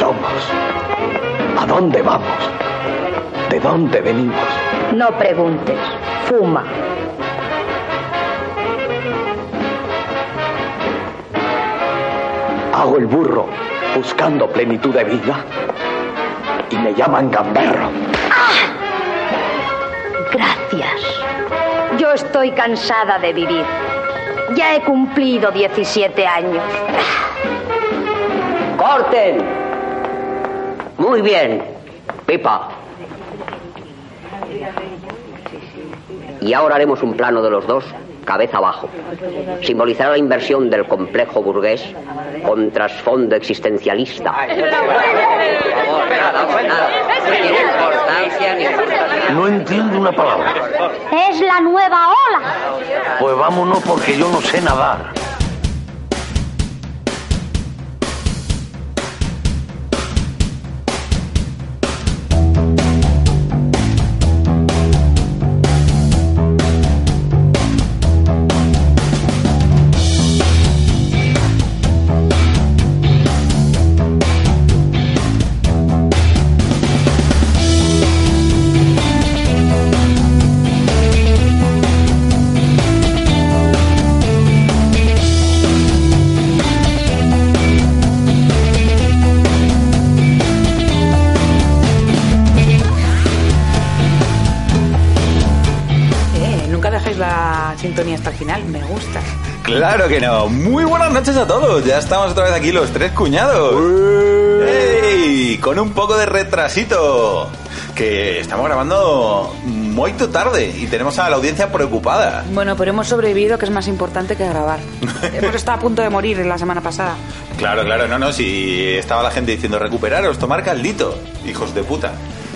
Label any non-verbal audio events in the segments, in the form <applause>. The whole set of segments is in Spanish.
somos? ¿A dónde vamos? ¿De dónde venimos? No preguntes. Fuma. Hago el burro buscando plenitud de vida y me llaman gamberro. Gracias. Yo estoy cansada de vivir. Ya he cumplido 17 años. ¡Corten! Muy bien. Pipa. Y ahora haremos un plano de los dos, cabeza abajo. Simbolizará la inversión del complejo burgués con trasfondo existencialista. No entiendo una palabra. Es la nueva ola. Pues vámonos porque yo no sé nadar. Claro que no. Muy buenas noches a todos. Ya estamos otra vez aquí los tres cuñados. ¡Ey! Con un poco de retrasito. Que estamos grabando muy tarde y tenemos a la audiencia preocupada. Bueno, pero hemos sobrevivido, que es más importante que grabar. <laughs> hemos estado a punto de morir la semana pasada. Claro, claro, no, no, si estaba la gente diciendo recuperaros, tomar caldito, hijos de puta.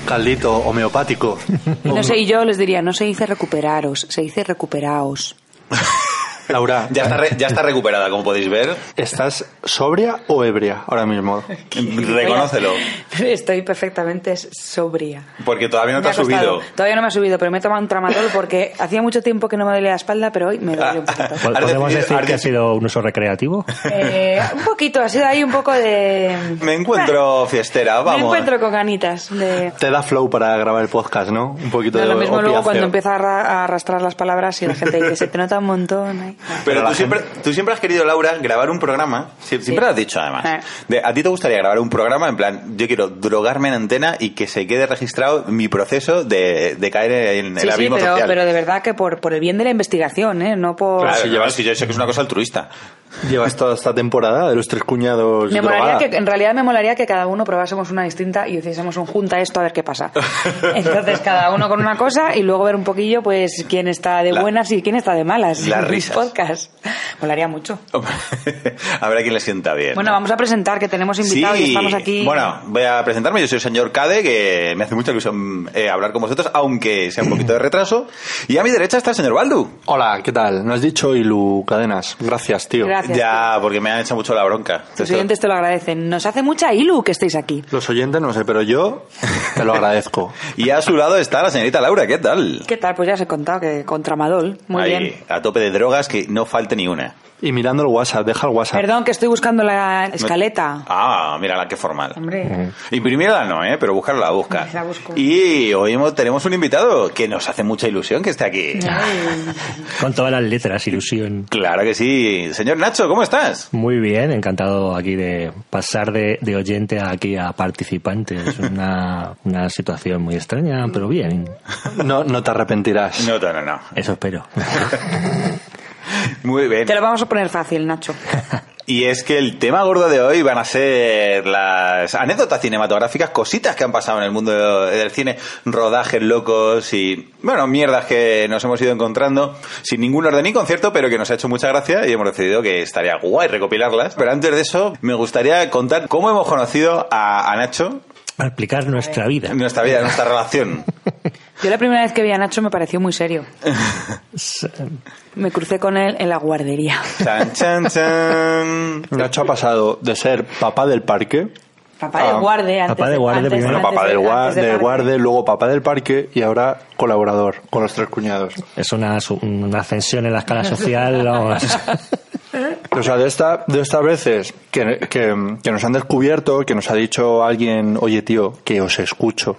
Caldito homeopático. Y no <laughs> sé, y yo les diría, no se dice recuperaros, se dice recuperaos. <laughs> Laura, Ya está, re- ya está recuperada, como podéis ver. ¿estás sobria o ebria ahora mismo? Reconócelo, Estoy perfectamente sobria. porque todavía no te Me ha subido. Todavía no me ha subido, pero me he tomado un tramadol porque hacía mucho tiempo que no me dolía la espalda, pero hoy me duele un poquito. <laughs> ¿Podemos decidido- decir que ha sido un uso recreativo? Eh, un poquito, ha sido ahí un poco de... Me encuentro fiestera, Me vamos. encuentro con ganitas de... Te da flow para grabar el podcast, ¿no? Un poquito No, de lo mismo luego opiáceo. cuando empieza a, arra- a arrastrar las palabras y la gente dice, se te nota un montón. ay". Pero tú siempre, tú siempre has querido, Laura, grabar un programa. Sie- Siempre lo has dicho, además. Eh. De- ¿A ti te gustaría grabar un programa en plan, yo quiero drogarme en antena y que se quede registrado mi proceso de, de caer en Sí, el sí, abismo pero, social? pero de verdad que por, por el bien de la investigación, ¿eh? No por... Claro, si llevas- si yo sé que es una cosa altruista. Llevas toda esta temporada de los tres cuñados Me molaría que, en realidad me molaría que cada uno probásemos una distinta y hiciésemos un junta esto a ver qué pasa. <laughs> Entonces cada uno con una cosa y luego ver un poquillo pues quién está de La- buenas y quién está de malas. Las <laughs> risas. Podcast. Molaría mucho. <laughs> a ver a quién le sienta bien. Bueno, vamos a presentar que tenemos invitados y estamos aquí. Bueno, voy a presentarme. Yo soy el señor Cade, que me hace mucha ilusión eh, hablar con vosotros, aunque sea un poquito de retraso. Y a mi derecha está el señor Baldu. Hola, ¿qué tal? ¿No has dicho Ilu Cadenas? Gracias, tío. Gracias. Ya, porque me han hecho mucho la bronca. Los oyentes te lo agradecen. Nos hace mucha ilu que estéis aquí. Los oyentes no sé, pero yo te lo agradezco. <laughs> Y a su lado está la señorita Laura, ¿qué tal? ¿Qué tal? Pues ya os he contado que con tramadol. Muy Ahí, bien. a tope de drogas, que no falte ni una. Y mirando el WhatsApp, deja el WhatsApp. Perdón, que estoy buscando la escaleta. Ah, mírala, qué formal. Hombre. Imprimirla no, ¿eh? Pero buscarla la busca. La busco. Y hoy hemos- tenemos un invitado que nos hace mucha ilusión que esté aquí. Con todas las letras, ilusión. Claro que sí. Señor Nacho, ¿cómo estás? Muy bien, encantado aquí de pasar de, de oyente a aquí a participante. Es una, <laughs> una situación muy extraña, pero bien. No, no te arrepentirás. No, no, no. no. Eso espero. <laughs> <laughs> Muy bien. Te lo vamos a poner fácil, Nacho. <laughs> Y es que el tema gordo de hoy van a ser las anécdotas cinematográficas, cositas que han pasado en el mundo del cine, rodajes locos y, bueno, mierdas que nos hemos ido encontrando sin ningún orden ni concierto, pero que nos ha hecho mucha gracia y hemos decidido que estaría guay recopilarlas. Pero antes de eso, me gustaría contar cómo hemos conocido a, a Nacho, Para explicar nuestra vida. nuestra vida, nuestra relación. <laughs> Yo la primera vez que vi a Nacho me pareció muy serio. Me crucé con él en la guardería. Chan, chan, chan. Nacho ha pasado de ser papá del parque, Papá Ah, del guarde. Antes papá del guarde antes- primero. bueno, papá de- del, de guarde, luego papá del parque y ahora colaborador con los tres cuñados. Es una, su- una ascensión en la escala social. vamos. O sea, de, esta, de estas veces que, que, que nos han descubierto, que nos ha dicho alguien, oye tío, que os escucho.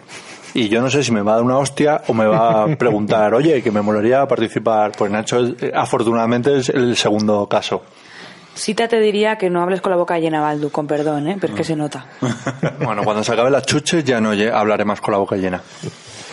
Y yo no sé si me va a dar una hostia o me va a <laughs> preguntar, oye, que me molaría participar. Pues Nacho, eh, afortunadamente, es el segundo caso. Sita te diría que no hables con la boca llena, Baldu, con perdón, ¿eh? pero es que se nota. <laughs> Bueno, cuando se acaben las chuches ya no hablaré más con la boca llena.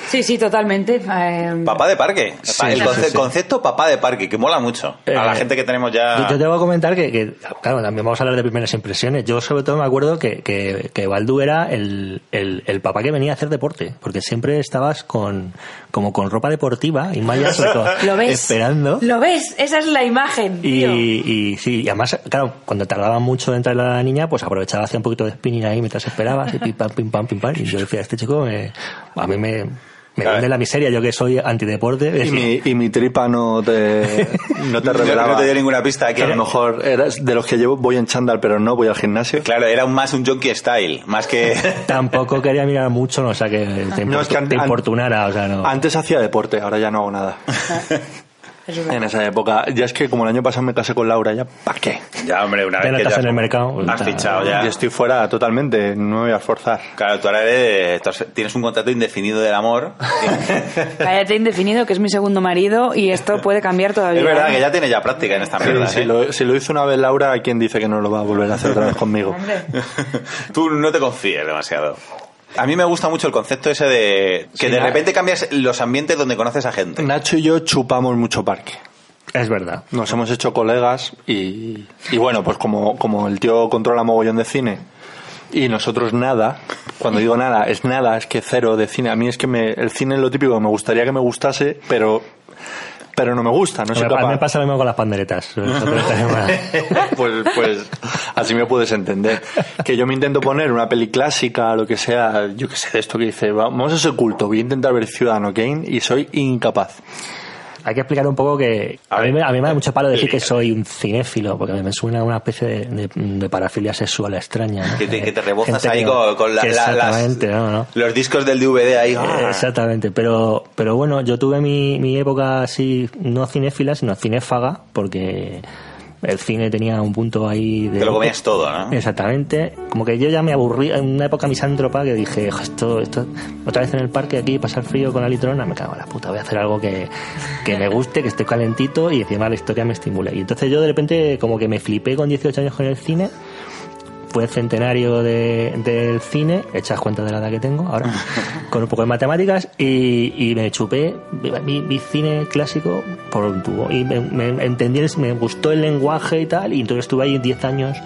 Sí, sí, totalmente. Eh, Papá de parque. el sí, conce- sí, sí. concepto papá de parque, que mola mucho. a la Eh, gente que tenemos ya. Yo, te voy a comentar que, que, claro, también vamos a hablar de primeras impresiones. Yo sobre todo me acuerdo que, que, que Baldu era el, el, el papá que venía a hacer deporte, porque siempre estabas con como con ropa deportiva y mallas con- <laughs> ¿Lo ves? esperando. ¿Lo ves? Esa es la imagen, tío. Y, y sí, y además, claro, cuando tardaba mucho en a la niña, pues aprovechaba, hacía un poquito de spinning ahí mientras esperabas, y pim pam, pim pam, pim pam. Y yo decía, este chico me, a mí me, me vende la miseria, yo que soy antideporte. Y mi, y mi tripa no te, no te revelaba. <laughs> no te dio ninguna pista. Que a lo mejor eras de los que llevo, voy en chándal, pero no voy al gimnasio. Claro, era más un junkie style, más que. <laughs> Tampoco quería mirar mucho, no, o sea, que te, No, es que te importunara, o sea, no. Antes hacía deporte, ahora ya no hago nada. <laughs> En esa época. Ya es que como el año pasado me casé con Laura, ya ¿para qué? Ya, hombre, una vez que estás ya en el mercado, Has ya- fichado ya. Y estoy fuera totalmente, no me voy a esforzar. Claro, tú ahora eres- tienes un contrato indefinido del amor. <laughs> Cállate indefinido, que es mi segundo marido y esto puede cambiar todavía. es verdad ¿eh? que ya tienes ya práctica en esta mierda. si, ¿eh? lo, si lo hizo una vez Laura, ¿quién dice que no lo va a volver a hacer otra vez conmigo? Tú no te confíes demasiado. A mí me gusta mucho el concepto ese de que Sí, de repente cambias los ambientes donde conoces a gente. Nacho y yo chupamos mucho parque. Es verdad. Nos hemos hecho colegas y, y bueno, pues como, como el tío controla mogollón de cine y nosotros nada, cuando digo nada, es nada, es que cero de cine. A mí es que me, el cine es lo típico, me gustaría que me gustase, pero, pero no me gusta, no soy mí me capaz. pasa lo mismo con las panderetas. <laughs> Pues, pues así me puedes entender. Que yo me intento poner una peli clásica, lo que sea, yo que sé, de esto que dice, vamos a ese culto, voy a intentar ver Ciudadano Kane y soy incapaz. Hay que explicar un poco que a mí, me- a mí me da mucho palo decir que soy un cinéfilo, porque me suena una especie de, de- de parafilia sexual extraña. ¿no? Que te, que te rebozas Gente ahí que- con, la- las- exactamente, no, no. los discos del DVD ahí. Eh, ¡ah! Exactamente, pero, pero bueno, yo tuve mi, mi época así, no cinéfila, sino cinéfaga, porque el cine tenía un punto ahí de... Te lo comías todo, ¿no? Exactamente, como que yo ya me aburrí en una época misántropa que dije, "Jo, esto, esto, otra vez en el parque aquí, pasar frío con la litrona, me cago en la puta, voy a hacer algo que, que me guste, que esté calentito y encima la historia me estimule. Y entonces yo de repente como que me flipé con 18 años con el cine, fue el centenario de- del cine, echas cuenta de la edad que tengo ahora, <laughs> con un poco de matemáticas, y, y me chupé, vi, vi cine clásico por un tubo. Y me, me entendí, me gustó el lenguaje y tal, y entonces estuve ahí 10 años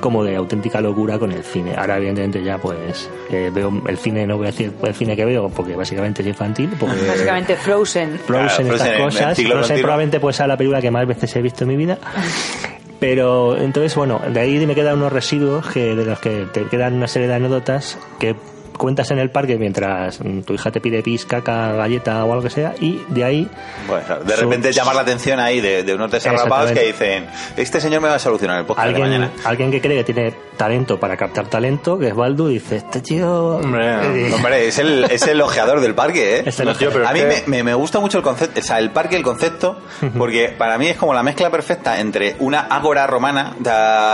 como de auténtica locura con el cine. Ahora, evidentemente, ya pues eh, veo el cine, no voy a decir el cine que veo, porque básicamente es infantil, porque <laughs> Básicamente Frozen. Frozen, Claro, estas cosas. Frozen probablemente puede ser la película que más veces he visto en mi vida. Pero entonces, bueno, de ahí me quedan unos residuos que, de los que te quedan una serie de anécdotas que cuentas en el parque mientras mm, tu hija te pide pis, caca, galleta o algo que sea, y de ahí Bueno, de Su- repente llamar la atención ahí de, de unos desarrapados que dicen, este señor me va a solucionar el podcast de alguien, mañana. alguien que cree que tiene talento para captar talento, que es Baldu, dice, este tío... Hombre, <laughs> Eh, Hombre, es el, es el ojeador del parque, ¿eh? <laughs> Es el No, tío, pero a mí que- me, me- gusta mucho el concepto, o sea, el parque, el concepto, porque para mí es como la mezcla perfecta entre una ágora romana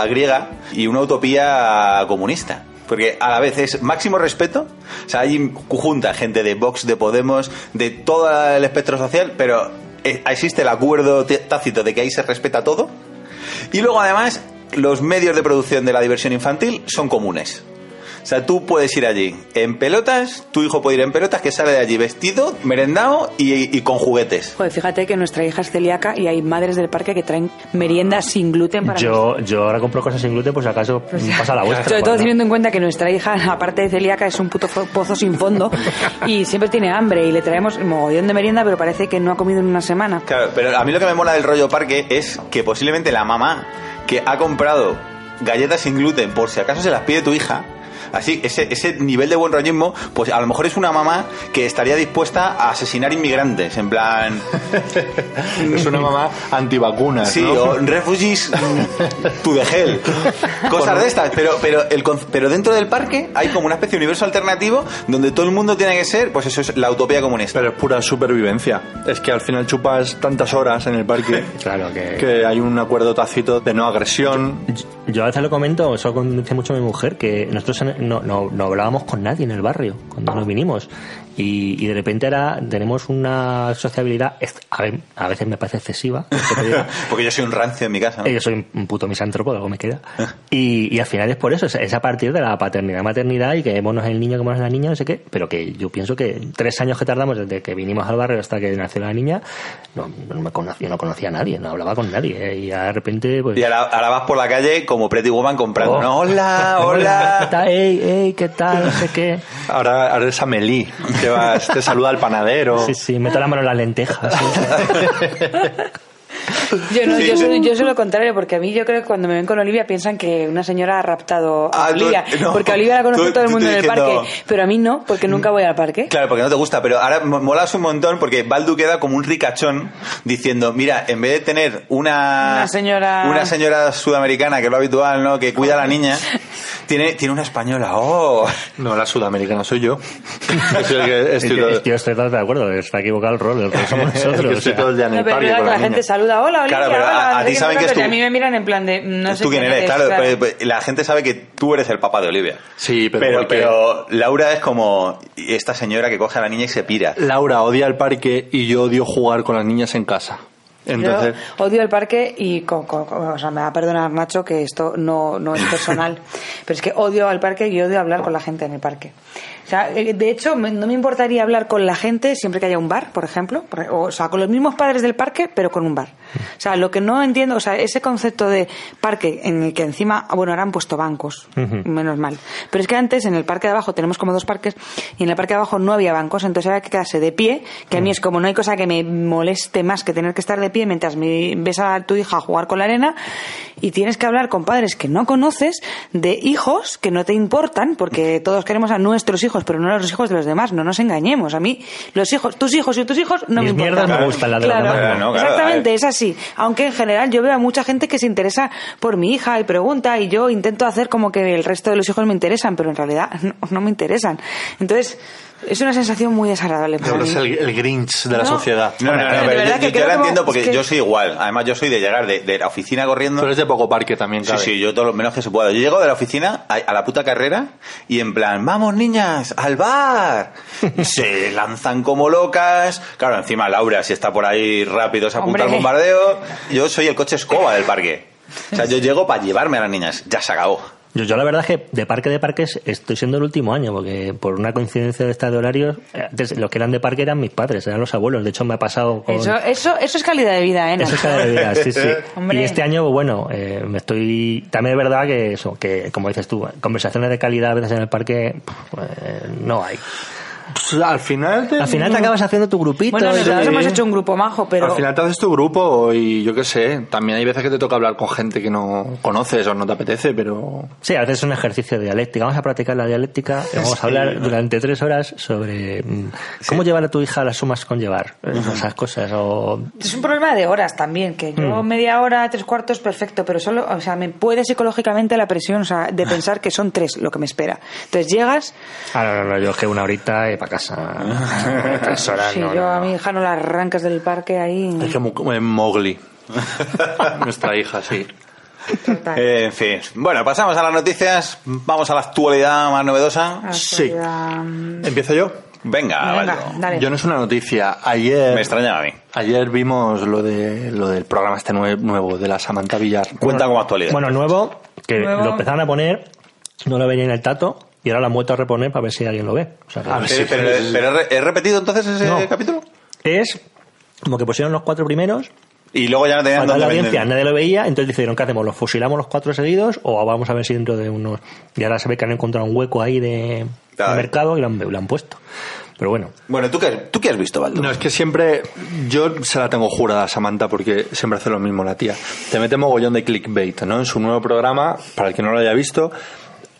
griega y una utopía comunista. Porque a la vez es máximo respeto, o sea, hay junta gente de Vox, de Podemos, de todo el espectro social, pero eh, existe el acuerdo tácito de que ahí se respeta todo. Y luego además, los medios de producción de la diversión infantil son comunes. O sea, tú puedes ir allí en pelotas, tu hijo puede ir en pelotas, que sale de allí vestido, merendado y, y con juguetes. Joder, fíjate que nuestra hija es celíaca y hay madres del parque que traen meriendas sin gluten para Yo, yo ahora compro cosas sin gluten, pues si acaso pasa la vuestra. Sobre todo teniendo en cuenta que nuestra hija, <laughs> aparte de celíaca, es un puto pozo sin fondo y siempre tiene hambre y le traemos mogollón de merienda, pero parece que no ha comido en una semana. Claro, pero a mí lo que me mola del rollo parque es que posiblemente la mamá que ha comprado galletas sin gluten por si acaso se las pide tu hija, así, ese, ese nivel de buen rollismo, pues a lo mejor es una mamá que estaría dispuesta a asesinar inmigrantes, en plan, <laughs> Es una mamá antivacunas, sí, ¿no? o refugees to the hell, <laughs> cosas de estas, pero, pero, el, con- pero dentro del parque hay como una especie de universo alternativo donde todo el mundo tiene que ser, pues eso es la utopía comunista. Pero es pura supervivencia. Es que al final chupas tantas horas en el parque <laughs> Claro que... que hay un acuerdo tácito de no agresión. Yo a veces lo comento, eso con- dice mucho mi mujer, que nosotros en- no, no, no hablábamos con nadie en el barrio cuando nos vinimos. Y, y de repente ahora tenemos una sociabilidad, a, ve- a veces me parece excesiva. <laughs> Porque yo soy un rancio en mi casa. ¿no? Eh, Yo soy un puto misántropo, algo me queda. Y, y al final es por eso, es, a partir de la paternidad, maternidad y que monos el niño, que monos la niña, no sé qué. Pero que yo pienso que tres años que tardamos desde que vinimos al barrio hasta que nació la niña, no, no me conocía, no conocía a nadie, no hablaba con nadie. eh, Y de repente, pues. Y ahora, ahora vas por la calle como Pretty Woman comprando. Oh. ¿no? Hola, <laughs> ¿Qué hola. tal? Ey, ey, ¿qué tal? No sé qué. Ahora, ahora es Amelie, que <laughs> te saluda al panadero. Sí, sí, meto la mano en las lentejas. sí. <laughs> <laughs> Yo no, Sí. yo, soy, yo soy lo contrario, porque a mí yo creo que cuando me ven con Olivia piensan que una señora ha raptado a Ah, tú- Olivia. no. porque a Olivia la conoce Tú- todo el mundo en el parque, pero a mí no, porque nunca voy al parque. Claro, porque no te gusta, pero ahora mo- molas un montón porque Baldu queda como un ricachón diciendo, mira, en vez de tener una Una señora- una señora sudamericana, que es lo habitual, ¿no? Que cuida a la niña, <laughs> tiene, tiene una española. ¡Oh! No, la sudamericana soy yo. Yo <laughs> soy el que estoy todo, Yo estoy de acuerdo, está equivocado el rol, el rol somos nosotros. o estoy sea. todo el día en el parque con la la gente niña. Saluda, hola, Olivia, Claro, pero a- hola, ti saben que es tú. A mí me miran en plan de, no sé ¿Tú quién eres? Claro, claro. la gente sabe que tú eres el papá de Olivia. Sí, pero pero, porque- pero Laura es como esta señora que coge a la niña y se pira. Laura odia el parque y yo odio jugar con las niñas en casa. Entonces, Yo odio el parque y, co- co- co- o sea, me va a perdonar Nacho que esto no, no es <laughs> personal, pero es que odio al parque y odio hablar con la gente en el parque. O sea, eh, de hecho, no me importaría hablar con la gente siempre que haya un bar, por ejemplo, por- o, sea, con los mismos padres del parque, pero con un bar. O sea, lo que no entiendo, o sea, ese concepto de parque en el que encima, bueno, ahora han puesto bancos, menos mal. Pero es que antes en el parque de abajo tenemos como dos parques y en el parque de abajo no había bancos, entonces había que quedarse de pie, que a mí es como no hay cosa que me moleste más que tener que estar de pie mientras me- ves a tu hija jugar con la arena y tienes que hablar con padres que no conoces de hijos que no te importan porque todos queremos a nuestros hijos pero no a los hijos de los demás no nos engañemos. A mí los hijos tus hijos y tus hijos no Mis me importan mierdas me gustan, las de los Claro, no. Claro, exactamente es así. Aunque en general yo veo a mucha gente que se interesa por mi hija y pregunta y yo intento hacer como que el resto de los hijos me interesan pero en realidad <laughs> no, no me interesan. Entonces es una sensación muy desagradable para mí es el, el Grinch de la No. sociedad. No, no, no, pero yo, yo la entiendo porque es que- yo soy igual. Además, yo soy de llegar de, de la oficina corriendo. Tú eres de poco parque también, Sí, cabe. sí, yo todo lo menos que se pueda. Yo llego de la oficina a, a la puta carrera y en plan, vamos niñas, al bar. <laughs> se lanzan como locas. Claro, encima Laura, si está por ahí rápido, se apunta al bombardeo. Yo soy el coche escoba del parque. O sea, yo llego para llevarme a las niñas. Ya se acabó. Yo, yo la verdad es que de parque de parques estoy siendo el último año, porque por una coincidencia de esta de horarios, eh, antes los que eran de parque eran mis padres, eran los abuelos. De hecho, me ha pasado con... eso, eso, eso es calidad de vida, ¿eh? Eso es calidad de vida, sí, sí. <laughs> Hombre. Y este año, pues, bueno, eh, me estoy... También es verdad que eso, que como dices tú, conversaciones de calidad a veces en el parque pues, no hay. Pues, al final te, Al final te acabas haciendo tu grupito. Bueno, nosotros tal. hemos hecho un grupo majo, pero Al final te haces tu grupo y yo qué sé, también hay veces que te toca hablar con gente que no conoces o no te apetece, pero Sí, a veces es un ejercicio de dialéctica. Vamos a practicar la dialéctica y vamos a hablar durante tres horas sobre mm, cómo llevar a tu hija las sumas con llevar. eh, Esas cosas. O... es un problema de horas también, que yo media hora, tres cuartos, perfecto, pero solo, o sea, me puede psicológicamente la presión, o sea, de pensar que son tres lo que me espera. Entonces llegas, Ah, no, no, no, yo es que una horita y para casa. <laughs> tres horas. si no, yo no, a no. mi hija no la arrancas del parque ahí. es como como en Mowgli. <laughs> Nuestra hija, sí. total. Eh, en fin. Bueno, pasamos a las noticias. Vamos a la actualidad más novedosa. sí. Actualidad, ¿Empiezo yo? Venga, Venga, dale. Yo no es una noticia. Ayer Me extrañaba a mí. ayer vimos lo de lo del programa este nue- nuevo de la Samantha Villar. Cuenta como actualidad. Bueno, nuevo, que Nuevo. lo empezaron a poner, no lo venía en el tato y ahora lo han vuelto a reponer para ver si alguien lo ve. O sea, que A ver pero, sí, pero- sí, sí. pero ¿he repetido entonces ese No. capítulo? es como que pusieron los cuatro primeros Y luego ya no tenían dónde la audiencia, nadie lo veía, entonces decidieron, ¿qué hacemos? ¿Los fusilamos los cuatro seguidos o vamos a ver si dentro de unos... Y ahora se ve que han encontrado un hueco ahí de, mercado y lo han, lo han puesto. Pero bueno, Bueno, ¿tú qué, ¿tú qué has visto, Baldu? No, es que siempre. Yo se la tengo jurada a Samantha porque siempre hace lo mismo la tía. Te mete mogollón de clickbait, ¿no? En su nuevo programa, para el que no lo haya visto,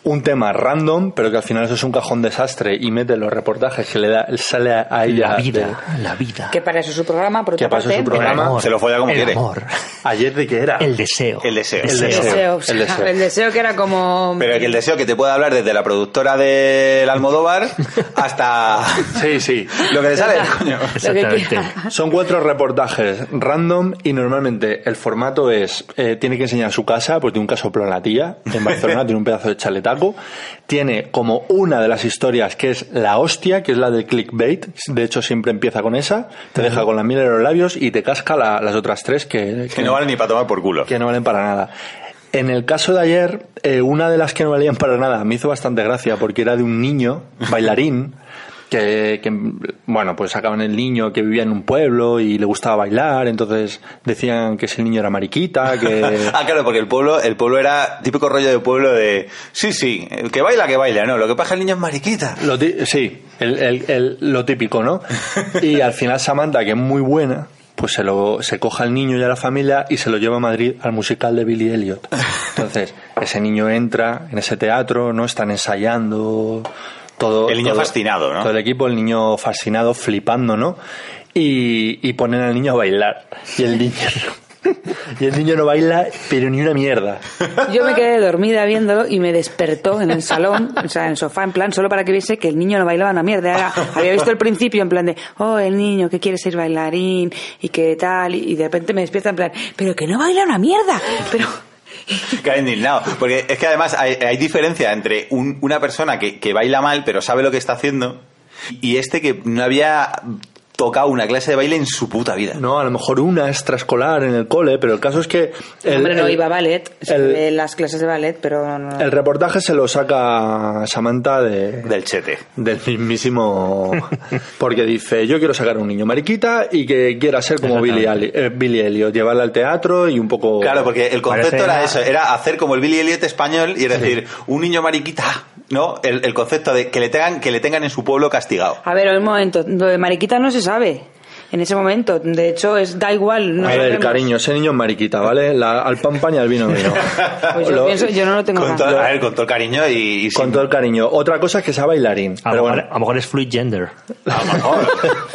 un tema random, pero que al final eso es un cajón desastre y mete los reportajes que le da, sale a, ella. La de- vida, la vida. Que para eso es su programa, por Que otra para eso es parte. su programa. El amor, Se lo folla como el quiere. amor, Ayer de qué era. el deseo. El deseo. El El deseo. el deseo. el deseo que era como... Pero que el deseo que te puede hablar desde la productora del Almodóvar hasta Sí, sí. lo que te sale coño. Exactamente. Son cuatro reportajes random y normalmente el formato es, eh, tiene que enseñar su casa, porque tiene un casoplo en la tía, en Barcelona tiene un pedazo de tiene como una de las historias que es la hostia, que es la del clickbait, de hecho siempre empieza con esa, te deja con la miel en los labios y te casca la- las otras tres que, Que no vale ni para tomar por culo. que no valen para nada. En el caso de ayer, eh, una de las que no valían para nada me hizo bastante gracia porque era de un niño bailarín <laughs> que, que, bueno, pues sacaban el niño que vivía en un pueblo y le gustaba bailar, entonces decían que ese niño era mariquita, que... <laughs> Ah, claro, porque el pueblo, el pueblo era típico rollo de pueblo de sí, sí, el que baila, que baila, no, lo que pasa es que el niño es mariquita. Lo sí, el- el- el- lo típico, ¿no? <laughs> Y al final Samantha, que es muy buena, pues se lo se coja al niño y a la familia y se lo lleva a Madrid al musical de Billy Elliot. <laughs> Entonces, ese niño entra en ese teatro, ¿no? Están ensayando todo. El niño todo- fascinado, ¿no? Todo el equipo, el niño fascinado, flipando, ¿no? Y, y ponen al niño a bailar. Y el niño. <laughs> Y el niño no baila, pero ni una mierda. Yo me quedé dormida viéndolo y me despertó en el salón, o sea, en el sofá, en plan, solo para que viese que el niño no bailaba una mierda. Era- había visto el principio en plan de, oh, el niño que quiere ser bailarín y que tal, y de repente me despierta en plan, pero que no baila una mierda, pero... <laughs> Qué indignado. Porque es que además hay, hay diferencia entre un- una persona que, que baila mal pero sabe lo que está haciendo y este que no había tocado una clase de baile en su puta vida. No, a lo mejor una extraescolar en el cole, pero el caso es que. El, Hombre, no el- iba a ballet, se el- las clases de ballet, pero no... El reportaje se lo saca Samantha de, Del chete. del mismísimo. Porque dice: Yo quiero sacar a un niño mariquita y que quiera ser como Billy, Ali- eh, Billy Elliot, llevarla al teatro y un poco. Claro, porque el concepto Parece era eso, era hacer como el Billy Elliot español y es decir, un niño mariquita, ¿no? El, el concepto de que le tengan que le tengan en su pueblo castigado. A ver, un momento, lo de mariquita no se sabe sabe. En ese momento, de hecho, es da igual. No a ver, cariño, ese niño es mariquita, ¿vale? La- al pan pan y al vino vino. <laughs> Pues yo Lo- pienso, yo no lo tengo Con todo, a ver, con todo el cariño y, y Con sin- todo el cariño. Otra cosa es que sea bailarín. A, Pero lo bueno, mejor, a lo mejor es fluid gender. A lo mejor.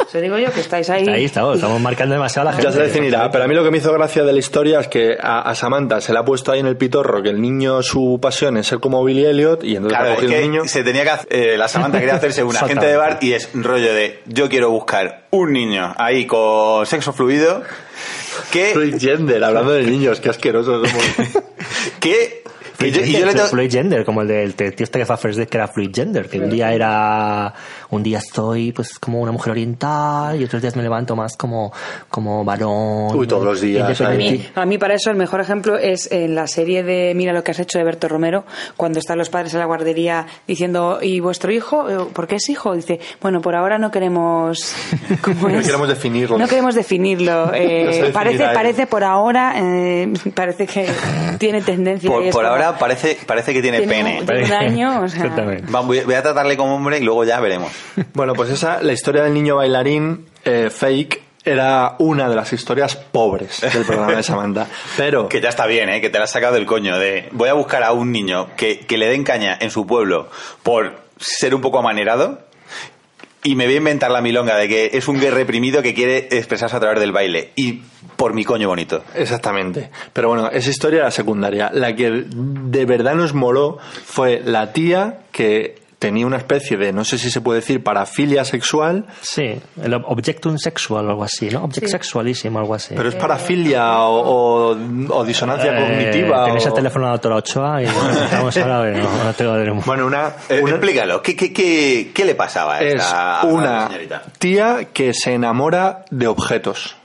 Eso digo yo, que estáis ahí. Ahí estamos, estamos marcando demasiado a la gente. Ya se definirá, pero a mí lo que me hizo gracia de la historia es que a, a Samantha se le ha puesto ahí en el pitorro que el niño, su pasión es ser como Billy Elliot y entonces Claro, es que niño. se tenía que hacer, eh, la Samantha quería hacerse un agente de bar y es rollo de yo quiero buscar un niño ahí con sexo fluido que Fluid gender, hablando de niños, qué asquerosos somos. <laughs> que, Fluid yo, y yo gender, le tengo- fluid gender, como el del tío este que fue a First Date que era fluid gender, que un día era, un día estoy pues como una mujer oriental y otros días me levanto más como, como varón. Uy, todos los días, A mí, a mí para eso el mejor ejemplo es en la serie de Mira lo que has hecho de Berto Romero, cuando están los padres en la guardería diciendo, ¿y vuestro hijo? Eh, ¿Por qué es hijo? Dice, bueno, por ahora no queremos... <laughs> ¿cómo No es? queremos definirlo. No queremos definirlo. <laughs> eh, No parece, parece por ahora, eh, parece que <laughs> tiene tendencia. por, por ahora parece, parece que tiene, Tiene pene. un- tiene un año, o sea... Voy a tratarle como hombre y luego ya veremos. Bueno, pues esa, la historia del niño bailarín eh, fake era una de las historias pobres del programa de Samantha. Pero Que ya está bien, ¿eh? que te la has sacado del coño. De voy a buscar a un niño que, que le den caña en su pueblo por ser un poco amanerado y me voy a inventar la milonga de que es un gay reprimido que quiere expresarse a través del baile. Y por mi coño bonito. Exactamente. Pero bueno, esa historia era secundaria. La que de verdad nos moló fue la tía que tenía una especie de, no sé si se puede decir, parafilia sexual, Sí, el ob- objectum sexual o algo así, ¿no? Object sexualísimo, algo así. pero es parafilia o, o- o disonancia Eh, cognitiva. Tenéis o- el teléfono de la doctora Ochoa y estamos ahora, a ver, no, no tengo Bueno, una, Eh, una- explícalo, ¿qué, qué, qué, qué le pasaba a es esta una señorita? tía que se enamora de objetos.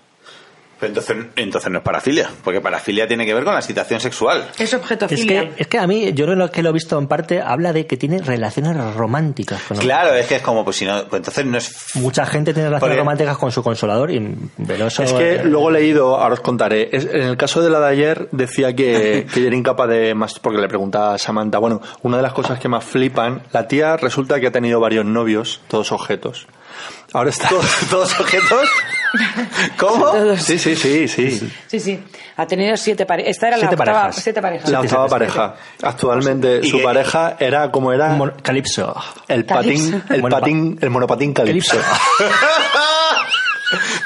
Entonces, entonces no es parafilia, porque parafilia tiene que ver con la excitación sexual. Es Es objetofilia. que, es que a mí, yo creo que lo he visto en parte, habla de que tiene relaciones románticas. con Claro, es que es como, pues si no, pues entonces no es... Mucha gente tiene relaciones Porque- románticas con su consolador y pero eso, Es que luego he leído, ahora os contaré, es- en el caso de la de ayer decía que, <laughs> que era incapaz de más, porque le preguntaba a Samantha, bueno, una de las cosas que más flipan, la tía resulta que ha tenido varios novios, todos objetos. Ahora está... <laughs> ¿Todos objetos? <laughs> ¿Cómo? Todos. Sí, sí, sí, sí. Sí, sí. Ha tenido siete parejas. Esta era Siete la octava. parejas. Siete parejas. La octava pareja. Actualmente ¿Y su pareja era como era mon- Calipso. el patín, el patín, el monopatín calipso. <laughs>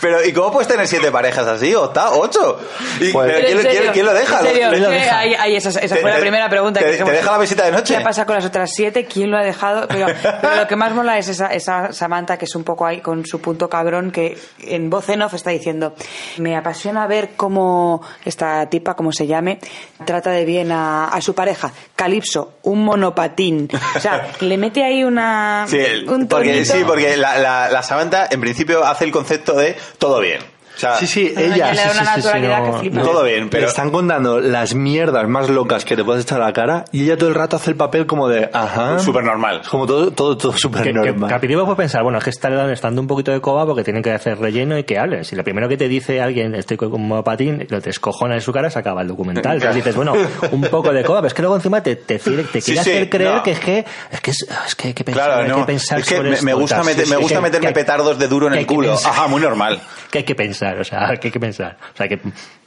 Pero, ¿y cómo puedes tener siete parejas así? ¿O está? ¿Ocho? ¿Y, Pues- pero ¿quién, ¿En serio? quién- quién lo deja? ¿En serio? ¿Quién lo ¿Qué? deja? Ahí- ahí, esa, esa Te- fue la te- primera pregunta. te- que te deja la visita de noche? ¿Qué pasa con las otras siete? ¿Quién lo ha dejado? Pero, pero lo que más mola es esa, esa Samantha que es un poco ahí con su punto cabrón que en voz en off está diciendo me apasiona ver cómo esta tipa, como se llame, trata de bien a, a su pareja. Calipso, un monopatín. O sea, le mete ahí una... Sí, el- un porque, tonito. sí, porque la, la, la Samantha en principio hace el concepto de todo bien. O sea, Sí, sí, Ella ella. le da sí, una sí, sí, naturalidad no, que flipa. todo bien, pero Le están contando las mierdas más locas que te puedes echar a la cara y ella todo el rato hace el papel como de, ajá. súper normal. Como todo, todo, todo Que, súper que normal. Capitivo puede pensar, bueno, es que está estando un poquito de coba porque tienen que hacer relleno y que hable. Si lo primero que te dice alguien, estoy como patín, lo te escojona en su cara, se acaba el documental. Entonces dices, bueno, un poco de coba, pero es que luego encima te, te, quiere- te Sí, quiere sí, hacer creer no. que es que, es que, es, que hay que pensar, Claro, hay no. que pensar es que sobre me, me gusta, meter- Sí, me gusta que- meterme que- petardos de duro en que el que culo. Ajá, muy normal. que hay que pensar, o sea, <laughs> que hay que pensar. O sea, que,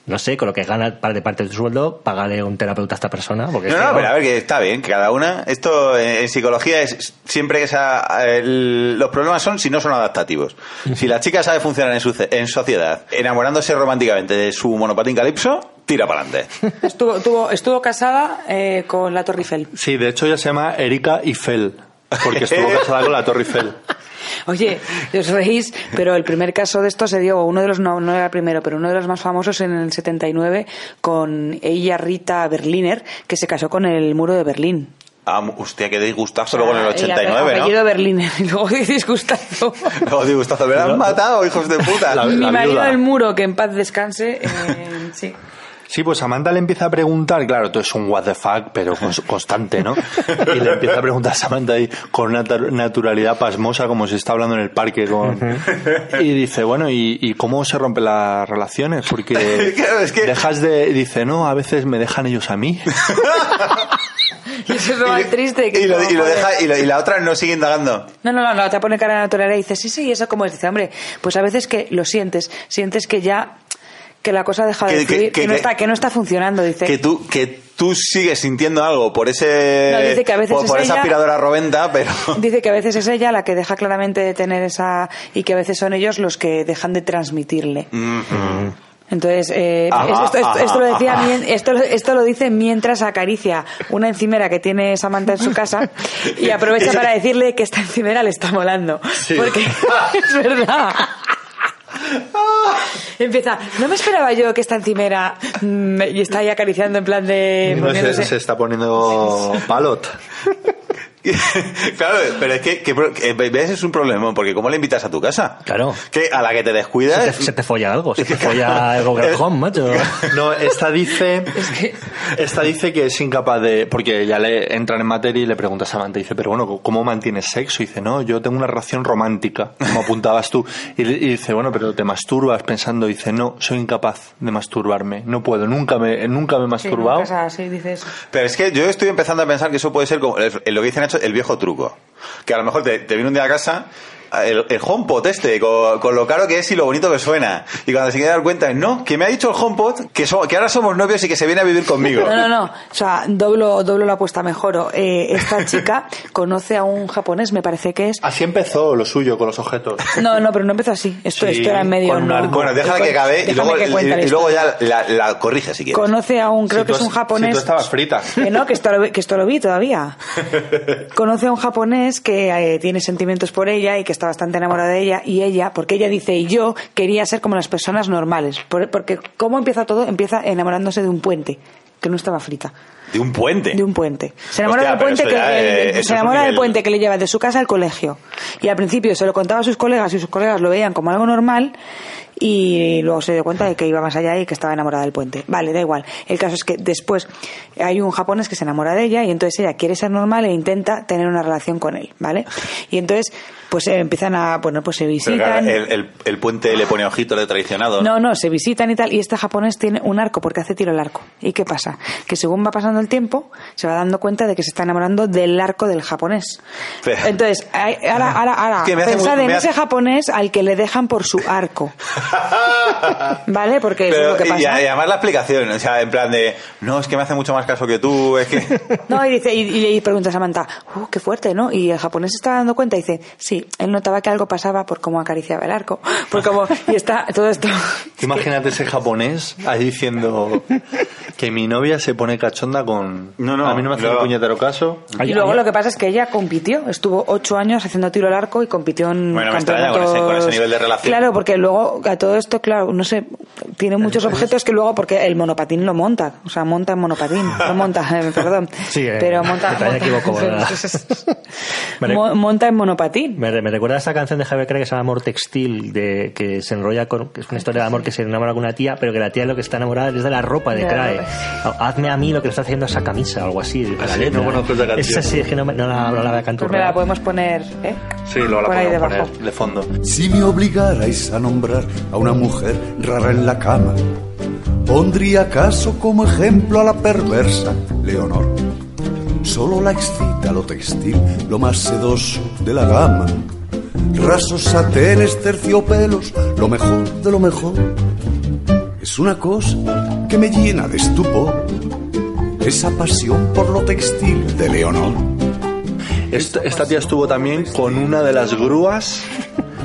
no sé, con lo que gana par de parte de tu sueldo, págale un terapeuta a esta persona. Porque es No, que, no, pero a ver, que está bien, que cada una. Esto en psicología es siempre que los problemas son si no son adaptativos. Si la chica sabe funcionar en, su, en sociedad, enamorándose románticamente de su monopatín calipso, tira para adelante. Estuvo, tuvo- estuvo casada eh, con la Torre Eiffel. Sí, de hecho ella se llama Erika Eiffel, porque estuvo <laughs> casada con la Torre Eiffel. Oye, os reís, pero el primer caso de esto se dio, uno de los, no, no era el primero, pero uno de los más famosos en el 79 con ella Rita Berliner, que se casó con el muro de Berlín. Ah, hostia, qué disgustazo luego en el Ah, ella, 89, apellido ¿no? Berliner, <laughs> y luego disgustazo. <laughs> Luego disgustazo, me la han matado, hijos de puta. La- Mi marido viuda. del muro, que en paz descanse, eh, <laughs> sí. Sí, pues Samantha le empieza a preguntar, claro, todo es un what the fuck, pero cons- <laughs> constante, ¿no? Y le empieza a preguntar a Samantha ahí con una naturalidad pasmosa, como si está hablando en el parque con... <laughs> Y dice, bueno, ¿y, y cómo se rompen las relaciones? Porque <laughs> Claro, es que- dejas de... Dice, no, a veces me dejan ellos a mí. Y eso es lo más triste. Que y, lo, como, y lo joder. deja, y, lo- y la otra no sigue indagando. No, no, no, no, te pone cara de naturalidad y dice, sí, sí, eso como es. Dice, hombre, pues a veces que lo sientes, sientes que ya, que la cosa deja de Que- que- fluir, que, que- no está, que no está funcionando, dice. Que tú, que tú sigues sintiendo algo por ese. No, dice que a veces por, es por esa aspiradora roventa, pero. <laughs> Dice que a veces es ella la que deja claramente de tener esa y que a veces son ellos los que dejan de transmitirle. Entonces, eh, Ajá, esto, esto- ajá, esto lo decía, mien- esto, esto lo dice mientras acaricia una encimera que tiene Samantha en su casa y <laughs> aprovecha para decirle que esta encimera le está molando. Porque <laughs> es verdad. <laughs> Empieza, no me esperaba yo que esta encimera mm, y está ahí acariciando en plan de... No, se, se está poniendo <laughs> palot. <laughs> <laughs> claro, pero es que, que, que ves es un problema, porque ¿cómo le invitas a tu casa? Claro. Que a la que te descuidas. Se te, se te folla algo, se te <laughs> folla el Google Home, macho. <laughs> No, esta dice, esta dice que es incapaz de, porque ya le entran en materia y le pregunta a Samantha, dice, pero bueno, ¿cómo mantienes sexo? Y dice, no, yo tengo una relación romántica, como apuntabas tú. Y, le- y dice, bueno, pero te masturbas pensando, dice, no, soy incapaz de masturbarme, no puedo, nunca me, nunca me he Sí, masturbado. sí. Pero es que yo estoy empezando a pensar que eso puede ser como lo que dice Nacho, el viejo truco. Que a lo mejor te, te viene un día a casa el, el HomePod este, con, con lo caro que es y lo bonito que suena. Y cuando se quiere dar cuenta, no, que me ha dicho el HomePod que, so- que ahora somos novios y que se viene a vivir conmigo. No, no, no. O sea, doblo, doblo la apuesta, mejoro. Eh, esta <laughs> chica conoce a un japonés, me parece que es. Así empezó lo suyo con los objetos. No, no, pero no empezó así. Esto, Sí, esto era en medio. no. Bueno, déjala que acabe y luego, y- y luego ya la, la corrige si quieres. Conoce a un, creo Si que tú es un japonés. si tú estabas frita. Que no, que esto lo, vi- que esto lo vi todavía. <laughs> Conoce a un japonés que eh, tiene sentimientos por ella y que está bastante enamorada de ella. Y ella, porque ella dice, y yo quería ser como las personas normales. Por- porque, ¿cómo empieza todo? Empieza enamorándose de un puente, que no estaba frita. De un puente. De un puente. Se enamora Hostia, del puente que se enamora del puente que le lleva de su casa al colegio. Y al principio se lo contaba a sus colegas y sus colegas lo veían como algo normal y luego se dio cuenta de que iba más allá y que estaba enamorada del puente. Vale, da igual. El caso es que después hay un japonés que se enamora de ella y entonces ella quiere ser normal e intenta tener una relación con él, ¿vale? Y entonces pues eh, empiezan a, bueno, pues se visitan. claro, el, el- el puente le pone ojitos de traicionado. No, no, se visitan y tal. Y este japonés tiene un arco porque hace tiro al arco. ¿Y qué pasa? Que según va pasando el tiempo, se va dando cuenta de que se está enamorando del arco del japonés. Pero- Entonces, ahora, ahora, ahora, Que hace pensad muy- en ese japonés al que le dejan por su arco. <laughs> ¿Vale? Porque eso es Pero, lo que y, y pasa. además la explicación, o sea, en plan de, no, es que me hace mucho más caso que tú, es que... <laughs> No, y, dice, y, y le pregunta a Samantha, uh, qué fuerte, ¿no? Y el japonés se está dando cuenta y dice, sí, él notaba que algo pasaba por cómo acariciaba el arco, por cómo, y está todo esto. Imagínate ese japonés ahí diciendo que mi novia se pone cachonda No, no, a mí no me hace no. ni puñetero caso. Y luego lo que pasa es que ella compitió, estuvo ocho años haciendo tiro al arco y compitió en Bueno, extraña con ese- con ese nivel de relación. Claro, porque luego a todo esto, claro, no sé, tiene muchos objetos que luego, porque el monopatín lo monta, o sea, monta en monopatín, <laughs> lo monta, eh, perdón, Sí, eh, pero monta, monta- equivocado, ¿verdad? <laughs> Vale. <laughs> Mo- monta en monopatín. Me, me recuerda a esa canción de Javier Craig que se llama Amor Textil, de, que se enrolla con. que es una historia de amor que se enamora con una tía, pero que la tía lo que está enamorada es de la ropa de Craig. Hazme a mí lo que está esa camisa, algo así. de la sí, letra. no conozco esa canción. Esa sí, es que no, me- no la, no la voy a cantar. Pues me la podemos poner, ¿eh? Sí, luego la podemos poner de fondo. Si me obligarais a nombrar a una mujer rara en la cama, pondría acaso como ejemplo a la perversa Leonor. Solo la excita lo textil, lo más sedoso de la gama. Rasos satenes, terciopelos, lo mejor de lo mejor. Es una cosa que me llena de estupor. Esa pasión por lo textil de Leonor. Esta, esta tía estuvo también con una de las grúas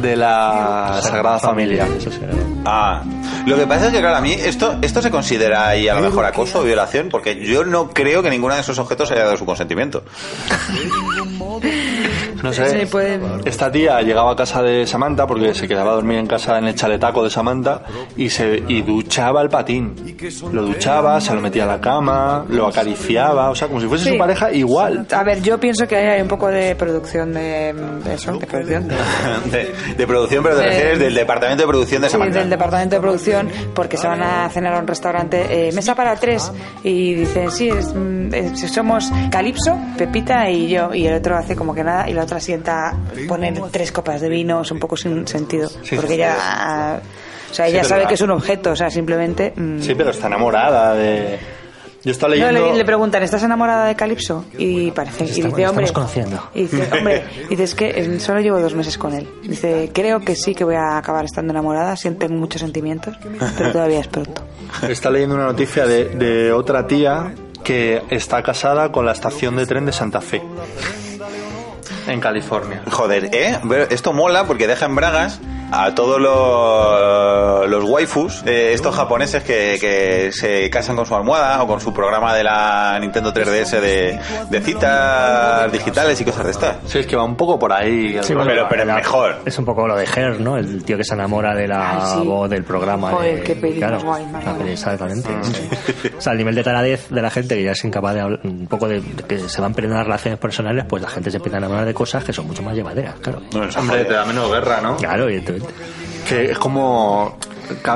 de la Sagrada Familia. Ah, lo que pasa es que, claro, a mí esto, esto se considera ahí a lo mejor acoso o violación, porque yo no creo que ninguno de esos objetos haya dado su consentimiento. No sé. Esta tía llegaba a casa de Samantha porque se quedaba a dormir en casa en el chaletaco de Samantha y se y duchaba el patín. Lo duchaba, se lo metía a la cama, lo acariciaba, o sea, como si fuese Sí. su pareja igual. A ver, yo pienso que hay un poco de producción de, de eso, de producción. De, <laughs> de producción, pero te Eh, refieres del departamento de producción de Sí, Samantha. del departamento de producción, porque se van a cenar a un restaurante, eh, mesa para tres, y dicen, sí, es, mm, es- somos Calipso, Pepita y yo, y el otro hace como que nada, y la otra sienta poner tres copas de vino, es un poco sin sentido, Sí, porque sí. ella, o sea, Sí, ella sabe la- que es un objeto, o sea, simplemente... mm, Sí, pero está enamorada de... Yo estaba No, leyendo... le, le preguntan, ¿estás enamorada de Calipso? Y parece, y dice, hombre... estamos conociendo. Y dice, <laughs> hombre, y dice, es que eh, solo llevo dos meses con él. Dice, creo que sí que voy a acabar estando enamorada, siento muchos sentimientos, pero todavía es pronto. Está leyendo una noticia de, de otra tía que está casada con la estación de tren de Santa Fe. En California. Joder, ¿eh? Esto mola porque deja en bragas a todos los, los waifus, eh, estos japoneses que, que se casan con su almohada o con su programa de la Nintendo 3DS de, de citas digitales y cosas de estas. Sí, es que va un poco por ahí. Sí, rollo. pero- pero la- mejor. Es un poco lo de Her, ¿no? El tío que se enamora de la Ay, sí. voz del programa. Joder, de- qué peli claro, guay, exactamente. <laughs> O sea, el nivel de taradez de la gente que ya es incapaz de hablar, un poco de que se van perdiendo las relaciones personales, pues la gente se empieza a enamorar de cosas que son mucho más llevaderas, claro. No, Hombre, te da menos guerra, ¿no? Claro, evidentemente. Que es como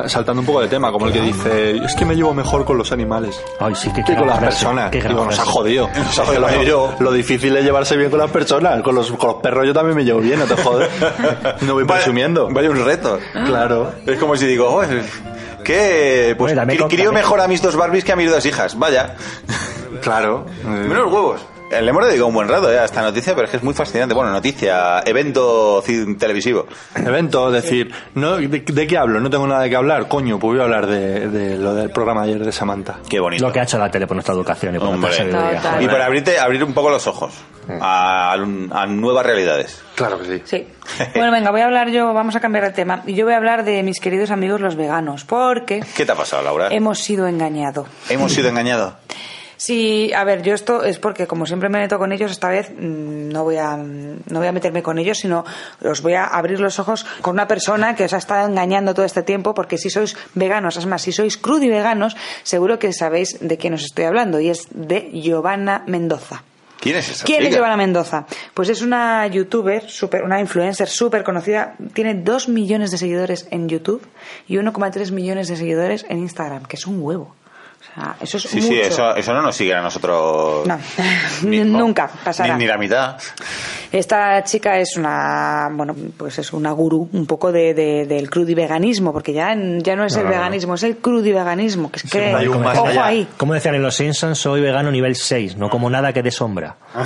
saltando un poco de tema, como el que dice, es que me llevo mejor con los animales Ay, sí, que que con las personas. Digo, nos ha jodido. <laughs> Nos ha Porque jodido. lo, lo difícil es llevarse bien con las personas. Con los, con los perros yo también me llevo bien, no te jodes. <laughs> No voy Vaya- presumiendo. Vaya un reto. Claro. Es como si digo, "Oh, que pues Bueno, crío mejor a mis dos Barbies que a mis dos hijas. Vaya. Claro. Menos huevos. Eh, Le hemos dedicado un buen rato eh, a esta noticia, pero es que es muy fascinante. Bueno, noticia, evento televisivo. Evento, es decir, no, de, de qué hablo? No tengo nada de qué hablar, coño, pues voy a hablar de, de lo del programa ayer de Samantha. Qué bonito. Lo que ha hecho la tele por nuestra educación y por Hombre. nuestra sabiduría. Total. Y para abrirte, abrir un poco los ojos a, a nuevas realidades. Claro que sí. Sí. Bueno, venga, voy a hablar yo, vamos a cambiar el tema. Y yo voy a hablar de mis queridos amigos los veganos, porque ¿Qué te ha pasado, Laura? hemos sido engañados. Hemos sido engañados. <laughs> Sí, a ver, yo esto es porque como siempre me meto con ellos, esta vez mm, no voy a mm, no voy a meterme con ellos, sino os voy a abrir los ojos con una persona que os ha estado engañando todo este tiempo, porque si sois veganos, es más, si sois crudi veganos, seguro que sabéis de quién os estoy hablando, y es de Giovanna Mendoza. ¿Quién es esa ¿Quién es? Giovanna Mendoza? Pues es una youtuber, super, una influencer súper conocida. Tiene 2 millones de seguidores en YouTube y 1,3 millones de seguidores en Instagram, que es un huevo. Sea, eso es Sí, mucho. sí, eso, eso no nos sigue a nosotros. No, <laughs> Ni- nunca pasará. Ni, ni la mitad. Esta chica es una, bueno, pues es una gurú un poco de, de- del crudiveganismo, porque ya, ya no es el veganismo, es el crudiveganismo, que es que, hay un más ojo allá. ahí. Como decían en Los Simpsons, soy vegano nivel 6, no como nada que dé sombra. <laughs>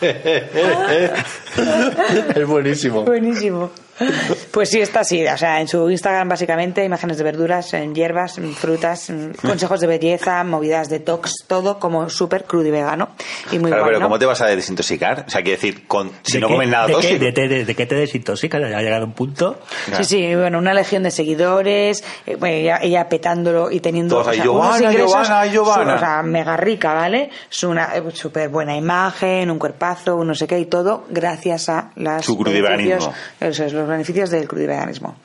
<laughs> es buenísimo. Buenísimo. Pues sí, está así. O sea, en su Instagram básicamente imágenes de verduras, en hierbas, en frutas, consejos de belleza, movidas detox, todo como súper crudo y vegano. Y muy Claro, guay, pero ¿no? ¿cómo te vas a desintoxicar? O sea, quiere decir, con, si ¿De no qué- comes nada de qué- tóxico. de, de- de qué te desintoxicas? Ya ha llegado un punto. Sí, sí, bueno, una legión de seguidores, eh, bueno, ella, ella petándolo y teniendo Todos ahí, unos "Giovanna, ingresos Giovanna, Giovanna". su- o sea, mega rica, ¿vale? Es una eh, súper buena imagen, un cuerpazo, un no sé qué y todo gracias a las Su crudiveganismo. Eso es, los beneficios del crudiveganismo.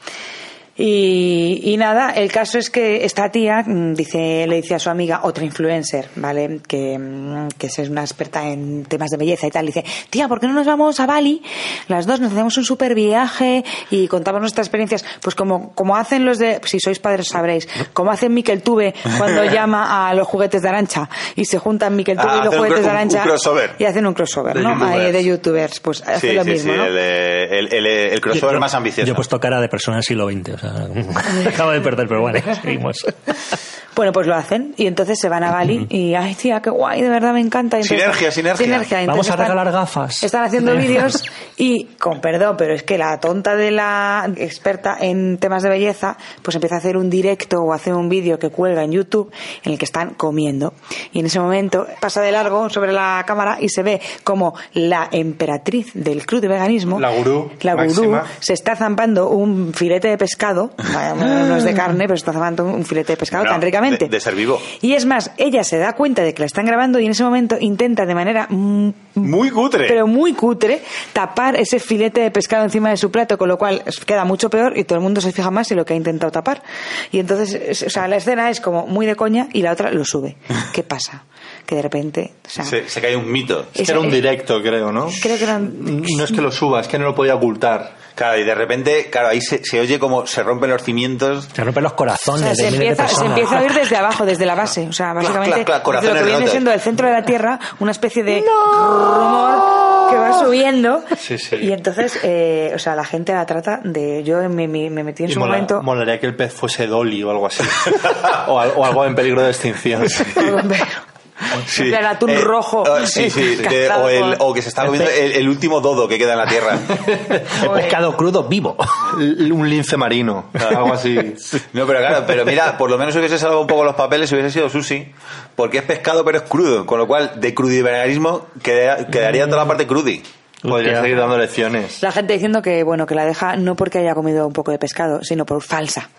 Y, y nada, el caso es que esta tía mm, dice, le dice a su amiga, otra influencer, ¿vale? Que, mm, que es una experta en temas de belleza y tal, dice, tía, ¿por qué no nos vamos a Bali? Las dos nos hacemos un super viaje y contamos nuestras experiencias. Pues como, como hacen los de, si sois padres sabréis, como hacen Miquel Tube cuando <laughs> llama a los juguetes de Arancha y se juntan Miquel Tube Ah, y los un juguetes de Arancha y hacen un crossover, De ¿no? youtubers. Ahí de youtubers, pues hace Sí, lo sí, mismo, sí, ¿no? el, el, el, el crossover Yo- más ambicioso. Yo he puesto cara de persona del siglo XX, o sea, <laughs> acabo de perder, pero bueno, seguimos. <laughs> Bueno, pues lo hacen y entonces se van a Bali y, ay, tía, qué guay, de verdad me encanta. Y entonces- Sinergia, sinergia. Entonces Vamos a están- regalar gafas. Están haciendo vídeos <laughs> y, con perdón, pero es que la tonta de la experta en temas de belleza, pues empieza a hacer un directo o hace un vídeo que cuelga en YouTube en el que están comiendo. Y en ese momento pasa de largo sobre la cámara y se ve como la emperatriz del club de veganismo, La gurú la gurú, se está zampando un filete de pescado, no es de carne, pero está zampando un filete de pescado No, tan ricamente. De- de ser vivo. Y es más, ella se da cuenta de que la están grabando y en ese momento intenta de manera Muy cutre. pero muy cutre tapar ese filete de pescado encima de su plato, con lo cual queda mucho peor y todo el mundo se fija más en lo que ha intentado tapar. Y entonces, es- o sea, la escena es como muy de coña y la otra lo sube. <laughs> ¿Qué pasa? Que de repente, o sea, se, se cae un mito. Es que era un directo, creo, ¿no? creo que eran No es que lo suba, es que no lo podía ocultar. Claro, y de repente, claro, ahí se, se oye como se rompen los cimientos. Se rompen los O corazones sea, se de miles de empieza, se personas. empieza a oír desde abajo, desde la base. O sea, básicamente, corazones desde lo que viene rotos. siendo el centro de la Tierra, una especie de rumor que va subiendo. Sí, sí. Y entonces, eh, o sea, la gente la trata de. Yo me, me- me metí en Y su mola- momento. molaría que el pez fuese Dolly o algo así. <laughs> o, al- o algo en peligro de extinción. Sí. <laughs> Plan, atún Eh, rojo. oh, sí, sí. <laughs> de- o, el- que se está comiendo el, el último dodo que queda en la tierra. <laughs> El pescado crudo vivo. Un lince marino, algo así. <laughs> No, pero claro, pero mira, por lo menos hubiese salvado un poco los papeles si hubiese sido sushi, porque es pescado pero es crudo, con lo cual de crudiveganismo queda- quedaría toda la parte crudi. Podría seguir dando lecciones. La gente diciendo que bueno que la deja no porque haya comido un poco de pescado, sino por falsa.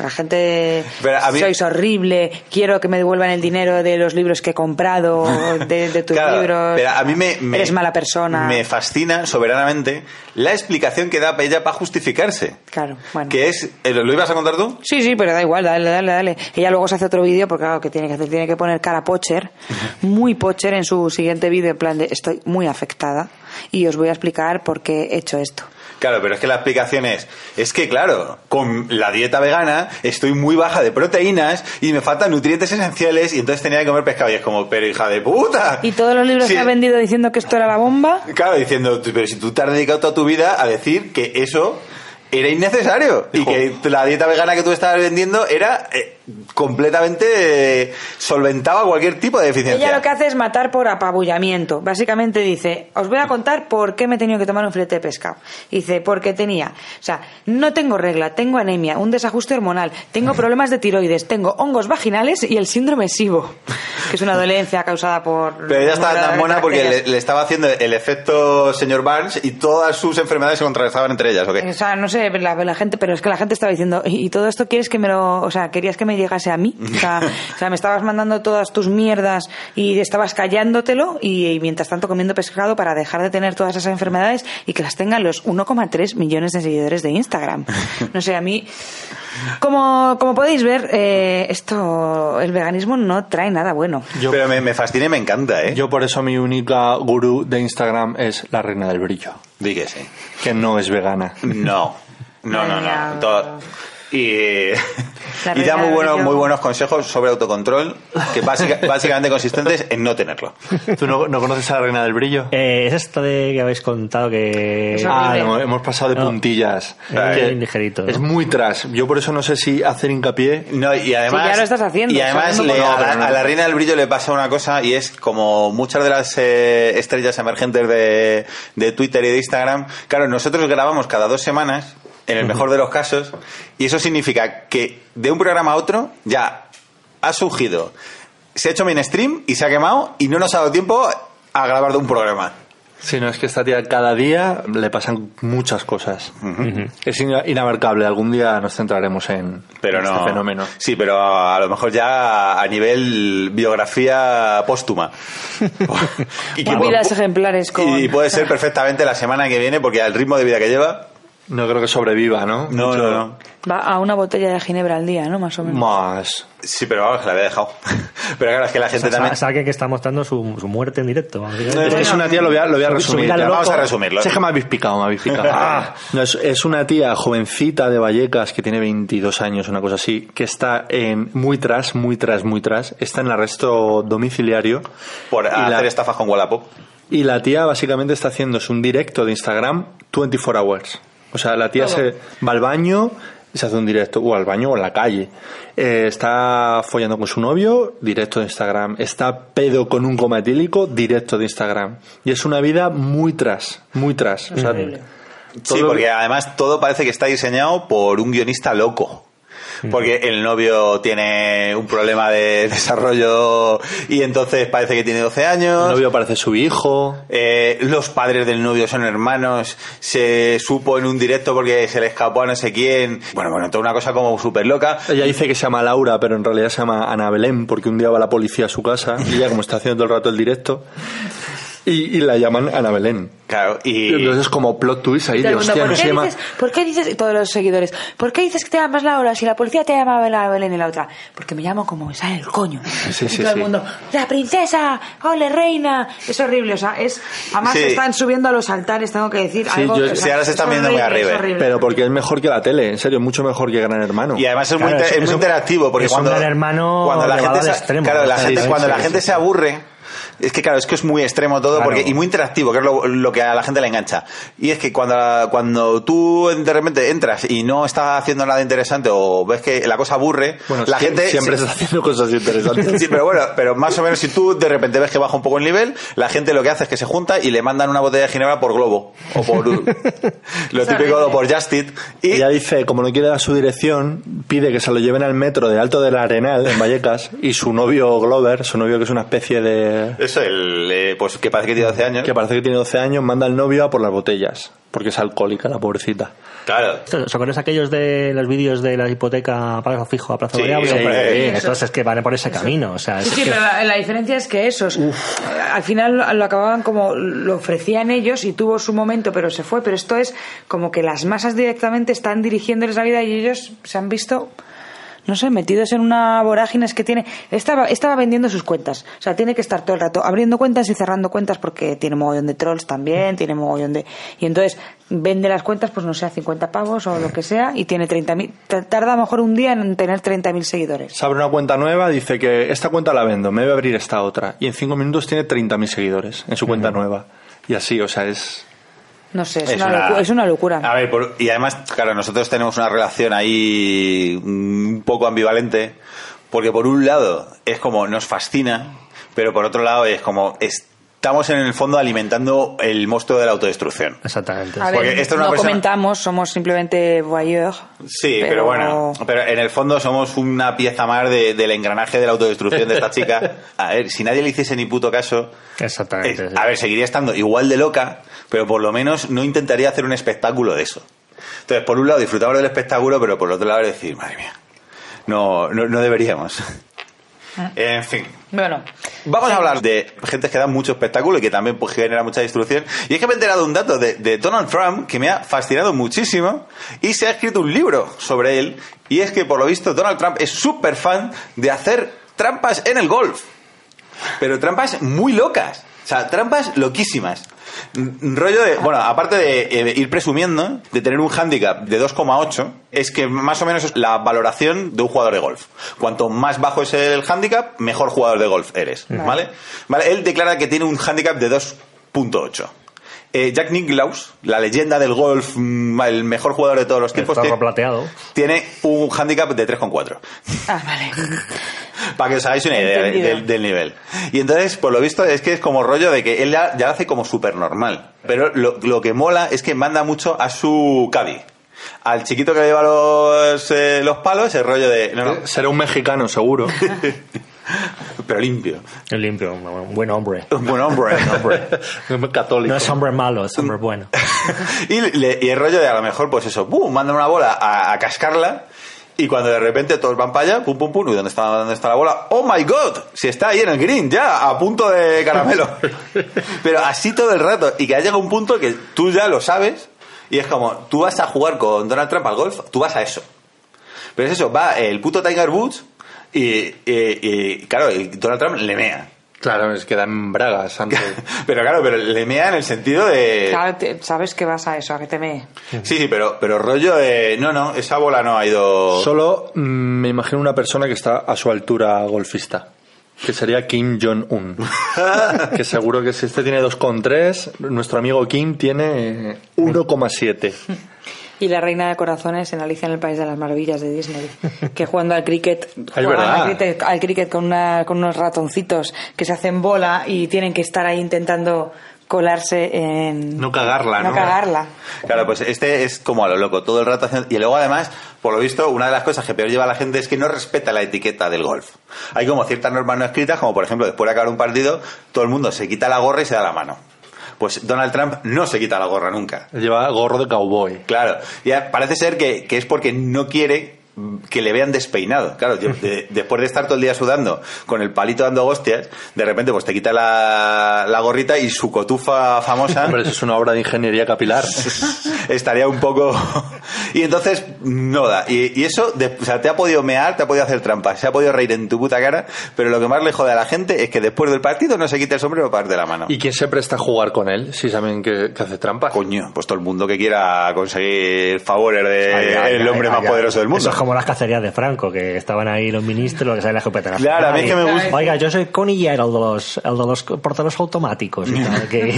La gente Pero a mí- sois horrible, quiero que me devuelvan el dinero de los libros que he comprado, de, de tus Claro, libros. pero a mí me, me- eres mala persona. Me fascina soberanamente la explicación que da ella para justificarse. Claro, bueno. Que es, eh, ¿lo ibas a contar tú? Sí, sí, pero da igual, dale, dale, dale. Ella luego se hace otro vídeo porque claro, que tiene que hacer, tiene que poner cara pocher, muy pocher en su siguiente vídeo en plan de estoy muy afectada y os voy a explicar por qué he hecho esto. Claro, pero es que la explicación es, es que claro, con la dieta vegana estoy muy baja de proteínas y me faltan nutrientes esenciales y entonces tenía que comer pescado y es como, pero hija de puta. Y todos los libros Sí. que ha vendido diciendo que esto era la bomba. Claro, diciendo, pero si tú te has dedicado toda tu vida a decir que eso era innecesario y que la dieta vegana que tú estabas vendiendo era eh, completamente eh, solventaba cualquier tipo de deficiencia. Ella lo que hace es matar por apabullamiento. Básicamente dice, os voy a contar por qué me he tenido que tomar un filete de pescado. Dice, porque tenía, o sea, no tengo regla, tengo anemia, un desajuste hormonal, tengo <laughs> problemas de tiroides, tengo hongos vaginales y el síndrome SIBO, que es una <laughs> dolencia causada por... Pero ella estaba tan buena porque le, estaba haciendo el efecto señor Barnes y todas sus enfermedades se contrarrestaban entre ellas, ¿o qué? O sea, no sé, la, la gente, pero es que la gente estaba diciendo, ¿y y todo esto quieres que me lo, o sea, querías que me llegase a mí? O sea, o sea, me estabas mandando todas tus mierdas y estabas callándotelo y, y mientras tanto comiendo pescado para dejar de tener todas esas enfermedades y que las tengan los 1,3 millones de seguidores de Instagram. No sé, a mí, como, como podéis ver, eh, esto, el veganismo no trae nada bueno. Yo, Pero me, me fascina y me encanta, ¿eh? yo por eso mi única gurú de Instagram es la reina del brillo, Di que no es vegana. No, no, no, no. Todo- Y, da muy buenos, muy buenos consejos sobre autocontrol, que básica- <laughs> básicamente consistentes en no tenerlo. ¿Tú no, no conoces a la reina del brillo? Eh, es esto de que habéis contado que... Ah, no, hemos pasado de No. puntillas. Eh, Que ligerito, ¿no? Es muy tras. Yo por eso no sé si hacer hincapié. No, y además, Sí, ya lo estás haciendo, Y además le- a, la, no. a la reina del brillo le pasa una cosa y es como muchas de las eh, estrellas emergentes de, de Twitter y de Instagram. Claro, nosotros grabamos cada dos semanas, en el mejor de los casos, y eso significa que de un programa a otro ya ha surgido, se ha hecho mainstream y se ha quemado y no nos ha dado tiempo a grabar de un programa. Si no, es que esta tía cada día le pasan muchas cosas. Es ina- inabarcable. Algún día nos centraremos en Pero este no. fenómeno. Sí, pero a, a lo mejor ya a nivel biografía póstuma. <laughs> y, que- Vidas ejemplares con... y puede ser perfectamente la semana que viene, porque al ritmo de vida que lleva. No creo que sobreviva, ¿no? No, Mucho- no, no. Va a una botella de ginebra al día, ¿no? Más o menos. Más. Sí, pero vamos, que la había dejado. <laughs> pero claro, es que la gente O sea, también. sa- alguien que está mostrando su, su muerte en directo. básicamente. Es una tía, lo voy a, lo voy a Su- resumir. Ya, vamos a resumirlo. Sí, es que me habéis picado, me habéis picado. <laughs> Ah, no, es, es una tía jovencita de Vallecas que tiene 22 años, una cosa así, que está en muy tras, muy tras, muy tras. Está en arresto domiciliario. Por y hacer la, estafas con Wallapop. y la tía básicamente está haciéndose un directo de Instagram 24 hours. O sea, la tía se va al baño y se hace un directo, o al baño o en la calle. Eh, está follando con su novio, directo de Instagram. Está pedo con un coma etílico, directo de Instagram. Y es una vida muy tras, muy tras. O sea, Sí, porque además todo parece que está diseñado por un guionista loco. Porque el novio tiene un problema de <laughs> desarrollo y entonces parece que tiene 12 años. El novio parece su hijo. Eh, los padres del novio son hermanos. Se supo en un directo porque se le escapó a no sé quién. Bueno, bueno, toda una cosa como súper loca. Ella dice que se llama Laura, pero en realidad se llama Ana Belén, porque un día va la policía a su casa y ella, como está haciendo todo el rato el directo, y, y la llaman Ana Belén. Claro, y. Y entonces es como plot twist ahí Todo de el mundo, hostia, ¿por, no qué se llama. dices, ¿Por qué dices, todos los seguidores, ¿por qué dices que te llamas Laura si la policía te llama la Belén y la otra? Porque me llamo como me sale el coño. Sí, y sí, todo sí. el mundo, la princesa, ole reina. Es horrible, o sea, es. Además Sí. están subiendo a los altares, tengo que decir. Sí, algo, yo- o sea, sí, ahora se es están viendo muy arriba. Pero porque es mejor que la tele, en serio, mucho mejor que Gran Hermano. Y además es muy, Claro, inter- es- es muy es un- interactivo porque es un cuando, gran hermano cuando la gente, se, extremo. claro, la gente- sí, cuando sí, la gente sí. se aburre es que claro, es que es muy extremo todo Claro. porque y muy interactivo, que es lo, lo que a la gente le engancha. Y es que cuando, cuando tú de repente entras y no estás haciendo nada interesante o ves que la cosa aburre, Bueno, la gente siempre está haciendo cosas interesantes. <laughs> Sí, pero bueno, pero más o menos si tú de repente ves que baja un poco el nivel, la gente lo que hace es que se junta y le mandan una botella de ginebra por globo o por <laughs> lo típico o por Just Eat y Ella dice, como no quiere dar su dirección, pide que se lo lleven al metro de Alto del Arenal, en Vallecas, y su novio Glover, su novio que es una especie de... eso el eh, pues que parece que tiene 12 años. que parece que tiene 12 años, manda al novio a por las botellas, porque es alcohólica la pobrecita. Claro. ¿Os acordáis aquellos de los vídeos de la hipoteca a plazo fijo a plazo Sí, variable? sí, sí. Entonces es que van por ese camino. O sea, Sí, es sí, que- pero la, la diferencia es que esos, eh, al final lo, lo acababan como, lo ofrecían ellos y tuvo su momento, pero se fue. Pero esto es como que las masas directamente están dirigiéndoles la vida y ellos se han visto, no sé, metidos en una vorágine es que tiene. Estaba, estaba vendiendo sus cuentas. O sea, tiene que estar todo el rato abriendo cuentas y cerrando cuentas porque tiene mogollón de trolls también, tiene mogollón de. Y entonces vende las cuentas, pues no sé, a 50 pavos o lo que sea, y tiene 30.000. Tarda a lo mejor un día en tener 30.000 seguidores. Se abre una cuenta nueva, dice que esta cuenta la vendo, me voy a abrir esta otra. Y en 5 minutos tiene 30.000 seguidores en su cuenta nueva. Y así, o sea, es... No sé, es, una, locu- es una locura. A ver, por- y además, claro, nosotros tenemos una relación ahí un poco ambivalente, porque por un lado es como nos fascina, pero por otro lado es como estamos en el fondo alimentando el monstruo de la autodestrucción. Exactamente. A es una no persona- comentamos, somos simplemente voyeurs. Sí, pero, bueno, pero en el fondo somos una pieza más de- del engranaje de la autodestrucción de esta chica. <laughs> A ver, si nadie le hiciese ni puto caso, Exactamente. eh, sí. a ver, seguiría estando igual de loca, pero por lo menos no intentaría hacer un espectáculo de eso. Entonces, por un lado disfrutamos del espectáculo, pero por otro lado decir, madre mía, no, no, no deberíamos. En fin. Bueno, Vamos a hablar de gente que dan mucho espectáculo y que también pues, genera mucha destrucción. Y es que me he enterado un dato de, de Donald Trump que me ha fascinado muchísimo y se ha escrito un libro sobre él. Y es que por lo visto Donald Trump es súper fan de hacer trampas en el golf. Pero trampas muy locas. O sea, trampas loquísimas. Rollo de, bueno, aparte de eh, ir presumiendo de tener un handicap de 2,8, es que más o menos es la valoración de un jugador de golf. Cuanto más bajo es el handicap, mejor jugador de golf eres, ¿vale? Vale, él declara que tiene un handicap de 2.8. Eh, Jack Nicklaus, la leyenda del golf, mm, el mejor jugador de todos los tiempos, tiene, plateado. tiene un handicap de 3,4. Ah, vale. <laughs> Para que os hagáis una idea del, del nivel. Y entonces, por lo visto, es que es como rollo de que él ya, ya lo hace como súper normal. Pero lo, lo que mola es que manda mucho a su caddy. Al chiquito que le lleva los, eh, los palos, el rollo de... No, no, Será un mexicano, seguro. <laughs> <laughs> pero limpio. Limpio, un buen hombre. Un buen hombre. <laughs> Católico. No es hombre malo, es hombre bueno. <laughs> y, le- y el rollo de a lo mejor, pues eso, ¡pum! mandan una bola a, a cascarla. Y cuando de repente todos van para allá, pum, pum, pum, ¿y dónde está, dónde está la bola? ¡Oh my god! Si está ahí en el green, ya, a punto de caramelo. Pero así todo el rato. Y que llega un punto que tú ya lo sabes. Y es como, tú vas a jugar con Donald Trump al golf, tú vas a eso. Pero es eso, va el puto Tiger Woods y, y- y, claro, y Donald Trump le mea. Claro, es que dan bragas antes. <laughs> Pero claro, pero le mea en el sentido de... Claro, te- sabes que vas a eso, a que te mee. Sí, sí, pero, pero rollo de... No, no, esa bola no ha ido... Solo mm, me imagino una persona que está a su altura golfista. Que sería Kim Jong-un. <laughs> que seguro que si este tiene 2,3, nuestro amigo Kim tiene eh, 1,7. Y la reina de corazones en Alicia en el País de las Maravillas de Disney, que jugando al cricket, <laughs> juegan al cricket, al cricket con, una- con unos ratoncitos que se hacen bola y tienen que estar ahí intentando colarse en... No cagarla, ¿no? cagarla. Claro, pues este es como a lo loco, todo el rato haciendo... Y luego además, por lo visto, una de las cosas que peor lleva a la gente es que no respeta la etiqueta del golf. Hay como ciertas normas no escritas, como por ejemplo, después de acabar un partido, todo el mundo se quita la gorra y se da la mano. Pues Donald Trump no se quita la gorra nunca. Lleva gorro de cowboy. Claro, ya parece ser que, que es porque no quiere que le vean despeinado. Claro, yo, de- <laughs> después de estar todo el día sudando con el palito dando hostias, de repente pues te quita la, la gorrita y su cotufa famosa Hombre, eso es una obra de ingeniería capilar. <laughs> estaría un poco... <laughs> y entonces no da. Y, y eso, de- o sea, te ha podido mear, te ha podido hacer trampas, se ha podido reír en tu puta cara, pero lo que más le jode a la gente es que después del partido no se quita el sombrero para de la mano. ¿Y quién se presta a jugar con él si saben que, que hace trampas? Coño, pues todo el mundo que quiera conseguir favores de Ay, ay, el ay, hombre más poderoso del mundo. Como las cacerías de Franco, que estaban ahí los ministros, lo que sale la escopeta. en la Claro, a mí es que me gusta- Oiga, yo soy conillero, el de los, el de los porteros automáticos. y tal, que,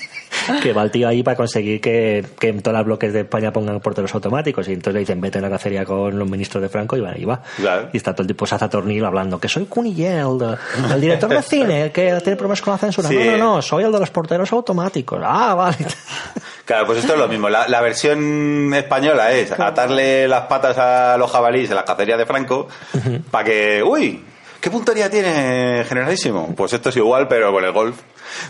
<laughs> que va el tío ahí para conseguir que, que en todos los bloques de España pongan porteros automáticos. Y entonces le dicen, vete a la cacería con los ministros de Franco y va. Y, va. Claro. y está todo el tipo Tornil hablando, que soy Cunillero, el, el director de cine, el que tiene problemas con la censura. Sí. No, no, no, soy el de los porteros automáticos. Ah, vale. <laughs> Claro, pues esto es lo mismo. La, la versión española es atarle las patas a los jabalíes en la cacería de Franco para que, uy, ¿qué puntería tiene generalísimo? Pues esto es igual, pero con el golf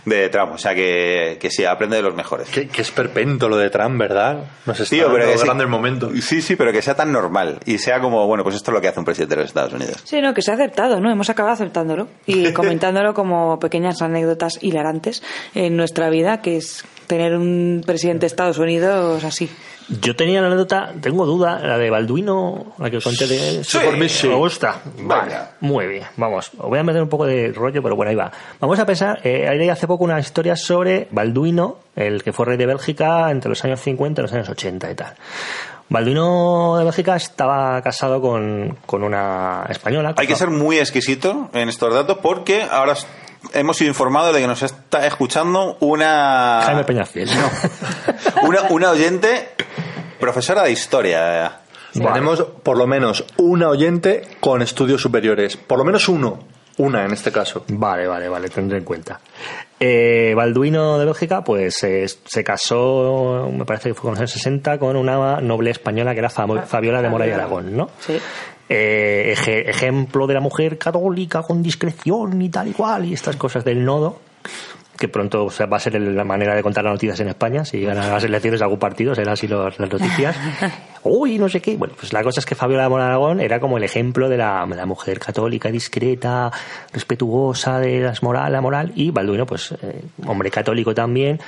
de tramo. O sea que, que sí, aprende de los mejores. Qué, qué esperpento lo de Trump, ¿verdad? Nos está Tío, pero dando que sí- grandes momentos. Sí, sí, pero que sea tan normal y sea como, bueno, pues esto es lo que hace un presidente de los Estados Unidos. Sí, no, que se ha aceptado, ¿no? Hemos acabado aceptándolo y <laughs> comentándolo como pequeñas anécdotas hilarantes en nuestra vida, que es tener un presidente de Estados Unidos así. Yo tenía la anécdota, tengo duda, la de Balduino, la que conté de... Sí, por mí sí. Me gusta. Vale, muy bien, vamos. Os voy a meter un poco de rollo, pero bueno, ahí va. Vamos a pensar, eh, hay hace poco una historia sobre Balduino, el que fue rey de Bélgica entre los años 50 y los años 80 y tal. Balduino de Bélgica estaba casado con, con una española. Hay que ser muy exquisito en estos datos porque ahora hemos sido informados de que nos está escuchando una... Jaime Peñafiel. <laughs> una, una oyente profesora de historia. Tenemos por lo menos una oyente con estudios superiores. Por lo menos uno. Una en este caso. Vale, vale, vale, tendré en cuenta. Eh, Balduino de Bélgica, pues eh, se casó, me parece que fue con los años 60, con una noble española que era Fabiola de Mora y Aragón, ¿no? Sí. Eh, eje- ejemplo de la mujer católica con discreción y tal y cual, y estas cosas del nodo, que pronto o sea, va a ser la manera de contar las noticias en España, si ganan las elecciones de algún partido, serán así los- las noticias. <laughs> Uy, no sé qué. Bueno, pues la cosa es que Fabiola de Mora y Aragón era como el ejemplo de la, de la mujer católica, discreta, respetuosa de las moral, la moral, y Balduino, pues, eh, hombre católico también,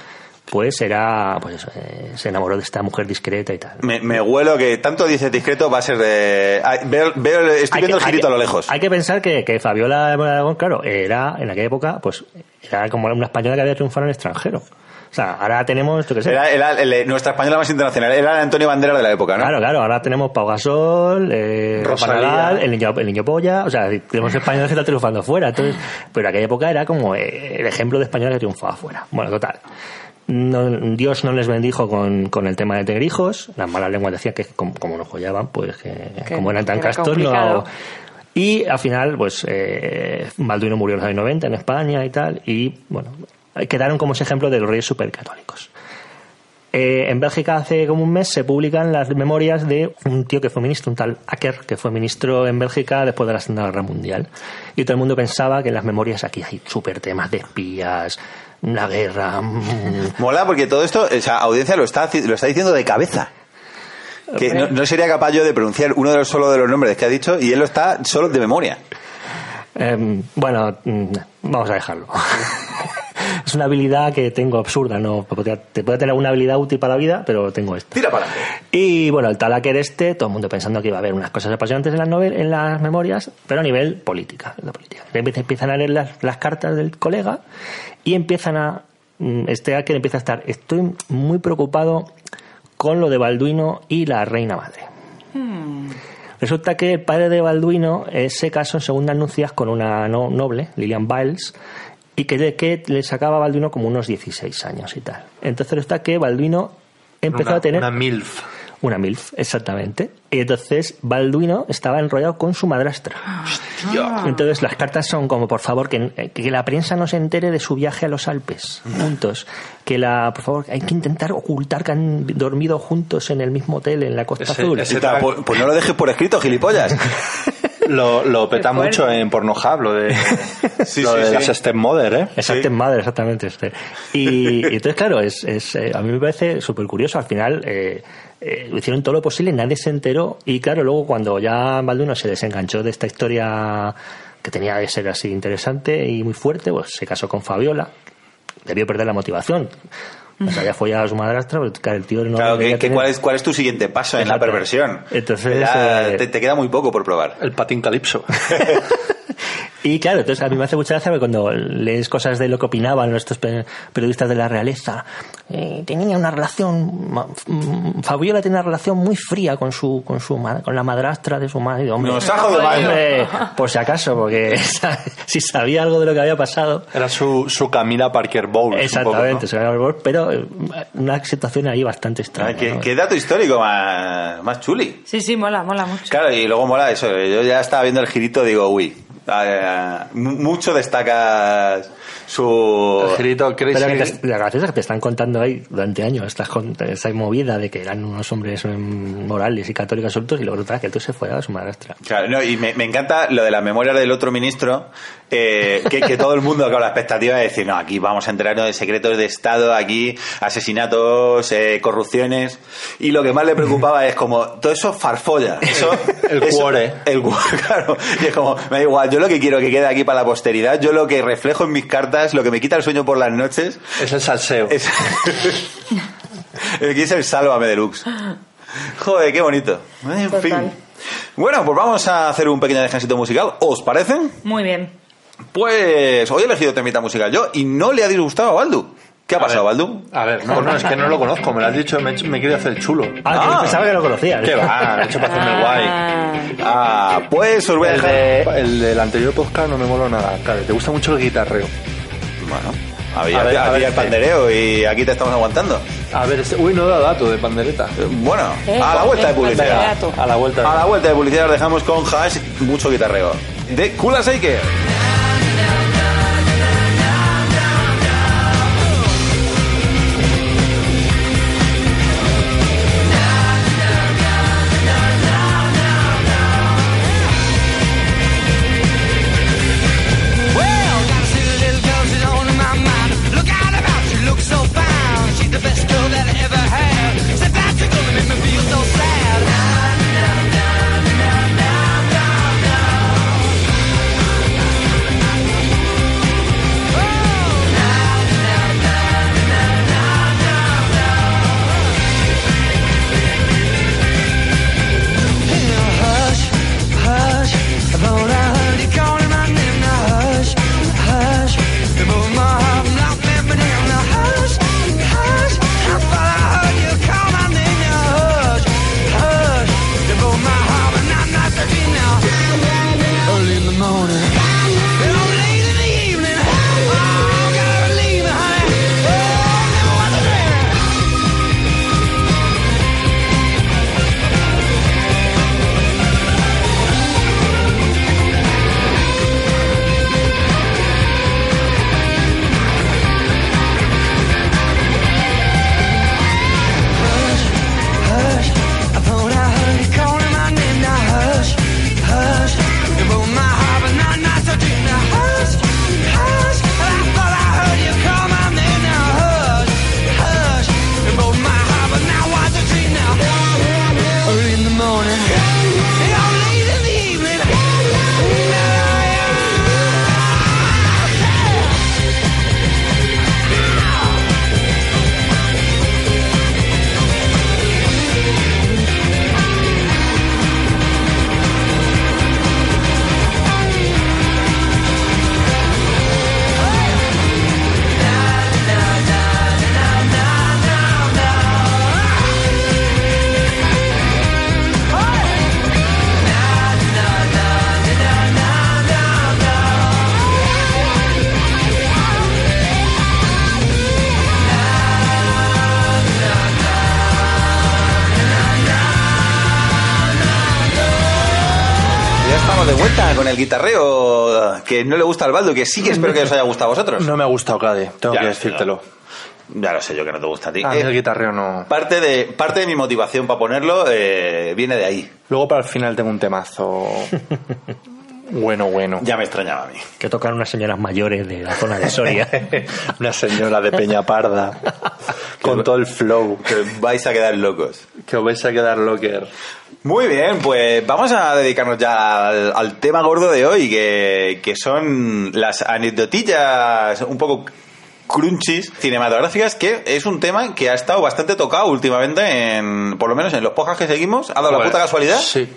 pues era, pues eso, eh, se enamoró de esta mujer discreta y tal. Me, me huelo que tanto dice discreto va a ser de... ah, Veo, veo- estoy Hay viendo que- el girito que- a lo lejos. Hay que pensar que, que Fabiola de Aragón, claro, era en aquella época, pues era como una española que había triunfado en el extranjero. O sea, ahora tenemos, yo qué sé. Era, era el- nuestra española más internacional. Era el Antonio Banderas de la época, ¿no? Claro, claro, ahora tenemos Pau Gasol, eh, Rosalía. El niño, el niño polla, o sea, tenemos españoles que están triunfando fuera. Entonces, pero en aquella época era como eh, el ejemplo de español que triunfaba fuera. Bueno, total. No- Dios no les bendijo con, con el tema de tener hijos. Las malas lenguas decían que como, como nos follaban, pues que, Que como eran tan era castos, complicado. no. Y al final, pues, eh, Balduino murió en los años 90 en España y tal. Y bueno, quedaron como ese ejemplo de los reyes supercatólicos. Eh, en Bélgica hace como un mes se publican las memorias de un tío que fue ministro, un tal Acker, que fue ministro en Bélgica después de la Segunda Guerra Mundial. Y todo el mundo pensaba que en las memorias aquí hay súper temas de espías, la guerra. Mola porque todo esto, o sea, audiencia lo está, lo está diciendo de cabeza. Que no, no sería capaz yo de pronunciar uno de los solo de los nombres que ha dicho y él lo está solo de memoria. Em, bueno, mm, vamos a dejarlo. Es una habilidad que tengo absurda, no te puede tener una habilidad útil para la vida, pero tengo esta. Tira para. Y bueno, el tal Acker este, todo el mundo pensando que iba a haber unas cosas apasionantes en las, novel en las memorias, pero a nivel política. en la política. Empiezan- Empiezan a leer las, las cartas del colega y empiezan a... mm, Este Acker empieza a estar, estoy muy preocupado con lo de Balduino y la reina madre. Resulta que el padre de Balduino eh, se casó en segundas nupcias con una no- noble, Lilian Biles, y que, que le sacaba a Balduino como unos 16 años y tal. Entonces resulta que Balduino empezó Una- a tener... Una MILF. Una MILF, exactamente. Y entonces Balduino estaba enrollado con su madrastra. Entonces las cartas son como, por favor, que, que la prensa no se entere de su viaje a los Alpes, juntos. Que la, por favor, hay que intentar ocultar que han dormido juntos en el mismo hotel en la Costa Ese- Azul. ese- Pues, pues no lo dejes por escrito, gilipollas. <laughs> Lo, lo peta mucho en Pornhub, lo de, Sí, lo sí, de sí. las stepmother, ¿eh? Exacto, en madre, exactamente. Este. Y, y entonces, claro, es, es, eh, a mí me parece súper curioso. Al final eh, eh, hicieron todo lo posible, nadie se enteró. Y claro, luego cuando ya Balduino se desenganchó de esta historia que tenía que ser así interesante y muy fuerte, pues se casó con Fabiola. Debió perder la motivación. O sea, ya fue a su madrastra, pero claro, el tío no Claro, que, que tener- ¿cuál, es, ¿cuál es tu siguiente paso en la Exacto. perversión? Entonces, Ya eh, te, te queda muy poco por probar. El patín calipso. <laughs> Y claro, entonces a mí me hace mucha gracia porque cuando lees cosas de lo que opinaban nuestros pe- periodistas de la realeza, eh, tenía una relación, mm, Fabiola tenía una relación muy fría con su, con su con la madrastra de su madre. Hombre, Nos ha jodido mal. hombre, por si acaso, porque <laughs> si sabía algo de lo que había pasado, Era su, su Camila Parker Bowles. exactamente, se había olvidado, pero eh, una situación ahí bastante extraña. Ah, ¿Qué, ¿no? qué dato histórico más, más chuli. Sí, sí, mola, mola mucho. Claro, y luego mola eso. Yo ya estaba viendo el girito, digo, uy, mu- mucho destacas su... Crazy. Pero que te, la graciosa es que te están contando ahí durante años esta, con- esta movida de que eran unos hombres mm, morales y católicos absolutos y luego resulta que tío se fue a su madrastra. Claro, no, y me, me encanta lo de la memoria del otro ministro, eh, que, que todo el mundo con la expectativa de decir, no, aquí vamos a enterarnos de secretos de Estado, aquí asesinatos, eh, corrupciones, y lo que más le preocupaba es como, todo eso farfolla, eso, El cuore. el cuore, <laughs> claro, y es como, me da igual, yo lo que quiero que quede aquí para la posteridad, yo lo que reflejo en mis cartas, lo que me quita el sueño por las noches, Es el salseo. es, <laughs> Aquí es el Sálvame Deluxe. Joder, qué bonito. En Total. fin. Bueno, pues vamos a hacer un pequeño descansito musical. ¿Os parece? Muy bien. Pues hoy he elegido temita musical yo y no le ha disgustado a Baldu. ¿Qué ha pasado. Baldu? A ver, no, no, es que no lo conozco. Me lo has dicho, me, he hecho- me quiero hacer el chulo. Ah, Ah. que pensaba que lo conocías. ¿Qué va? He hecho para hacerme guay. Ah, pues os voy a El, dejar... de- el del anterior podcast no me mola nada. Claro, te gusta mucho el guitarreo. Bueno, había, A ver, a había ver, el pandereo y aquí te estamos aguantando. A ver, este- uy, no da dato de pandereta. Eh, Bueno, Eh, a la vuelta de eh, publicidad. A la vuelta. A la vuelta de publicidad os dejamos con Hash, mucho guitarreo. De Kula Seike. El guitarreo que no le gusta al Baldo, que sí que espero que os haya gustado a vosotros. No me ha gustado Cade, tengo Ya, que decírtelo. Ya lo sé yo que no te gusta a ti. A mí Eh, el guitarreo no. parte, de, parte de mi motivación para ponerlo eh, viene de ahí. Luego para el final tengo un temazo. <laughs> bueno, bueno. Ya me extrañaba a mí. Que tocan unas señoras mayores de la zona de Soria. <laughs> Una señora de Peñaparda. <laughs> con todo el flow. Que vais a quedar locos. Que os vais a quedar locker. Muy bien, pues vamos a dedicarnos ya al, al tema gordo de hoy, que, que son las anecdotillas un poco crunchies cinematográficas, que es un tema que ha estado bastante tocado últimamente, en, por lo menos en los podcasts que seguimos. ¿Ha dado la Pues, puta casualidad? Sí.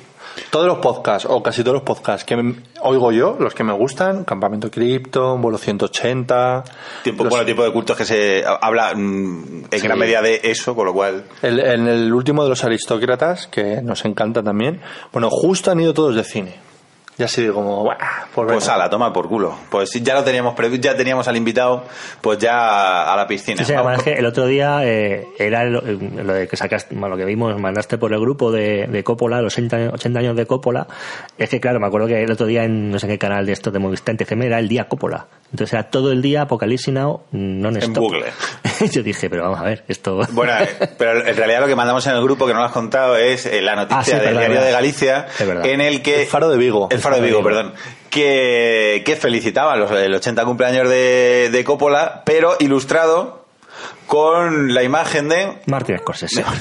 Todos los podcasts, o casi todos los podcasts que oigo yo, los que me gustan, Campamento Krypton, Vuelo 180. Tiempo, los- bueno, tiempo de cultos que se habla mm, en Sí. gran medida de eso, con lo cual... el- en el último de los aristócratas, que nos encanta también, bueno, justo han ido todos de cine. Ya así de como, "Buah, pues Pues venga". ala, toma por culo. Pues ya lo teníamos previ- ya teníamos al invitado, pues ya a la piscina. Sí, sí, además es que el otro día eh, era lo, lo de que sacaste, bueno, lo que vimos, mandaste por el grupo de, de Coppola, los 80, años- 80 años de Coppola. Es que, claro, me acuerdo que el otro día en no sé qué canal de esto de Movistar en TCM era el día Coppola. Entonces era todo el día Apocalipsis Now non En stop. bucle. <laughs> Yo dije, pero vamos a ver, esto. <laughs> Bueno, eh, pero en realidad lo que mandamos en el grupo que no lo has contado es eh, la noticia Ah, sí, del diario de Galicia en el que El Faro de Vigo. el Faro de Vigo, perdón, que, que felicitaba los, el 80 cumpleaños de, de Coppola, pero ilustrado con la imagen de Martin Scorsese. <laughs>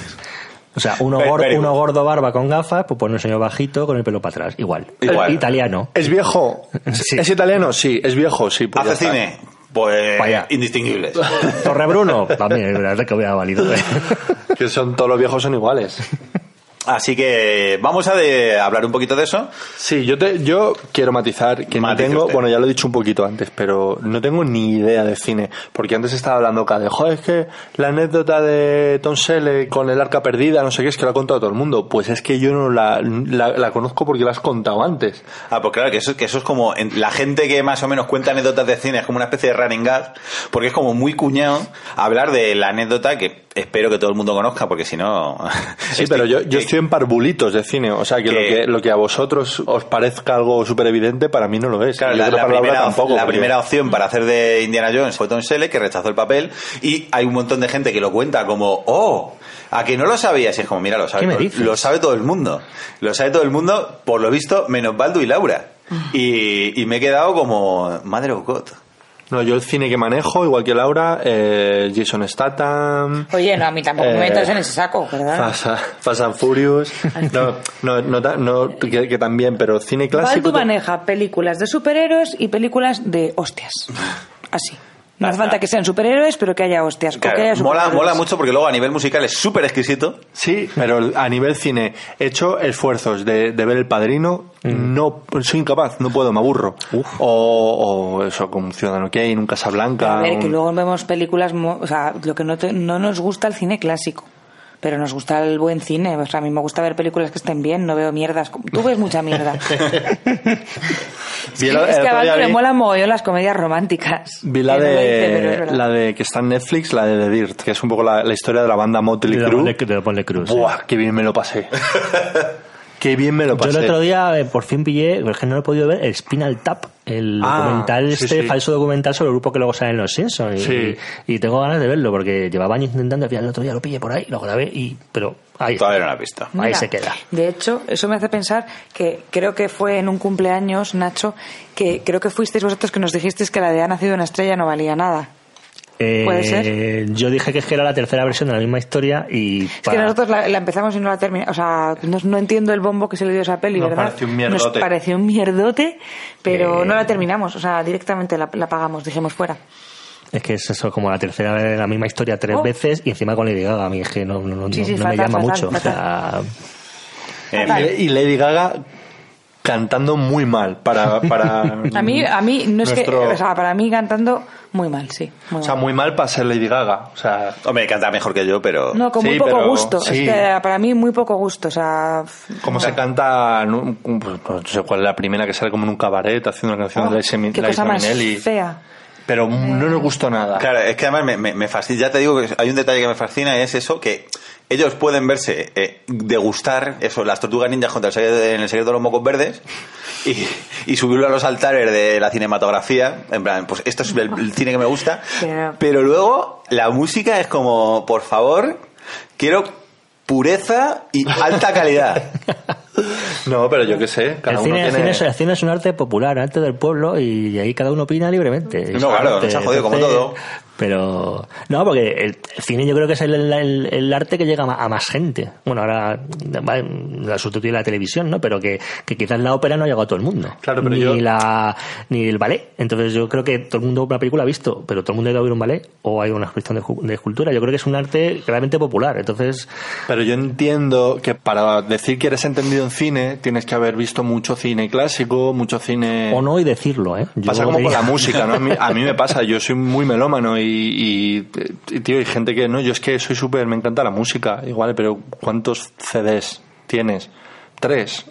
O sea, uno, Very- gor- very uno gordo barba con gafas, pues pone un señor bajito con el pelo para atrás. Igual. Igual. Italiano. ¿Es viejo? Sí. ¿Es italiano? Sí, es viejo, sí. pues hace cine, pues Vaya. indistinguibles. Torre Bruno. También, es verdad que hubiera valido. Que son todos los viejos son iguales. <laughs> Así que vamos a de- hablar un poquito de eso. Sí, yo te, yo quiero matizar que Matice no tengo, usted. bueno, ya lo he dicho un poquito antes, pero no tengo ni idea de cine, porque antes estaba hablando acá de, joder, es que la anécdota de Tom Selleck con el arca perdida, no sé qué, es que la ha contado todo el mundo. Pues es que yo no la, la, la conozco porque la has contado antes. Ah, pues claro, que eso, que eso es como en- la gente que más o menos cuenta anécdotas de cine, es como una especie de running gag, porque es como muy cuñado hablar de la anécdota que espero que todo el mundo conozca, porque si no... Sí, estoy- pero yo, yo que- estoy en parvulitos de cine, o sea que, Que- lo que lo que a vosotros os parezca algo súper evidente, para mí no lo es. Claro, Y la, otra la palabra primera, tampoco, la porque- primera opción para hacer de Indiana Jones fue Tom Selleck, que rechazó el papel, y hay un montón de gente que lo cuenta como, oh, a que no lo sabías, y es como, mira, lo sabe, ¿Qué me todo, dices? lo sabe todo el mundo, lo sabe todo el mundo, por lo visto, menos Baldo y Laura. Y, y me he quedado como, madre of God. No, yo el cine que manejo, igual que Laura, eh, Jason Statham, Oye, no, a mí tampoco me Eh, metas en ese saco, ¿verdad? Fast, and Furious, no, no, no, no, que, que también, pero cine clásico. Baldu maneja películas de superhéroes y películas de hostias. Así. No hace falta que sean superhéroes, pero que haya hostias. o Claro, que haya mola, mola mucho porque luego a nivel musical es súper exquisito. Sí, pero a nivel cine he hecho esfuerzos de, de ver El Padrino, no soy incapaz, no puedo, me aburro. O, o eso, como Ciudadano Kane, un Casablanca. A ver, que un- luego vemos películas, mo- o sea, lo que no, te- no nos gusta el cine clásico. Pero nos gusta el buen cine. O sea, a mí me gusta ver películas que estén bien, no veo mierdas. Tú ves mucha mierda. <laughs> es que, <laughs> es a Baldu le vi- molan mogollón las comedias románticas. Vi la dice, de, la de que está en Netflix, la de The Dirt, que es un poco la, la historia de la banda Motley Crue. De Ponle Cruz. Buah, qué bien me lo pasé. <laughs> qué bien me lo Yo pasé. el otro día eh, por fin pillé, es que no lo he podido ver, el Spinal Tap, el Ah, documental, sí, este sí. falso documental sobre el grupo que luego sale en Los Simpsons. Y, Sí. y tengo ganas de verlo porque llevaba años intentando, al final el otro día lo pillé por ahí, lo grabé, y, pero ahí, Todavía no la he visto. ahí Mira, se queda. De hecho, eso me hace pensar que creo que fue en un cumpleaños, Nacho, que creo que fuisteis vosotros que nos dijisteis que la de Ha nacido una estrella no valía nada. Eh, ¿Puede ser? Yo dije que es que era la tercera versión de la misma historia y... Es que nosotros la, la empezamos y no la terminamos. O sea, no, no entiendo el bombo que se le dio a esa peli, Nos ¿verdad? pareció un mierdote. Nos pareció un mierdote, pero Eh. no la terminamos. O sea, directamente la, la pagamos, dijimos fuera. Es que es eso, como la tercera de la misma historia tres Oh. veces y encima con Lady Gaga. A mí es que no, no, no- Sí, sí, no me llama fatal, mucho. O sea, Eh, Y Lady Gaga cantando muy mal para, para <laughs> A mí, a mí no es nuestro- que. O sea, para mí cantando muy mal, sí. Muy o sea, mal. muy mal para ser Lady Gaga. O sea, Hombre, canta mejor que yo, pero... No, con Sí, muy poco pero- gusto. sí. Es que para mí muy poco gusto. O sea, como se canta, no, pues, no sé cuál es la primera que sale como en un cabaret haciendo una canción oh, de Liza Min- qué Liza cosa más Minnelli. fea. Pero no nos gustó nada. Claro, es que además me, me, me fascina. Ya te digo que hay un detalle que me fascina, es eso, que ellos pueden verse eh, degustar eso, las tortugas ninjas contra el secreto, en el secreto de los mocos verdes, y, y subirlo a los altares de la cinematografía. En plan, pues esto es el, el cine que me gusta. <laughs> Pero luego la música es como, por favor, quiero pureza y alta calidad. <laughs> No, pero yo qué sé. Cada El uno cine, el tiene... cine es, el cine es un arte popular, arte del pueblo, y ahí cada uno opina libremente. No, claro, arte, nos ha jodido como todo. Pero, no, porque el, cine yo creo que es el, el- el arte que llega a más gente. Bueno, ahora va- la sustituye la televisión, ¿no? Pero que, que quizás la ópera no ha llegado a todo el mundo. Claro, pero ni yo- la ni el ballet. Entonces yo creo que todo el mundo una película ha visto, pero todo el mundo ha ido a ver un ballet o hay una cuestión de, escultura. Yo creo que es un arte realmente popular. Entonces, Pero yo entiendo que para decir que eres entendido en cine tienes que haber visto mucho cine clásico, mucho cine... o no y decirlo, ¿eh? Yo Pasa como con la música, ¿no? A mí, a mí me pasa, yo soy muy melómano y, y, tío, hay gente que no, yo es que soy súper, me encanta la música, igual, pero ¿cuántos CDs tienes? Tres.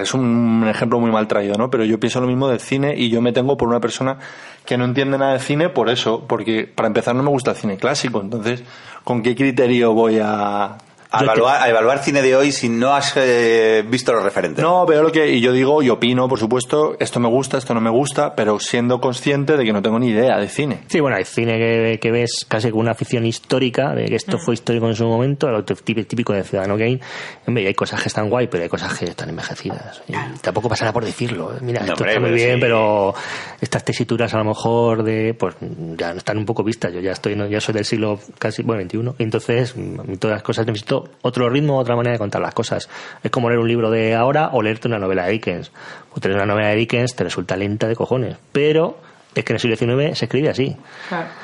Es un ejemplo muy mal traído, ¿no? Pero yo pienso lo mismo del cine y yo me tengo por una persona que no entiende nada de cine por eso, porque para empezar no me gusta el cine clásico, entonces, ¿con qué criterio voy a, A evaluar, a evaluar cine de hoy si no has eh, visto los referentes. no, veo lo que. Y yo digo y opino, por supuesto, esto me gusta, esto no me gusta, pero siendo consciente de que no tengo ni idea de cine. Sí, bueno, hay cine que, que ves casi con una afición histórica, de que esto fue histórico en su momento, lo tí- típico de Ciudadano Kane. Hombre, hay cosas que están guay, pero hay cosas que están envejecidas. Y tampoco pasará por decirlo. Mira, No, esto hombre, está muy bien, sí. pero estas tesituras a lo mejor de, pues ya no están un poco vistas. Yo ya estoy, ya soy del siglo casi, bueno, 21. Y entonces, mm, todas las cosas necesito otro ritmo, otra manera de contar las cosas. Es como leer un libro de ahora o leerte una novela de Dickens. O tener una novela de Dickens te resulta lenta de cojones. Pero es que en el siglo XIX se escribe así.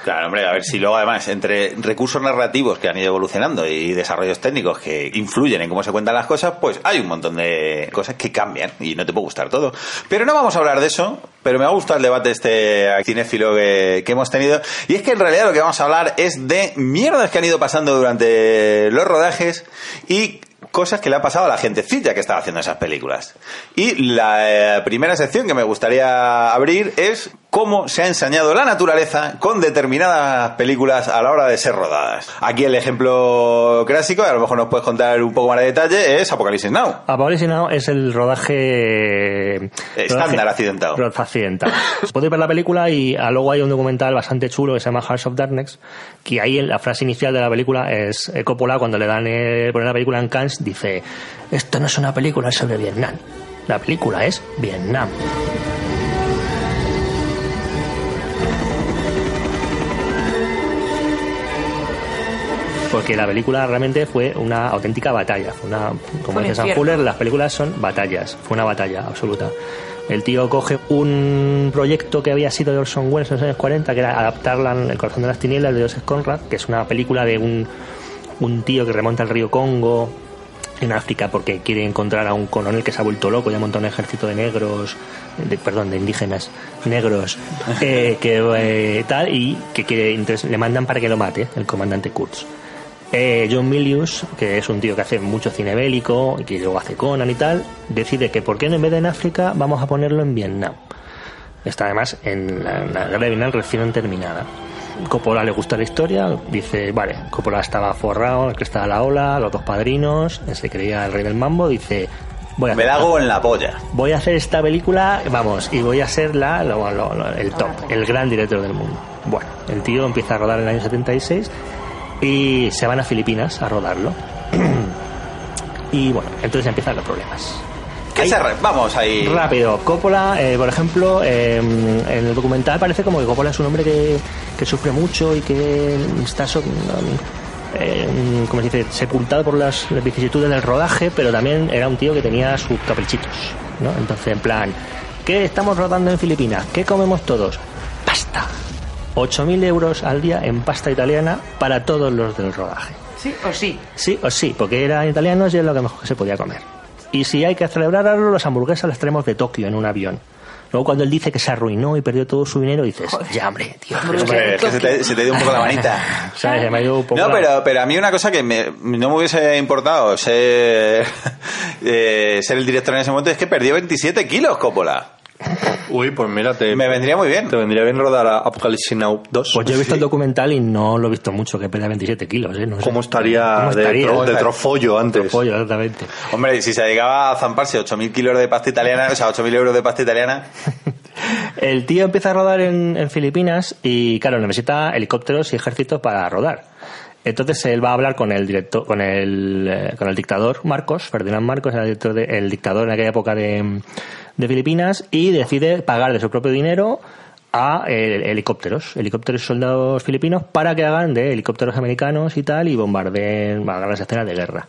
Claro, hombre, a ver si luego además entre recursos narrativos que han ido evolucionando y desarrollos técnicos que influyen en cómo se cuentan las cosas, pues hay un montón de cosas que cambian y no te puede gustar todo. Pero no vamos a hablar de eso, pero me ha gustado el debate este cinéfilo que, que hemos tenido. Y es que en realidad lo que vamos a hablar es de mierdas que han ido pasando durante los rodajes y cosas que le ha pasado a la gentecilla que estaba haciendo esas películas. Y la eh, primera sección que me gustaría abrir es cómo se ha ensañado la naturaleza con determinadas películas a la hora de ser rodadas. Aquí el ejemplo clásico, a lo mejor nos puedes contar un poco más de detalle, es Apocalipsis Now. Apocalipsis Now es el rodaje... Estándar rodaje- accidentado. rodaje accidentado. <laughs> Podéis ver la película y ah, luego hay un documental bastante chulo que se llama Hearts of Darkness, que ahí en la frase inicial de la película es Coppola cuando le dan eh, poner la película en Cannes dice esto no es una película sobre Vietnam. La película es Vietnam. Porque la película realmente fue una auténtica batalla. Fue una, como dice Sam. Fuller, las películas son batallas. Fue una batalla absoluta. El tío coge un proyecto que había sido de Orson Welles en los años 40, que era adaptar la- El corazón de las tinieblas de Joseph Conrad, que es una película de un, un tío que remonta al río Congo en África porque quiere encontrar a un coronel que se ha vuelto loco y ha montado un ejército de negros, de, perdón, de indígenas negros, <laughs> eh, que eh, tal, y que quiere, entonces le mandan para que lo mate, el comandante Kurtz. Eh, John Milius, que es un tío que hace mucho cine bélico y que luego hace Conan y tal, decide que por qué no en vez de en África vamos a ponerlo en Vietnam. Está además en la, en la guerra de Vietnam recién terminada. Coppola le gusta la historia, dice, vale, Coppola estaba forrado, que estaba la ola, los dos padrinos, se creía el rey del mambo, dice, voy a Me algo en la polla. voy a hacer esta película, vamos, y voy a ser la, lo- lo- lo- el top, el gran director del mundo. Bueno, el tío empieza a rodar en el año 76 y se van a Filipinas a rodarlo. <clears throat> y bueno, entonces empiezan los problemas. ¿Qué Ahí- se re- Vamos ahí. Rápido, Coppola, eh, por ejemplo, eh, en el documental parece como que Coppola es un hombre que, que sufre mucho y que está, so- eh, como se dice, sepultado por las vicisitudes del rodaje, pero también era un tío que tenía sus caprichitos, ¿no? Entonces, en plan, ¿qué estamos rodando en Filipinas? ¿Qué comemos todos? Pasta. 8.000 euros al día en pasta italiana para todos los del rodaje. ¿Sí o sí? Sí o sí, porque eran italianos y es lo que mejor que se podía comer. Y si hay que celebrarlo, las hamburguesas las traemos de Tokio en un avión. Luego cuando él dice que se arruinó y perdió todo su dinero, dices, ya hombre, tío. Hombre, es que se, te, se te dio un poco la manita. <laughs> ¿sabes? Se me ido un poco No, la- pero, pero a mí una cosa que me- no me hubiese importado ser, <laughs> eh, ser el director en ese momento es que perdió 27 kilos, Coppola. Uy, pues mira, te, Me vendría muy bien. te vendría bien rodar a Apocalypse Now 2. Pues yo he visto el documental y no lo he visto mucho, que pesa 27 kilos, ¿eh? No sé. ¿Cómo estaría, ¿Cómo de, tro- de trofollo antes? Pollo, exactamente. Hombre, si se dedicaba a zamparse 8.000 kilos de pasta italiana, o sea, 8.000 euros de pasta italiana, <laughs> El tío empieza a rodar en, en Filipinas y, claro, necesita helicópteros y ejércitos para rodar. Entonces él va a hablar con el director, con el, eh, con el dictador Marcos, Ferdinand Marcos, era el, director de- el dictador en aquella época de, de Filipinas, y decide pagar de su propio dinero a eh, helicópteros, helicópteros soldados filipinos para que hagan de helicópteros americanos y tal y bombardeen, hagan las escenas de guerra.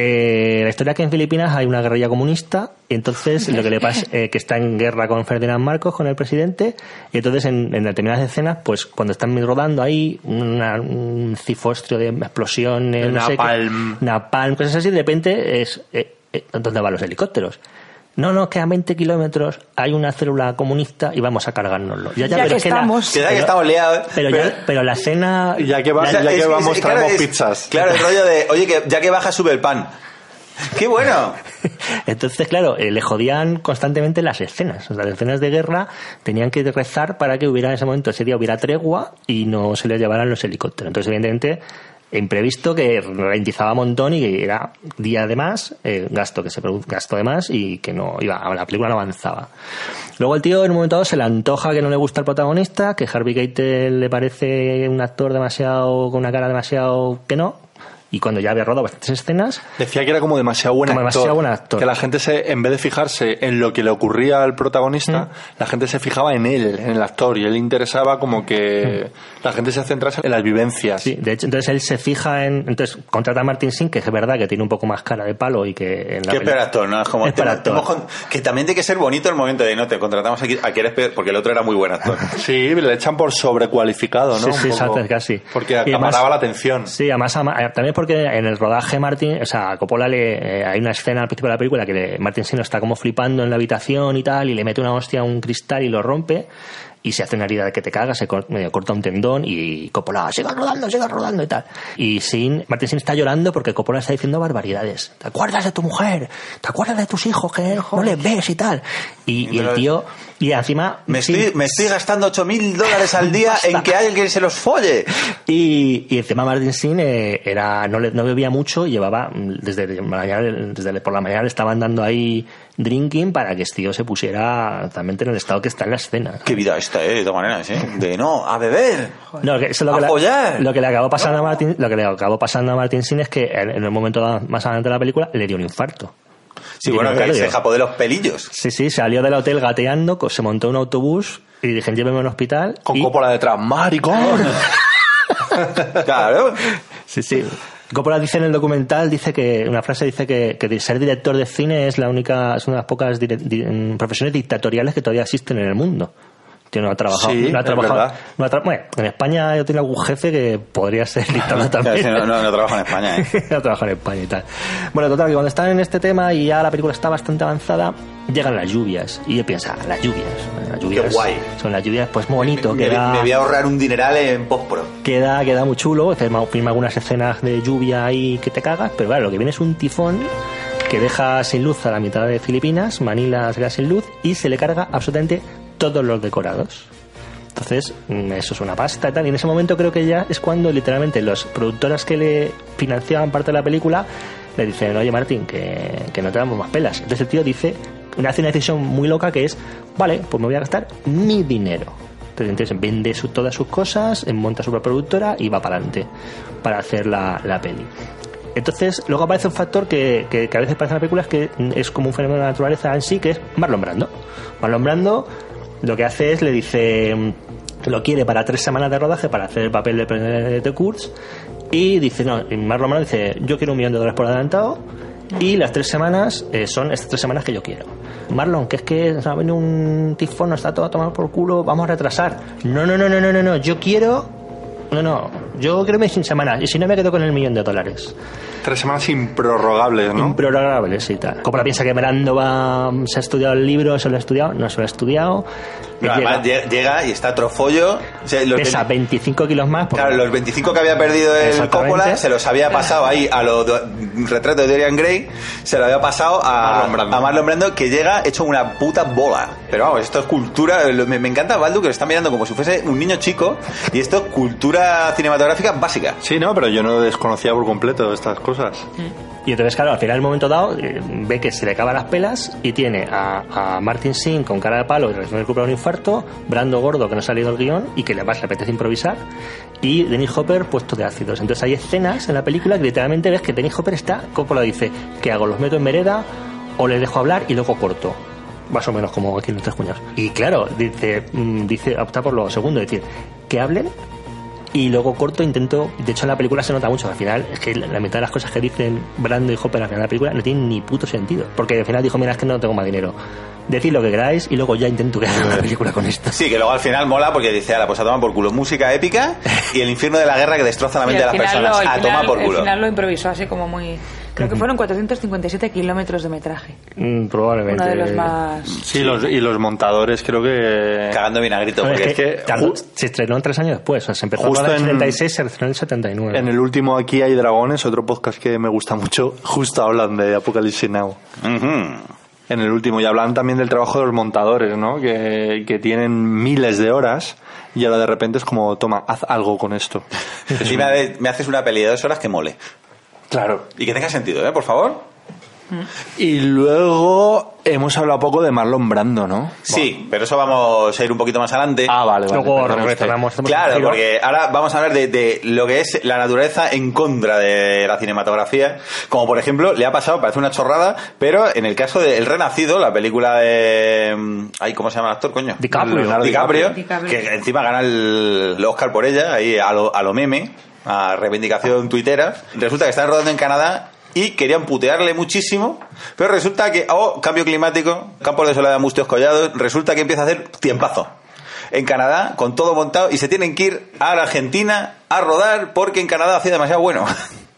Eh, la historia es que en Filipinas hay una guerrilla comunista y entonces lo que le pasa es que está en guerra con Ferdinand Marcos, con el presidente, y entonces en, en determinadas escenas, pues cuando están rodando ahí una- un cifostrio de explosiones, no sé qué, Napalm. napalm, cosas así, de repente es eh, eh, ¿dónde van los helicópteros? No, no, que a 20 kilómetros hay una célula comunista y vamos a cargárnoslo. Ya pero que es la- estamos. que ya que pero- estamos liados. pero, ya- pero la escena... Ya que, va- O sea, ya es- que es- vamos, claro, traemos es- pizzas. <laughs> Claro, el rollo de, oye, que ya que baja, sube el pan. ¡Qué bueno! <laughs> Entonces, claro, eh, le jodían constantemente las escenas. O sea, las escenas de guerra tenían que rezar para que hubiera en ese momento, ese día hubiera tregua y no se les llevaran los helicópteros. Entonces, evidentemente, imprevisto que ralentizaba un montón y que era día de más, eh, gasto que se produ- gasto de más y que no iba, la película no avanzaba. Luego el tío en un momento dado se le antoja que no le gusta el protagonista, que Harvey Keitel le parece un actor demasiado, con una cara demasiado que no, y cuando ya había rodado bastantes escenas, Decía que era como demasiado buen Como actor. demasiado buen actor. Que la gente, se, en vez de fijarse en lo que le ocurría al protagonista, la gente se fijaba en él, en el actor, y él interesaba como que la gente se centrase en las vivencias. Sí, de hecho, entonces él se fija en. Entonces contrata a Martin Sin, que es verdad que tiene un poco más cara de palo y que en la Qué peli- peor actor, ¿no? Es como, Es te- te actor. que también tiene que ser bonito el momento de, no, te contratamos aquí, a que eres peor, porque el otro era muy buen actor. <laughs> Sí, le echan por sobrecualificado, ¿no? Sí, sí, poco. exacto, casi. Porque acaparaba la atención. Sí, además también porque en el rodaje Martin, o sea, a Coppola le, eh, hay una escena al principio de la película que le- Martin Sin está como flipando en la habitación y tal, y le mete una hostia a un cristal y lo rompe. Y se hace una herida de que te cagas, se corta un tendón y Coppola, sigan rodando, sigan rodando y tal. Y Sin, Martin Sin está llorando porque Coppola está diciendo barbaridades. ¿Te acuerdas de tu mujer? ¿Te acuerdas de tus hijos que no les ves y tal? Y, y el tío, y encima... Me Sin- estoy, me estoy gastando 8.000 dólares al día en que alguien se los folle. y, y encima Martin Sin eh, era, no, le- no bebía mucho y llevaba, mm, desde, mañana, desde por la mañana le estaban dando ahí drinking para que este tío se pusiera realmente en el estado que está en la escena. Qué vida esta, ¿eh? De todas maneras, ¿eh? De no, a beber. No, que eso es lo ¡A que, le, follar! lo que le acabó pasando a Martin, lo que le acabó pasando a Martin Sin es que en el momento más adelante de la película le dio un infarto. Sí, bueno, que se escapó de los pelillos. Sí, sí, salió del hotel gateando, se montó un autobús y dijeron llévenme a un hospital. Con y- Coppola detrás, maricón. <laughs> Claro. Sí, sí. Coppola dice en el documental, dice que, una frase dice que, que ser director de cine es la única, es una de las pocas mm, profesiones dictatoriales que todavía existen en el mundo. Tío, no ha trabajado, Sí, no ha trabajado, verdad. no ha tra- bueno, en España yo tengo algún jefe que podría ser <laughs> dictador también. no, no, no trabajo en España, ¿eh? <laughs> no trabaja en España y tal. Bueno, total, que cuando están en este tema y ya la película está bastante avanzada, llegan las lluvias. Y él piensa, las lluvias. Las lluvias guay. Son las lluvias, pues muy bonito. Me, queda, me voy a ahorrar un dineral en postpro. queda, queda muy chulo. Firma, firma algunas escenas de lluvia ahí que te cagas, pero claro, lo que viene es un tifón que deja sin luz a la mitad de Filipinas, Manila se queda sin luz y se le carga absolutamente todos los decorados. Entonces, mm, eso es una pasta y tal. Y en ese momento creo que ya es cuando literalmente los productoras que le financiaban parte de la película le dicen, oye Martín, que, que no te damos más pelas. Entonces el tío dice, hace una decisión muy loca que es, vale, pues me voy a gastar mi dinero. Entonces, vende todas sus cosas, monta su propia productora y va para adelante para hacer la, la peli. Entonces, luego aparece un factor que, que, que a veces parece en las películas que es como un fenómeno de la naturaleza en sí, que es Marlon Brando. Marlon Brando lo que hace es, le dice, lo quiere para tres semanas de rodaje para hacer el papel de, de, Kurtz y dice, no, y Marlon Brando dice, yo quiero un millón de dólares por adelantado y las tres semanas eh, son estas tres semanas que yo quiero. Marlon, que es que se ha venido un tifón, nos está todo a tomar por culo, vamos a retrasar. No, no, no, no, no, no, no, yo quiero No, no. Yo creo que sin semana. Y si no, me quedo con el millón de dólares. Tres semanas improrrogables, ¿no? Improrrogables y tal. Coppola piensa que Brando va, se ha estudiado el libro, se lo ha estudiado, no se lo ha estudiado. Pero Llega- además lle- llega y está trofollo. O sea, los pesa 25 kilos más. Claro, los 25 que había perdido el. Coppola se los había pasado ahí a los do- retratos de Dorian Gray, se lo había pasado a Marlon Brando. a Marlon Brando, que llega hecho una puta bola. Pero vamos, esto es cultura. Me, me encanta Baldu que lo está mirando como si fuese un niño chico y esto es cultura cinematográfica básica. Sí, no, pero yo no desconocía por completo estas cosas. Y entonces, claro, al final, en un momento dado, eh, ve que se le acaban las pelas y tiene a, a Martin Sin con cara de palo y de culpa un infarto, Brando gordo que no ha salido el guion y que además le apetece improvisar, y Dennis Hopper puesto de ácidos. Entonces hay escenas en la película que literalmente ves que Dennis Hopper está, Coppola dice, ¿qué hago? ¿Los meto en vereda o le dejo hablar y luego corto? Más o menos como aquí en los tres cuñados. Y claro, dice, mm, dice opta por lo segundo, es decir, que hablen y luego corto intento de hecho en la película se nota mucho al final es que la mitad de las cosas que dicen Brando y Hopper al final de la película no tienen ni puto sentido porque al final dijo mira es que no tengo más dinero decid lo que queráis y luego ya intento que haga una película con esto Sí, que luego al final mola porque dice, ala, pues a tomar por culo. Música épica y el infierno de la guerra que destroza la Sí, mente de las personas. lo- a tomar por culo. Al final lo improvisó así como muy... Creo que fueron 457 kilómetros de metraje. Mm, probablemente Uno de los más... Sí, Los, y los montadores creo que... Cagando vinagrito. No, es Porque que, es que tardó- se estrenó tres años después o sea, se empezó Justo en el en- 76 se estrenó en el 79 En el último Aquí hay dragones, otro podcast que me gusta mucho, justo hablan de Apocalipsis Now. En el último, y hablan también del trabajo de los montadores, ¿no? Que, que tienen miles de horas y ahora de repente es como, toma, haz algo con esto. Encima de- me haces una peli de dos horas que mole. Claro. Y que tenga sentido, ¿eh? Por favor. <laughs> Y luego hemos hablado poco de Marlon Brando, ¿no? Sí, pero eso vamos a ir un poquito más adelante. Ah, vale, vale. luego retornamos Claro, porque ahora vamos a hablar de, de lo que es la naturaleza en contra de la cinematografía. Como por ejemplo, le ha pasado, parece una chorrada, pero en el caso de El Renacido, la película de. mm, Ay, ¿cómo se llama el actor, coño? DiCaprio. Leonardo DiCaprio, DiCaprio. que encima gana el, el Oscar por ella, ahí a lo, a lo meme, a reivindicación tuitera. Resulta que están rodando en Canadá. Y querían putearle muchísimo, pero resulta que, oh, cambio climático, campos de soledad mustios collados, resulta que empieza a hacer tiempazo en Canadá con todo montado y se tienen que ir a la Argentina a rodar porque en Canadá hacía demasiado bueno.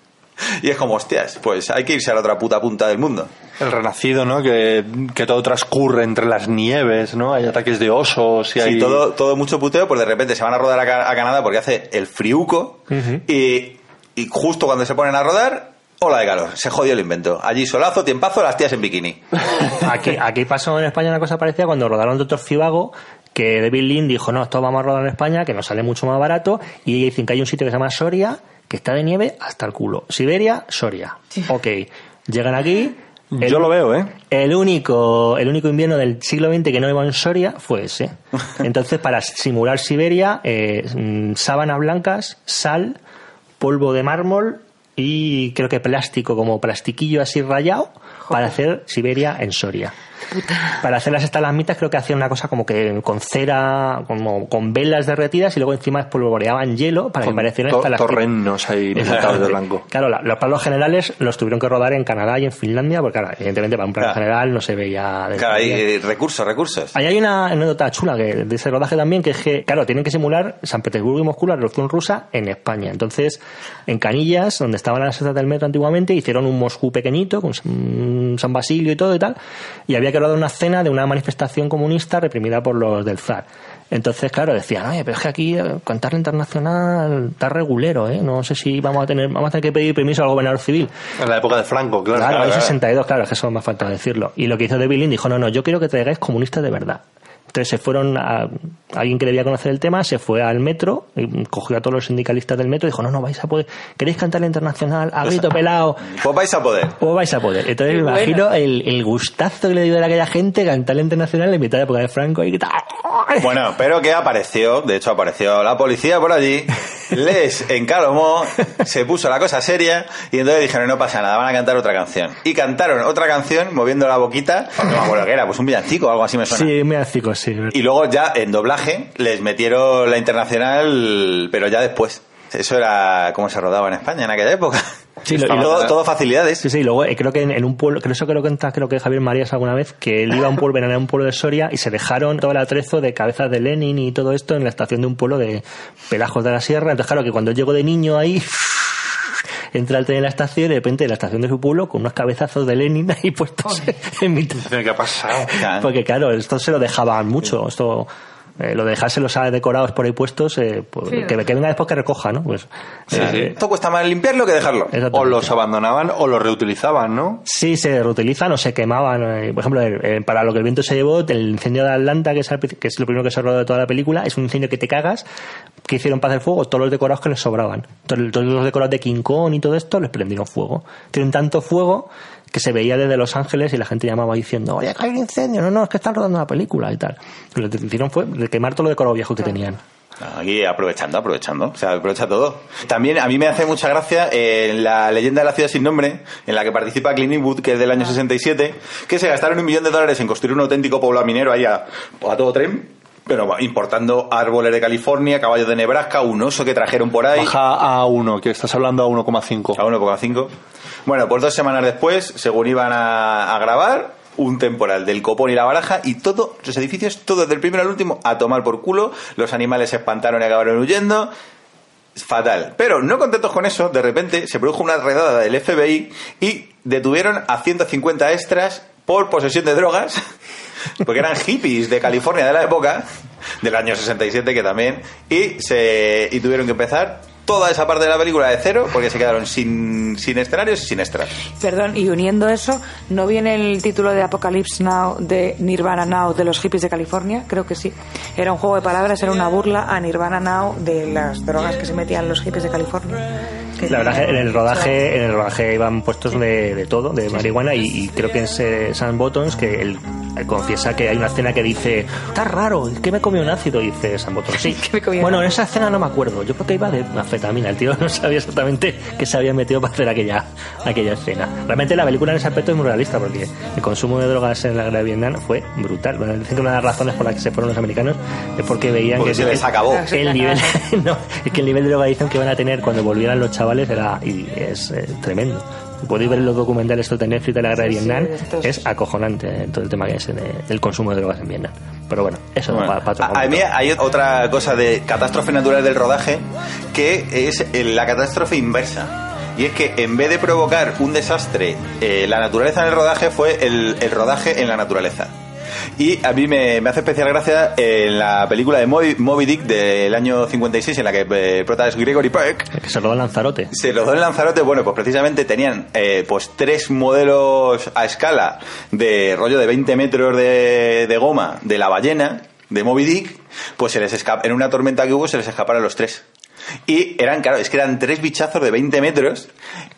<laughs> y es como, hostias, pues hay que irse a la otra puta punta del mundo. El renacido, ¿no? Que, que todo transcurre entre las nieves, ¿no? Hay ataques de osos y Sí, hay... todo, todo mucho puteo, pues de repente se van a rodar a, a Canadá porque hace el friuco y, y justo cuando se ponen a rodar, ola de calor, se jodió el invento. Allí solazo, tiempazo, las tías en bikini. <laughs> Aquí, aquí pasó en España una cosa parecida cuando rodaron Doctor Cibago, que David Lynn dijo, no, esto vamos a rodar en España, que nos sale mucho más barato, y dicen que hay un sitio que se llama Soria, que está de nieve hasta el culo. Siberia, Soria. Ok, llegan aquí... el- Yo lo veo, ¿eh? El único, el único invierno del siglo XX que no iba en Soria fue ese. <laughs> Entonces, para simular Siberia, eh, mm, sábanas blancas, sal, polvo de mármol y creo que plástico, como plastiquillo así rayado, para hacer Siberia en Soria. Para hacer las estalagmitas creo que hacían una cosa como que con cera, como con velas derretidas y luego encima espolvoreaban hielo para que Con parecieran to- torrenos ahí pintados de blanco. <laughs> Claro, la- los planos generales los tuvieron que rodar en Canadá y en Finlandia, porque claro, evidentemente para un plano Claro. general no se veía... de- Claro, hay recursos, recursos. Ahí hay una anécdota chula que, de ese rodaje también, que es que, claro, tienen que simular San Petersburgo y Moscú, la revolución rusa, en España. Entonces, en Canillas, donde estaban las estaciones del metro antiguamente, hicieron un Moscú pequeñito, con San Basilio y todo y tal, y había que rodar una escena de una manifestación comunista reprimida por los del zar. Entonces, claro, decían, oye, pero es que aquí eh, cantar internacional está regulero, ¿eh? No sé si vamos a tener, vamos a tener que pedir permiso al gobernador civil. En la época de Franco, claro. Claro, claro, claro. 62, claro, es que eso me ha faltado decirlo. Y lo que hizo David Lynn dijo, no, no, yo quiero que traigáis comunistas de verdad. Entonces se fueron a alguien que debía conocer el tema, se fue al metro, y cogió a todos los sindicalistas del metro y dijo, no, no, vais a poder, ¿queréis cantar la internacional a grito pelado? Pues vais a poder. ¿Cómo vais a poder? Entonces me imagino el, el gustazo que le dio a aquella gente cantar la internacional en mitad de época de Franco y tal. Bueno, pero que apareció, de hecho apareció la policía por allí, les encalomó, se puso la cosa seria y entonces dijeron no pasa nada, van a cantar otra canción. Y cantaron otra canción moviendo la boquita, no me acuerdo qué era, pues un villancico o algo así me suena. Sí, me hace sí. Y luego ya en doblaje les metieron la internacional, pero ya después. Eso era como se rodaba en España en aquella época. Sí, lo- <laughs> y lo- todo, todo facilidades. Sí, sí, luego eh, creo que en, en un pueblo, creo eso que cuenta, creo que Javier Marías alguna vez, que él iba a un pueblo, veraneaba a un pueblo de Soria y se dejaron todo el atrezo de cabezas de Lenin y todo esto en la estación de un pueblo de Pelajos de la Sierra. Entonces, claro, que cuando llegó de niño ahí, <laughs> entra el tren en la estación y de repente en la estación de su pueblo con unos cabezazos de Lenin ahí puestos en mitad. ¿Qué ha pasado? Porque claro, esto se lo dejaban mucho, esto... eh, lo de dejárselos a decorados por ahí puestos, eh, pues, que, que venga después que recoja, ¿no? Pues, eh, Esto cuesta más limpiarlo que dejarlo. O los abandonaban o los reutilizaban, ¿no? Sí, se reutilizan o se quemaban. eh, Por ejemplo, eh, para lo que el viento se llevó, el incendio de Atlanta, que es, el- que es lo primero que se rodó de toda la película, es un incendio que te cagas, que hicieron para hacer fuego todos los decorados que les sobraban. Todos, todos los decorados de King Kong y todo esto les prendieron fuego. Tienen tanto fuego que se veía desde Los Ángeles y la gente llamaba diciendo, oye, que hay un incendio, no, no, es que están rodando una película y tal. Lo que hicieron fue quemar todos los decorados viejos que tenían. Aquí aprovechando, aprovechando. O sea, aprovecha todo. También a mí me hace mucha gracia eh, la leyenda de la ciudad sin nombre, en la que participa Clint Eastwood, que es del año 67, que se gastaron un millón de dólares en construir un auténtico pueblo minero ahí a, a todo tren. Pero va, importando árboles de California, caballos de Nebraska, un oso que trajeron por ahí. Baja a 1, que estás hablando a 1,5. A 1,5. Bueno, pues dos semanas después, según iban a, grabar, un temporal del copón y la baraja y todos los edificios, todos del primero al último, a tomar por culo. Los animales se espantaron y acabaron huyendo. Fatal. Pero no contentos con eso, de repente se produjo una redada del FBI y detuvieron a 150 extras por posesión de drogas, <laughs> porque eran hippies de California de la época, del año 67 que también, y, se, y tuvieron que empezar toda esa parte de la película de cero porque se quedaron sin, sin escenarios y sin extras. Perdón, y uniendo eso, ¿no viene el título de Apocalypse Now de Nirvana Now de los hippies de California? Creo que sí. Era un juego de palabras, era una burla a Nirvana Now de las drogas que se metían los hippies de California. La verdad que en el rodaje, en el rodaje iban puestos de, de todo, de marihuana, y, y creo que es eh, Sam Bottoms que él confiesa que hay una escena que dice, está raro, ¿qué me comió un ácido? Y dice Sam Bottoms, sí. <laughs> ¿Qué me comí un bueno, en esa escena no me acuerdo, yo creo que iba de anfetamina, el tío <laughs> no sabía exactamente qué se había metido para hacer aquella, aquella escena. Realmente la película en ese aspecto es muy realista, porque el consumo de drogas en la guerra de Vietnam fue brutal. Bueno, dicen que una de las razones por las que se fueron los americanos es porque veían Porque que se les acabó. el nivel <laughs> no, es que el nivel de drogadicción que van a tener cuando volvieran los chavales era y es eh, tremendo podéis ver los documentales estos de Netflix de la guerra de Sí, sí, Vietnam estos- es acojonante eh, todo el tema que es eh, el consumo de drogas en Vietnam pero bueno eso Bueno, para, para otro a, a mí hay otra cosa de catástrofe natural del rodaje que es el- la catástrofe inversa. Y es que en vez de provocar un desastre, eh, la naturaleza en el rodaje fue el, el rodaje en la naturaleza. Y a mí me, me hace especial gracia en la película de Moby, Moby Dick del año 56, en la que eh, prota es Gregory Peck, que se rodó en Lanzarote. Se dos en Lanzarote, bueno, pues precisamente tenían eh, pues tres modelos a escala de rollo de 20 metros de, de goma de la ballena, de Moby Dick, pues se les escapa, en una tormenta que hubo se les escaparon los tres. Y eran, claro, es que eran tres bichazos de 20 metros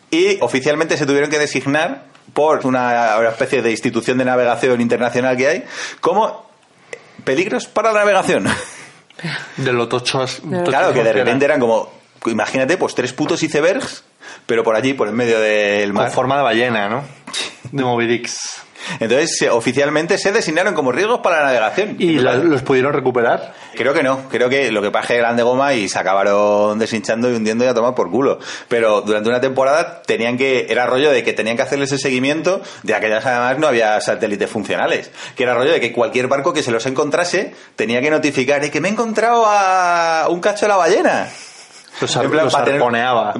y oficialmente se tuvieron que designar por una, una especie de institución de navegación internacional que hay como peligros para la navegación. De lo tochos. Claro, que de repente eran como, imagínate, pues tres putos icebergs, pero por allí, por en medio del Con mar. forma de ballena, ¿no? <laughs> De Moby Dicks. Entonces, se- oficialmente se designaron como riesgos para la navegación. ¿Y la- los pudieron recuperar? Creo que no, creo que lo que pasa es que eran de goma y se acabaron deshinchando y hundiendo y a tomar por culo. Pero durante una temporada tenían que, era rollo de que tenían que hacerles el seguimiento, de aquellas además no había satélites funcionales, que era rollo de que cualquier barco que se los encontrase tenía que notificar, "Eh, que me he encontrado a un cacho de la ballena. Los, En plan, los para tener- arponeaba.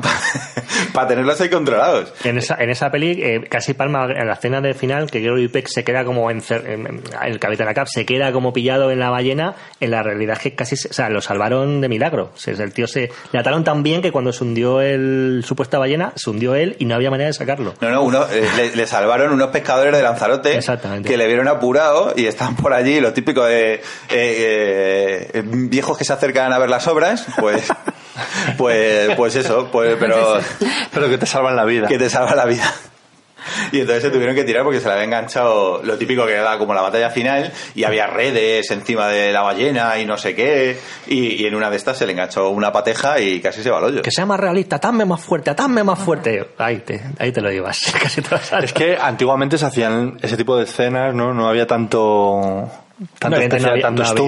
<laughs> para tenerlos ahí controlados. En esa, en esa peli, eh, casi palma en la escena del final, que Gregory Peck se queda como encer- en- en- el Capitán Acap se queda como pillado en la ballena, en la realidad es que casi, se- o sea, lo salvaron de milagro. O sea, el tío se le ataron tan bien que cuando se hundió el supuesta ballena, se hundió él y no había manera de sacarlo. No, no, uno, eh, le, le salvaron unos pescadores de Lanzarote Exactamente. que le vieron apurado y están por allí, lo típico de eh, eh, viejos que se acercan a ver las obras, pues, <laughs> <laughs> pues, pues eso, pues, pero Pero que te salvan la vida. que te salva la vida. Y entonces se tuvieron que tirar porque se le había enganchado lo típico que era como la batalla final y había redes encima de la ballena y no sé qué. Y, y en una de estas se le enganchó una pateja y casi se va al hoyo. Que sea más realista, atadme más fuerte, atadme más fuerte. Ahí te, ahí te lo llevas. <laughs> Casi te vas a- Es que antiguamente se hacían ese tipo de escenas, ¿no? No había tanto. Tanto, No, especial, no había- tanto no había.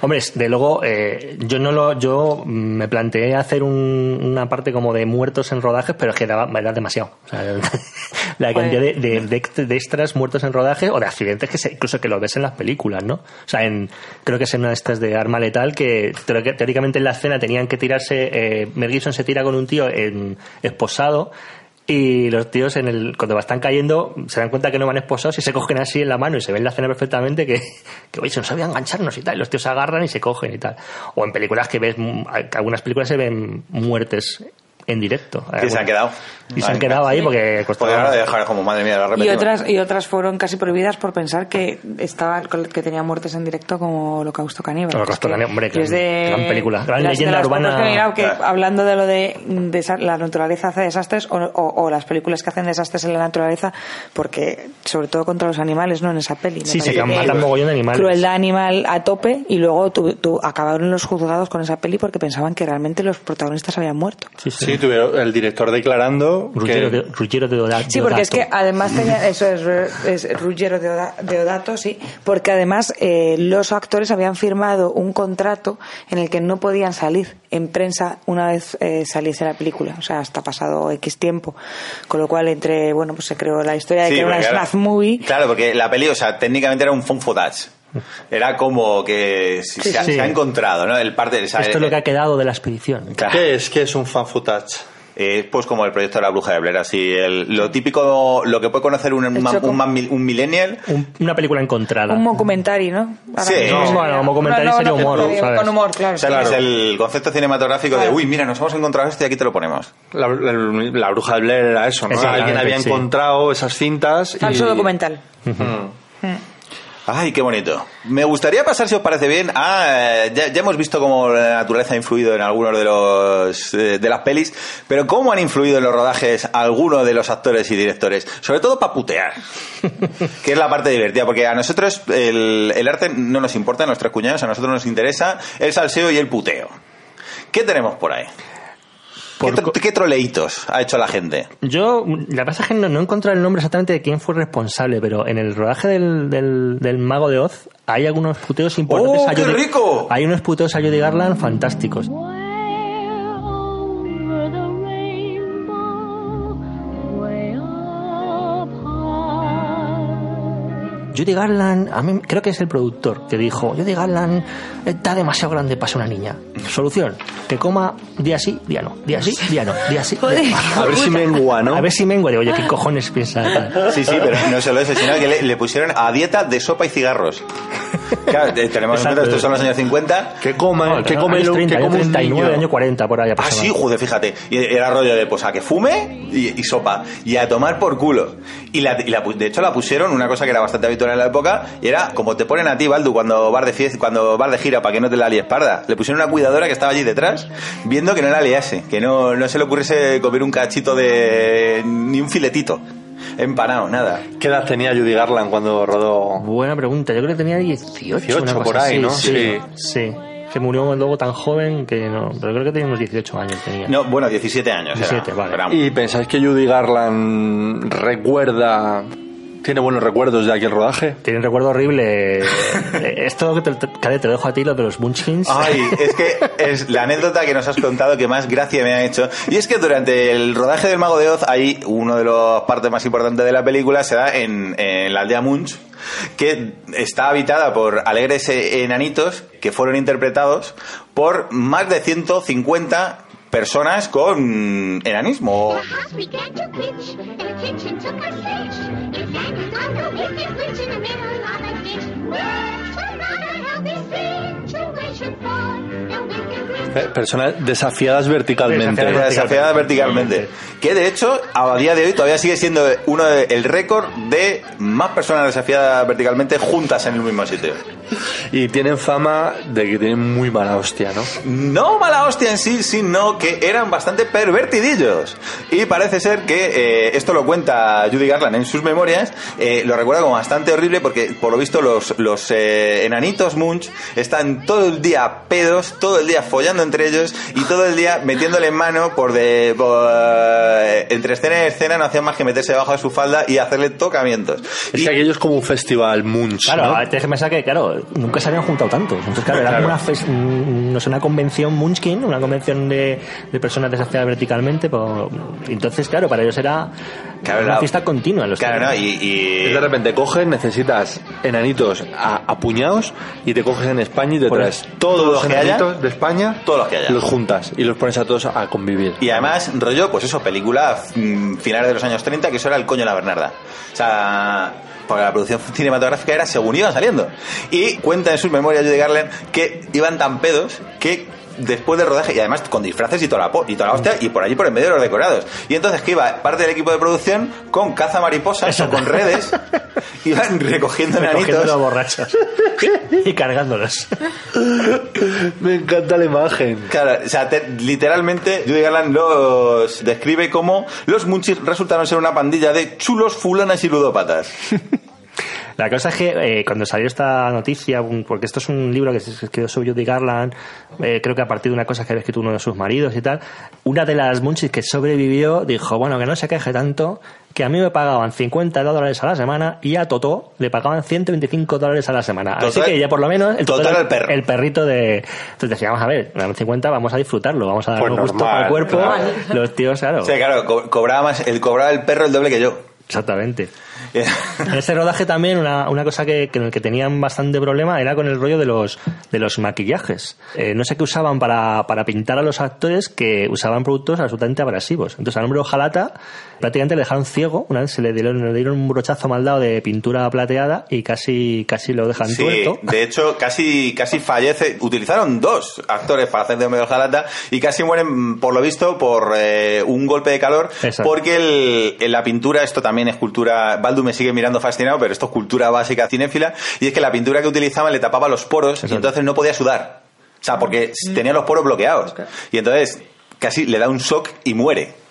Hombre, de luego, eh, yo no lo, yo me planteé hacer un- una parte como de muertos en rodajes, pero es que daba, era demasiado. O sea, <laughs> la cantidad de, de- de ext- de extras muertos en rodaje o de accidentes que se- incluso que lo ves en las películas, ¿no? O sea, en, creo que es en una de estas de arma letal que teóricamente en la escena tenían que tirarse, eh, Mel Gibson se tira con un tío en, esposado y los tíos en el, cuando están cayendo se dan cuenta que no van esposados y se cogen así en la mano y se ve en la escena perfectamente que, <laughs> que oye, se nos sabía engancharnos y tal. Y los tíos se agarran y se cogen y tal. O en películas que ves, algunas películas se ven muertes en directo. Que se han quedado. Y se han quedado ahí porque costaba- Podrían dejar como madre mía la Y otras, y otras fueron casi prohibidas por pensar que estaba que tenía muertes en directo como Holocausto Caníbal. Holocausto Caníbal, hombre, que es de- gran película, gran de las- leyenda de las urbana. que mirado que Claro. hablando de lo de, desa- la naturaleza hace desastres o, o- o las películas que hacen desastres en la naturaleza, porque sobre todo contra los animales, ¿no? En esa peli. Sí, se que matan mogollón de animales. Crueldad animal a tope y luego tu- tu- acabaron los juzgados con esa peli porque pensaban que realmente los protagonistas habían muerto. Sí, tuvieron el director declarando Ruggero que... de, Ruggero de Oda- Sí, porque es que además tenía, eso es, es Ruggero de, Oda- Deodato, sí, porque además eh, los actores habían firmado un contrato en el que no podían salir en prensa una vez eh, saliese la película, o sea, hasta pasado X tiempo, con lo cual entre, bueno, pues se creó la historia de Sí, que era una snuff movie. Claro, porque la peli, o sea, técnicamente era un fun footage. Era como que se, Sí, se ha, sí. se ha encontrado, ¿no? El parte, Esto es lo que ha quedado de la expedición. Claro. ¿Qué es? ¿Qué es un fan footage? Eh, pues como el proyecto de la bruja de Blair, así el- lo típico, lo que puede conocer un, un, un, man- un millennial. Un- una película encontrada. Un documentary, ¿no? Ahora Sí. No, bueno, documentary No, no, sería no, humor, con- ¿sabes? Con humor, claro. O sea, Es el concepto cinematográfico de, Claro. uy, mira, nos hemos encontrado esto y aquí te lo ponemos. La, la- la bruja de Blair era eso, ¿no? Alguien había sí. encontrado esas cintas Falso y... documental. Ay, qué bonito. Me gustaría pasar, si os parece bien, a... eh, Ya, ya hemos visto cómo la naturaleza ha influido en algunos de los eh, de las pelis, pero cómo han influido en los rodajes algunos de los actores y directores. Sobre todo para putear, <laughs> que es la parte divertida, porque a nosotros el, el arte no nos importa, a nuestros cuñados, a nosotros nos interesa el salseo y el puteo. ¿Qué tenemos por ahí? ¿Qué, tro- qué troleitos ha hecho la gente? Yo, la verdad es que no, no he encontrado el nombre exactamente de quién fue responsable, pero en el rodaje del, del, del Mago de Oz hay algunos puteos importantes. ¡Oh, a qué Judy- rico! Hay unos puteos a Judy Garland fantásticos. Judy Garland, a mí creo que es el productor que dijo, Judy Garland está demasiado grande para ser una niña. Solución, que coma día sí, día no, día sí, día no, día sí. día no. A ver si mengua, ¿no? A ver si mengua. Digo, oye, ¿qué cojones piensa? tal? Sí, sí, pero no solo eso, sino que le, le pusieron a dieta de sopa y cigarros. Claro, eh, tenemos en cuenta, estos son los años 50. Que coma, que come, años lo- 30, que come un 39, niño. año 40, por ahí Ah, sí, joder, fíjate. Y era rollo de, pues a que fume y, y sopa. Y a tomar por culo. Y, la, y la pu- de hecho la pusieron, una cosa que era bastante habitual en la época, y era como te ponen a ti, Baldu, cuando vas de fiesta, cuando vas de gira para que no te la lies parda. Le pusieron una cuidadora que estaba allí detrás, viendo que no la liase, que no, no se le ocurriese comer un cachito de... ni un filetito. Empanado, nada. ¿Qué edad tenía Judy Garland cuando rodó? Buena pregunta. Yo creo que tenía 18. 18 una cosa por ahí, así, ¿no? Sí. Sí. sí. Que murió luego tan joven que no. Pero creo que tenía unos 18 años. Tenía. No, bueno, 17 años. era. 17, vale. ¿Y pensáis que Judy Garland recuerda... ¿Tiene buenos recuerdos de aquel rodaje? Tiene un recuerdo horrible. <laughs> Eh, Esto que te, te, Cade, te lo dejo a ti, lo de los Munchkins. Ay, es que <laughs> es la anécdota que nos has contado que más gracia me ha hecho. Y es que durante el rodaje del Mago de Oz, hay uno de las partes más importantes de la película, se da en, en la aldea Munch, que está habitada por alegres eh, enanitos que fueron interpretados por más de 150 personas con enanismo. Eh, Personas desafiadas verticalmente. Desafiadas desafiada verticalmente. Que de hecho, a día de hoy todavía sigue siendo uno de- el récord de más personas desafiadas verticalmente juntas en el mismo sitio. Y tienen fama de que tienen muy mala hostia, ¿no? No mala hostia en sí, sino que eran bastante pervertidillos. Y parece ser que eh, esto lo cuenta Judy Garland en sus memorias, eh, lo recuerda como bastante horrible porque por lo visto los, los eh, enanitos Munch están todo el día pedos, todo el día follando entre ellos y todo el día metiéndole en mano por de por, eh, entre escena y escena no hacían más que meterse debajo de su falda y hacerle tocamientos. Es Y- que aquello es como un festival Munch, Claro, ¿no? tienes que pensar que, claro, nunca se habían juntado tantos. Entonces, claro, era como una, no sé, una convención Munchkin, una convención de, de personas desafiadas verticalmente. por- entonces, claro, para ellos era Claro, una la- fiesta continua. Los Claro, ¿no? Y, Y y- de repente coges, necesitas enanitos a, a puñados y te coges en España y te traes todos todos los haya, enanitos de España, todos los que haya. los juntas y los pones a todos a convivir. Y además, rollo, pues eso, película mm, finales de los años 30, que eso era el coño de la Bernarda. O sea, porque la producción cinematográfica era según iban saliendo. Y cuenta en sus memorias Judy Garland que iban tan pedos que después del rodaje, y además con disfraces y toda la, po- y toda la hostia, y por allí por en medio de los decorados. Y entonces que iba parte del equipo de producción con caza mariposas o con redes, <laughs> iban recogiendo enanitos. borrachas y cargándolos. Me encanta la imagen. Claro, o sea, te- literalmente Judy Garland los describe como los Munchis resultaron ser una pandilla de chulos, fulanas y ludópatas. <laughs> La cosa es que eh, cuando salió esta noticia, un- porque esto es un libro que se escribió sobre Judy Garland, eh, creo que a partir de una cosa que había escrito uno de sus maridos y tal, una de las Munchis que sobrevivió dijo, bueno, que no se queje tanto, que a mí me pagaban 50 dólares a la semana y a Totó le pagaban 125 dólares a la semana. Así Total- que ya por lo menos el, era el perro. el perrito de... Entonces decía, vamos a ver, me dan 50, vamos a disfrutarlo, vamos a dar Pues un gusto al cuerpo. Los tíos, claro. Sea, claro, co- cobraba, más, el, cobraba el perro el doble que yo. Exactamente. <laughs> En este rodaje también una, una cosa que, que en el que tenían bastante problema era con el rollo de los, de los maquillajes. Eh, no sé qué usaban para, para pintar a los actores que usaban productos absolutamente abrasivos. Entonces al hombre Ojalata prácticamente le dejaron ciego, una vez se le dieron, le dieron un brochazo mal dado de pintura plateada y casi, casi lo dejan Sí, tuerto. de hecho, casi, casi fallece. Utilizaron dos actores para hacer de medio jalata y casi mueren, por lo visto, por eh, un golpe de calor. Exacto. Porque el- en la pintura, esto también es cultura. Baldu me sigue mirando fascinado, pero esto es cultura básica cinéfila. Y es que la pintura que utilizaban le tapaba los poros y entonces no podía sudar. O sea, porque tenía los poros bloqueados. Y entonces casi le da un shock y muere.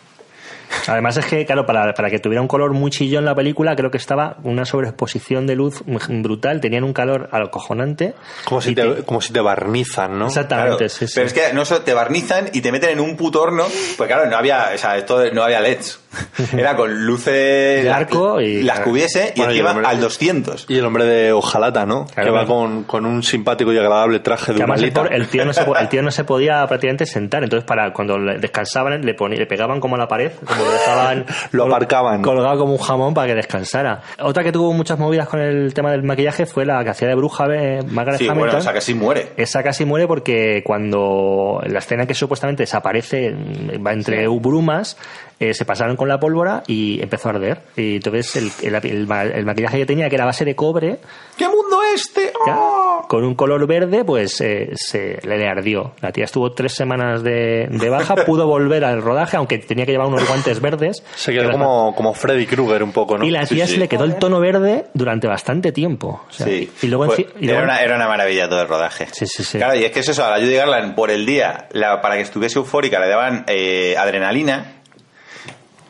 Además es que, claro, para, para que tuviera un color muy chillón la película, creo que estaba una sobreexposición de luz brutal, tenían un calor acojonante. Como si te, como si te barnizan, ¿no? Exactamente, Claro, sí, sí. Pero es que no te barnizan y te meten en un puto horno. Pues claro, no había, o sea, esto no había LEDs. <laughs> Era con luces. De arco y- Las que hubiese y Bueno, encima hombre- al 200. Y el hombre de Ojalata, ¿no? Claro, que va con, con un simpático y agradable traje de además el, el tío no se, el tío no se podía <laughs> prácticamente sentar, entonces para cuando le descansaban le, poni- le pegaban como a la pared, como lo dejaban <laughs> Lo aparcaban. colgado como un jamón para que descansara. Otra que tuvo muchas movidas con el tema del maquillaje fue la que hacía de bruja Margaret Sí, Hamilton. bueno, que sí muere. Esa casi muere porque cuando la escena que supuestamente desaparece mm, va entre brumas, eh, se pasaron con la pólvora y empezó a arder. Y entonces el, el- el ma- el maquillaje que tenía, que era base de cobre, ¿Qué mundo este? ya, ¡Oh! con un color verde, pues eh, se le, le ardió. La tía estuvo tres semanas de, de baja, <laughs> pudo volver al rodaje, aunque tenía que llevar unos guantes verdes. Se quedó Que como, como Freddy Krueger un poco, ¿no? Y la tía sí. se le quedó el tono verde durante bastante tiempo. O sea, Sí. Y luego, Pues, enci- y luego- era, una, era una maravilla todo el rodaje. Sí, sí, sí. Claro, y es que es eso, a la Judy Garland por el día, la- para que estuviese eufórica, le daban eh, adrenalina.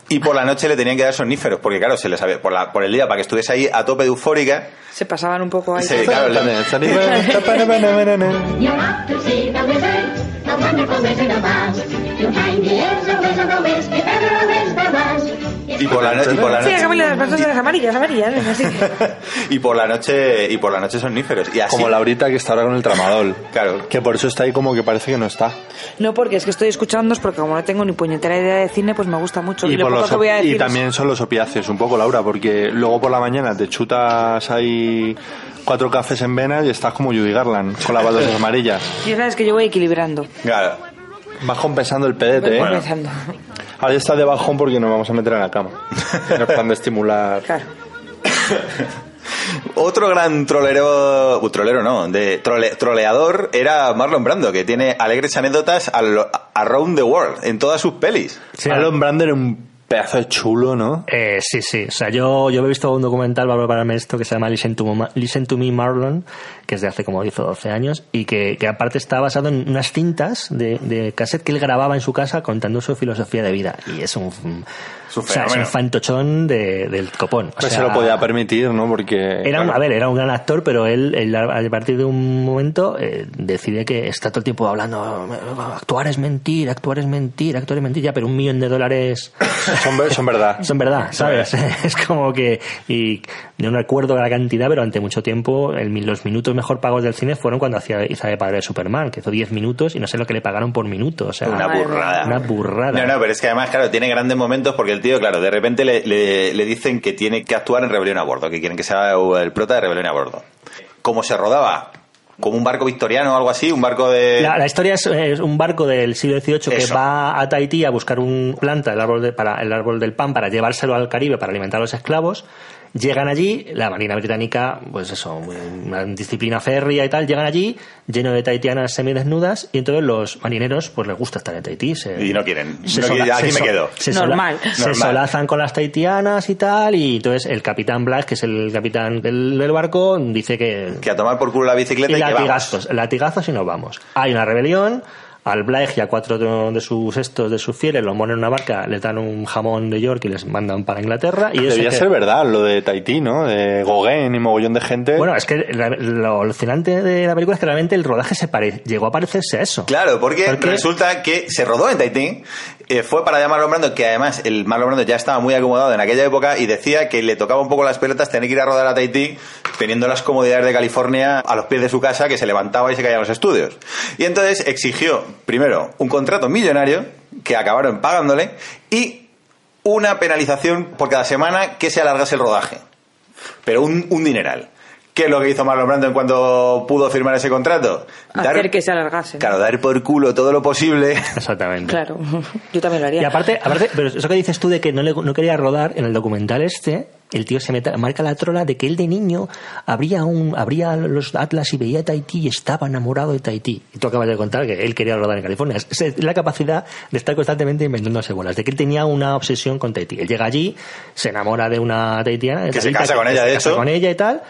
Y por la noche le tenían que dar somníferos, porque claro, se les había, por, la, por el día, para que estuviese ahí a tope de eufórica, Se pasaban un poco ahí. se, claro, wonderful wizard of Oz. A wizard of whiz, if ever a whiz there was. y por la, no- y por la Sí, noche Camila, las personas de las amarillas, amarillas. Así. <laughs> y por la noche y por la noche somníferos y así Como Laurita que está ahora con el tramadol. Claro. Que por eso está ahí como que parece que no está. No, porque es que estoy escuchando, porque como no tengo ni puñetera idea de cine, pues me gusta mucho. Y, lo por poco los que voy a op- decir y es- también son los opiáceos, un poco, Laura, porque luego por la mañana te chutas ahí cuatro cafés en venas y estás como Judy Garland, con las baldosas amarillas. Y sabes que yo voy equilibrando. claro Vas compensando el pedete, Voy ¿eh? compensando. Ahora ya está de bajón porque nos vamos a meter en la cama. En plan de estimular. Claro. <laughs> otro gran trolero uh, trolero no de trole- troleador era Marlon Brando que tiene alegres anécdotas al- around the world en todas sus pelis Sí, Marlon Brando era un pedazo chulo, ¿no? Eh, sí, sí. O sea, yo, yo he visto un documental para prepararme esto que se llama Listen to, Listen to Me Marlon, que es de hace como 10 o 12 años, y que, que aparte está basado en unas cintas de, de cassette que él grababa en su casa contando su filosofía de vida. Y Es un o sea, es un fantochón de- del copón. O Pues sea, se lo podía permitir, ¿no? Porque. Era un, claro, a ver, era un gran actor, pero él, él, a partir de un momento eh, decide que está todo el tiempo hablando, actuar es mentir, actuar es mentir, actuar es mentir, ya, pero un millón de dólares <laughs> son, son verdad. Son verdad, ¿sabes? <laughs> Es como que. Y yo no recuerdo la cantidad, pero ante mucho tiempo el los minutos mejor pagos del cine fueron cuando hacía hizo de padre de Superman, que hizo 10 minutos y no sé lo que le pagaron por minuto. O sea, Una burrada. Una burrada. No, no, pero es que además, claro, tiene grandes momentos porque el tío, claro, de repente le, le- le dicen que tiene que actuar en Rebelión a Bordo, que quieren que sea el prota de Rebelión a Bordo. ¿Cómo se rodaba? ¿Como un barco victoriano o algo así? ¿Un barco de...? La, la historia es, es un barco del siglo XVIII que va a Tahití a buscar un planta, el árbol, de- para, el árbol del pan, para llevárselo al Caribe para alimentar a los esclavos. Llegan allí, la Marina Británica, pues eso, una disciplina férrea y tal, llegan allí lleno de tahitianas semidesnudas y entonces los marineros pues les gusta estar en Tahití. Se, Y no quieren. se No sola- quieren, aquí se me quedo. se sola- Normal. se solazan con las tahitianas y tal y entonces el capitán Black, que es el capitán del, del barco, dice que, Que a tomar por culo la bicicleta y, y que vamos. latigazos, latigazos y nos vamos. Hay una rebelión. Al Blaeg y a cuatro de de sus estos, de sus fieles, los ponen en una barca, les dan un jamón de York y les mandan para Inglaterra. Y eso Debía que- ser verdad lo de Tahití, ¿no? De Gauguin y mogollón de gente. Bueno, es que la- lo alucinante de la película es que realmente el rodaje se pare- llegó a parecerse a eso. Claro, porque Porque- resulta que se rodó en Tahití, eh, fue para llamar Marlon Brando, que además el Marlon Brando ya estaba muy acomodado en aquella época y decía que le tocaba un poco las pelotas tener que ir a rodar a Tahití teniendo las comodidades de California a los pies de su casa, que se levantaba y se caía en los estudios. Y entonces exigió, primero, un contrato millonario, que acabaron pagándole, y una penalización por cada semana que se alargase el rodaje. Pero un, un dineral. ¿Qué es lo que hizo Marlon Brando en cuanto pudo firmar ese contrato? Hacer que se alargase. Claro, dar por culo todo lo posible. Exactamente. Claro, <laughs> yo también lo haría. Y aparte, aparte, pero eso que dices tú de que no, le- no quería rodar, en el documental este, el tío se meta- marca la trola de que él de niño abría, un, abría los atlas y veía Tahití y estaba enamorado de Tahití. Y tú acabas de contar que él quería rodar en California. Es, la capacidad de estar constantemente inventándose bolas, de que él tenía una obsesión con Tahití. Él llega allí, se enamora de una tahitiana, Que se casa con ella, se de casa hecho. con ella y tal.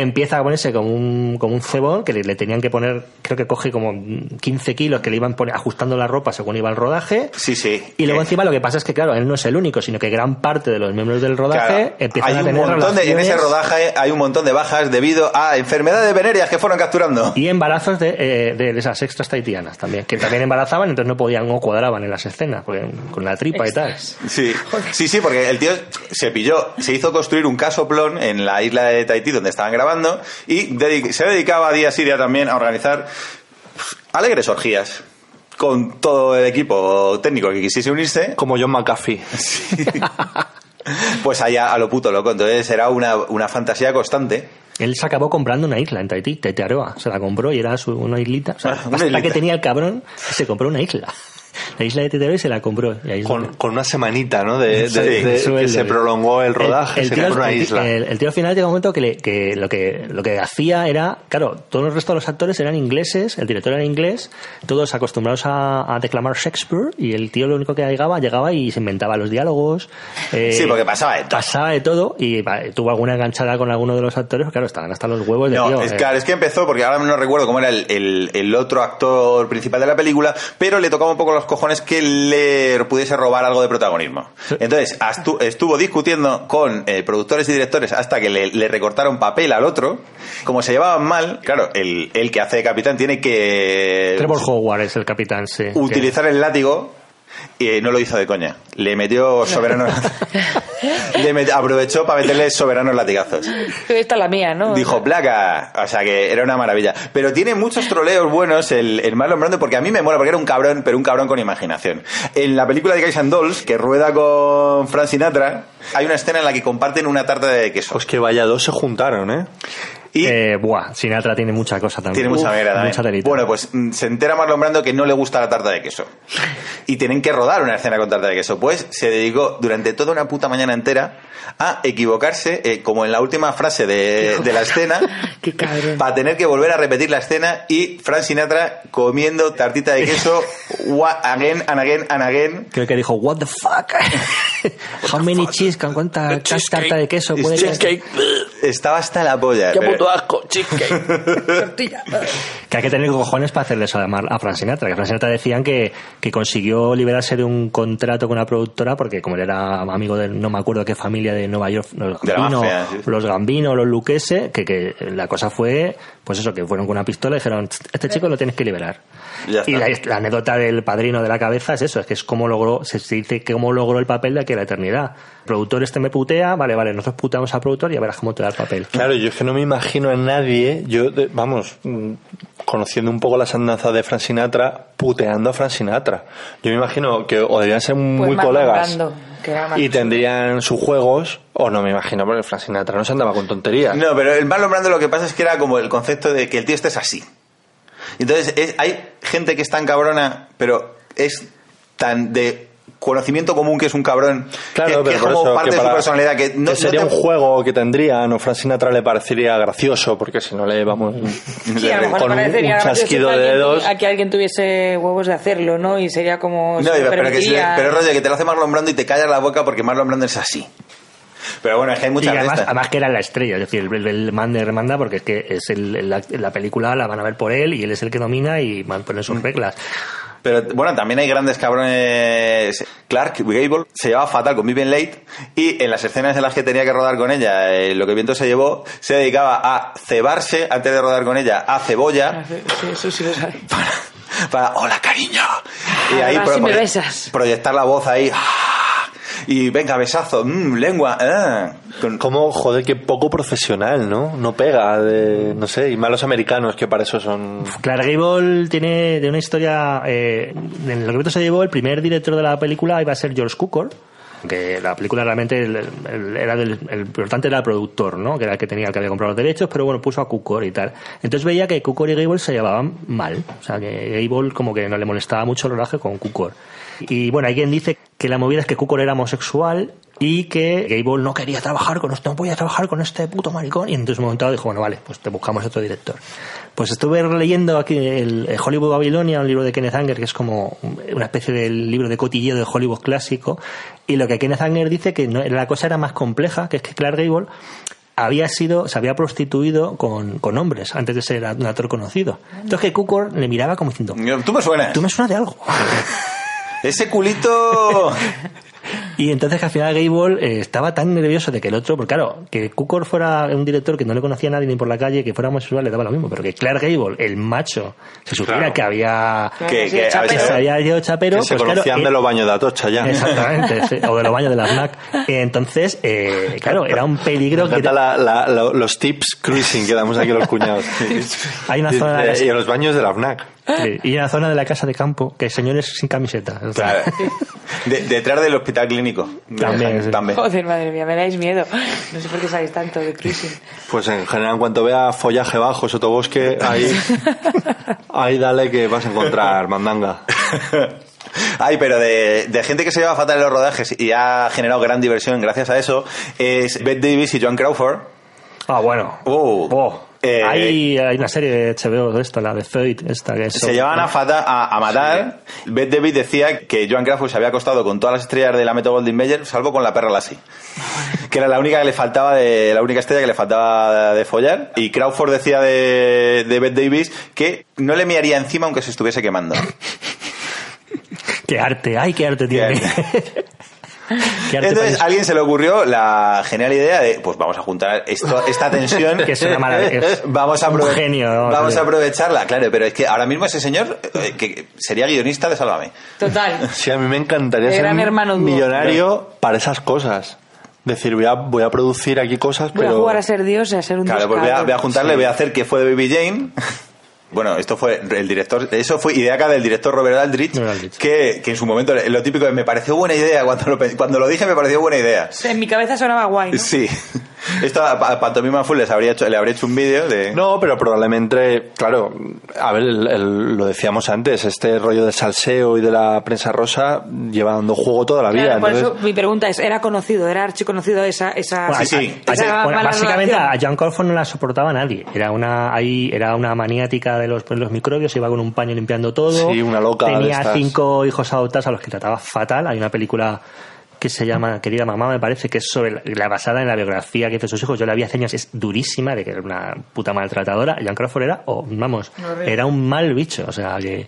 Empieza a ponerse como un, como un cebón que le, le tenían que poner, creo que coge como 15 kilos que le iban pone- ajustando la ropa según iba el rodaje. Sí, sí. Y luego Eh, encima lo que pasa es que, claro, él no es el único, sino que gran parte de los miembros del rodaje claro, empiezan hay a un tener montón de, en ese rodaje hay un montón de bajas debido a enfermedades venéreas que fueron capturando. y embarazos de, eh, de esas extras tahitianas también, que también embarazaban, entonces no podían, no cuadraban en las escenas, porque, con la tripa y tal. Sí, sí, sí, porque el tío se pilló, se hizo construir un casoplón en la isla de Tahití donde estaban grabando y se dedicaba día sí día también a organizar pues, alegres orgías con todo el equipo técnico que quisiese unirse, Como John McAfee. <laughs> pues allá a lo puto loco. Entonces era una, una fantasía constante. Él se acabó comprando una isla en Tahití, Tetearoa, se la compró y era su- una islita. O sea, Ah, <laughs> una hasta islita. que tenía el cabrón, se compró una isla. La isla de y se la compró. Con, con una semanita, ¿no? De, de- Sí, de- sueldo. que se prolongó el rodaje, El, se tío, compró una el- isla. el- el tío al final llega un momento que, le- que lo que lo que hacía era, claro, todos los restos de los actores eran ingleses, el director era inglés, todos acostumbrados a, a declamar Shakespeare y el tío lo único que llegaba, llegaba y se inventaba los diálogos. eh, Sí, porque pasaba de todo. Pasaba de todo y va, tuvo alguna enganchada con alguno de los actores, claro, estaban hasta los huevos de No, tío. es, eh, claro, es que empezó, porque ahora no recuerdo cómo era el, el- el otro actor principal de la película, pero le tocaba un poco los cojones que le pudiese robar algo de protagonismo. Entonces, estuvo discutiendo con eh, productores y directores hasta que le, le recortaron papel al otro. Como se llevaban mal, claro, el, el que hace de capitán tiene que Trevor Howard es el capitán, sí. que- utilizar el látigo y no lo hizo de coña. Le metió soberanos. <laughs> <laughs> le met- aprovechó para meterle soberanos latigazos. Esta es la mía, ¿no? Dijo placa, o sea que era una maravilla. Pero tiene muchos troleos buenos el, el Marlon Brando porque a mí me mola porque era un cabrón, pero un cabrón con imaginación. En la película de Guys and Dolls, que rueda con Frank Sinatra, hay una escena en la que comparten una tarta de queso. Pues que vaya dos se juntaron, ¿eh? Y Eh, buah, Sinatra tiene mucha cosa también. tiene mucha Uf, mierda también. Mucha telita. Bueno, pues mm, se entera Marlon Brando que no le gusta la tarta de queso. Y tienen que rodar una escena con tarta de queso. Pues se dedicó durante toda una puta mañana entera a equivocarse, eh, como en la última frase de, de la escena, <laughs> Qué cabrón. para tener que volver a repetir la escena y Frank Sinatra comiendo tartita de queso <laughs> again and again and again. Creo que dijo, what the fuck? <laughs> How many cheese, ¿con cuánta tarta de queso puede? Estaba hasta la polla. ¡Qué pero- puto asco! Cheesecake. <laughs> Tortilla. Que hay que tener cojones para hacerle eso a, Frank Sinatra. Que Frank Sinatra decían que, que consiguió liberarse de un contrato con una productora porque como él era amigo de no me acuerdo qué familia de Nueva York, los De la Gambino, mafia, sí. los Gambino, los Luquese, que, que la cosa fue, pues eso, que fueron con una pistola y dijeron, este chico lo tienes que liberar. Y la, la anécdota del padrino de la cabeza es eso, es que es cómo logró, se, se dice que cómo logró el papel de aquí a la eternidad. El productor este me putea, vale, vale, nosotros puteamos al productor y a verás cómo te da el papel. Claro, yo es que no me imagino a nadie, yo, de- vamos, mm, conociendo un poco las andanzas de Frank Sinatra, puteando a Frank Sinatra. Yo me imagino que o debían ser muy Pues Marlon colegas y tendrían sus juegos, o no me imagino, porque Frank Sinatra no se andaba con tonterías. No, pero el Marlon Brando lo que pasa es que era como el concepto de que el tío este es así. Entonces, es- hay gente que es tan cabrona, pero es tan de conocimiento común que es un cabrón, Claro, que, que pero es por como eso, parte que de su para- personalidad, que no, que sería no te- un juego que tendrían, o Frank Sinatra le parecería gracioso, porque si no le vamos Sí, a lo <laughs> mejor con un, un chasquido que de alguien dedos. a que alguien tuviese huevos de hacerlo, ¿no? Y sería como... No, se pero, pero que si le- permitiría- pero rollo, que te lo hace Marlon Brando y te callas la boca porque Marlon Brando es así. Pero bueno, es que hay Y muchas de además, además que era la estrella, es decir, el, el man de remanda porque es que es el, la, la película la van a ver por él y él es el que domina y van a poner sus reglas. Pero bueno, también hay grandes cabrones. Clark Gable se llevaba fatal con Vivian Late y en las escenas en las que tenía que rodar con ella, eh, lo que viento se llevó, se dedicaba a cebarse antes de rodar con ella a cebolla Sí, eso sí lo sabe. <laughs> para hola cariño y ahí proyectar la voz ahí ¡ah! Y venga besazo mm, lengua ah, con- Como, joder, que poco profesional, ¿no? No pega, de, no sé, y malos americanos que para eso son... Clark Gable tiene de una historia. Eh, en el que se llevó, el primer director de la película iba a ser George Cukor. Que la película realmente el, el- era del, el importante era el productor, ¿no? Que era el que tenía el que había comprado los derechos, pero bueno, puso a Cukor y tal. Entonces veía que Cukor y Gable se llevaban mal. O sea, que Gable como que no le molestaba mucho el rodaje con Cukor. Y bueno, hay quien dice que la movida es que Cukor era homosexual y que Gable no quería trabajar con no podía trabajar con este puto maricón. Y entonces un momento dijo, bueno, vale, pues te buscamos otro director. Pues estuve leyendo aquí el, el Hollywood Babilonia, un libro de Kenneth Anger, que es como una especie de libro de cotilleo de Hollywood clásico. Y lo que Kenneth Anger dice que no- la cosa era más compleja, que es que Clark Gable había sido, se había prostituido con, con hombres antes de ser un actor conocido. Entonces que Cukor le miraba como diciendo, tú me suenas tú me suena de algo. <laughs> ese culito <laughs> Y entonces que al final Gable eh, estaba tan nervioso de que el otro, porque claro, que Cukor fuera un director que no le conocía a nadie ni por la calle, que fuera homosexual le daba lo mismo, pero que Clark Gable, el macho, se supiera Claro. que había que, que- que se había ido chapero, que se pues claro, conocían eh, de los baños de Atocha ya. Exactamente, sí, o de los baños de la FNAC. Eh, Entonces, eh, claro, era un peligro Me que la- la- la- los tips cruising que damos aquí los cuñados. <laughs> hay una zona Y, de, y en los baños de la FNAC. sí, y una zona de la casa de campo que hay señores sin camiseta. Claro. <laughs> De- detrás del hospital clínico También, sí. también. Joder, madre mía, me dais miedo. No sé por qué sabéis tanto de cruising. Pues en general, en cuanto vea follaje bajo, sotobosque, ahí, <laughs> ahí dale que vas a encontrar mandanga. Ay, pero de, de gente que se lleva fatal en los rodajes y ha generado gran diversión gracias a eso es Bette Davis y Joan Crawford. Ah, bueno. Uh, Oh. Eh, hay, hay una serie de HBO de esta, la de Fate, esta que es se llevaban a, fata, a, a matar. Bette Davis decía que Joan Crawford se había acostado con todas las estrellas de la Metro Goldwyn Mayer, salvo con la perra Lassie. <laughs> Que era la única que le faltaba de, la única estrella que le faltaba de follar. Y Crawford decía de, de Bette Davis que no le mearía encima aunque se estuviese quemando. <laughs> Qué arte, ay, qué arte tiene. Qué arte <laughs> Entonces a alguien se le ocurrió la genial idea de, pues vamos a juntar esto, esta tensión. <laughs> Que es una maravilla, <laughs> vamos a. Vamos a aprovecharla, claro, pero es que ahora mismo ese señor eh, que sería guionista de Sálvame. Total. <laughs> Sí, a mí me encantaría ser Gran Hermano millonario para esas cosas. Decir, voy a, voy a producir aquí cosas, Voy a pero... jugar a ser Dios y a ser un Claro, Dios pues voy a, voy a juntarle, voy a hacer que fue de Baby Jane. Bueno, esto fue el director, eso fue idea acá del director Robert Aldrich, Robert Aldrich. Que, que en su momento lo típico es, me pareció buena idea, cuando lo, cuando lo dije me pareció buena idea. En mi cabeza sonaba guay, ¿no? Sí. <laughs> Esto a, a Pantomima Full les habría hecho, le habría hecho un vídeo de... No, pero probablemente, claro, a ver, el- el- lo decíamos antes, este rollo del salseo y de la prensa rosa lleva dando juego toda la vida. Claro, por entonces- eso mi pregunta es, ¿era conocido, era archiconocido esa... esa Bueno, sí, sí. esa bueno, básicamente relación? a John Crawford no la soportaba nadie. Era una ahí era una maniática de los, pues, los microbios, iba con un paño limpiando todo. Sí, una loca de Tenía estas. cinco hijos adoptados a los que trataba fatal. Hay una película que se llama Querida Mamá, me parece, que es sobre la, la basada en la biografía que hizo sus hijos. Yo la vi hace años, es durísima, de que era una puta maltratadora. Joan Crawford era, o vamos, Horrible. era un mal bicho, o sea, que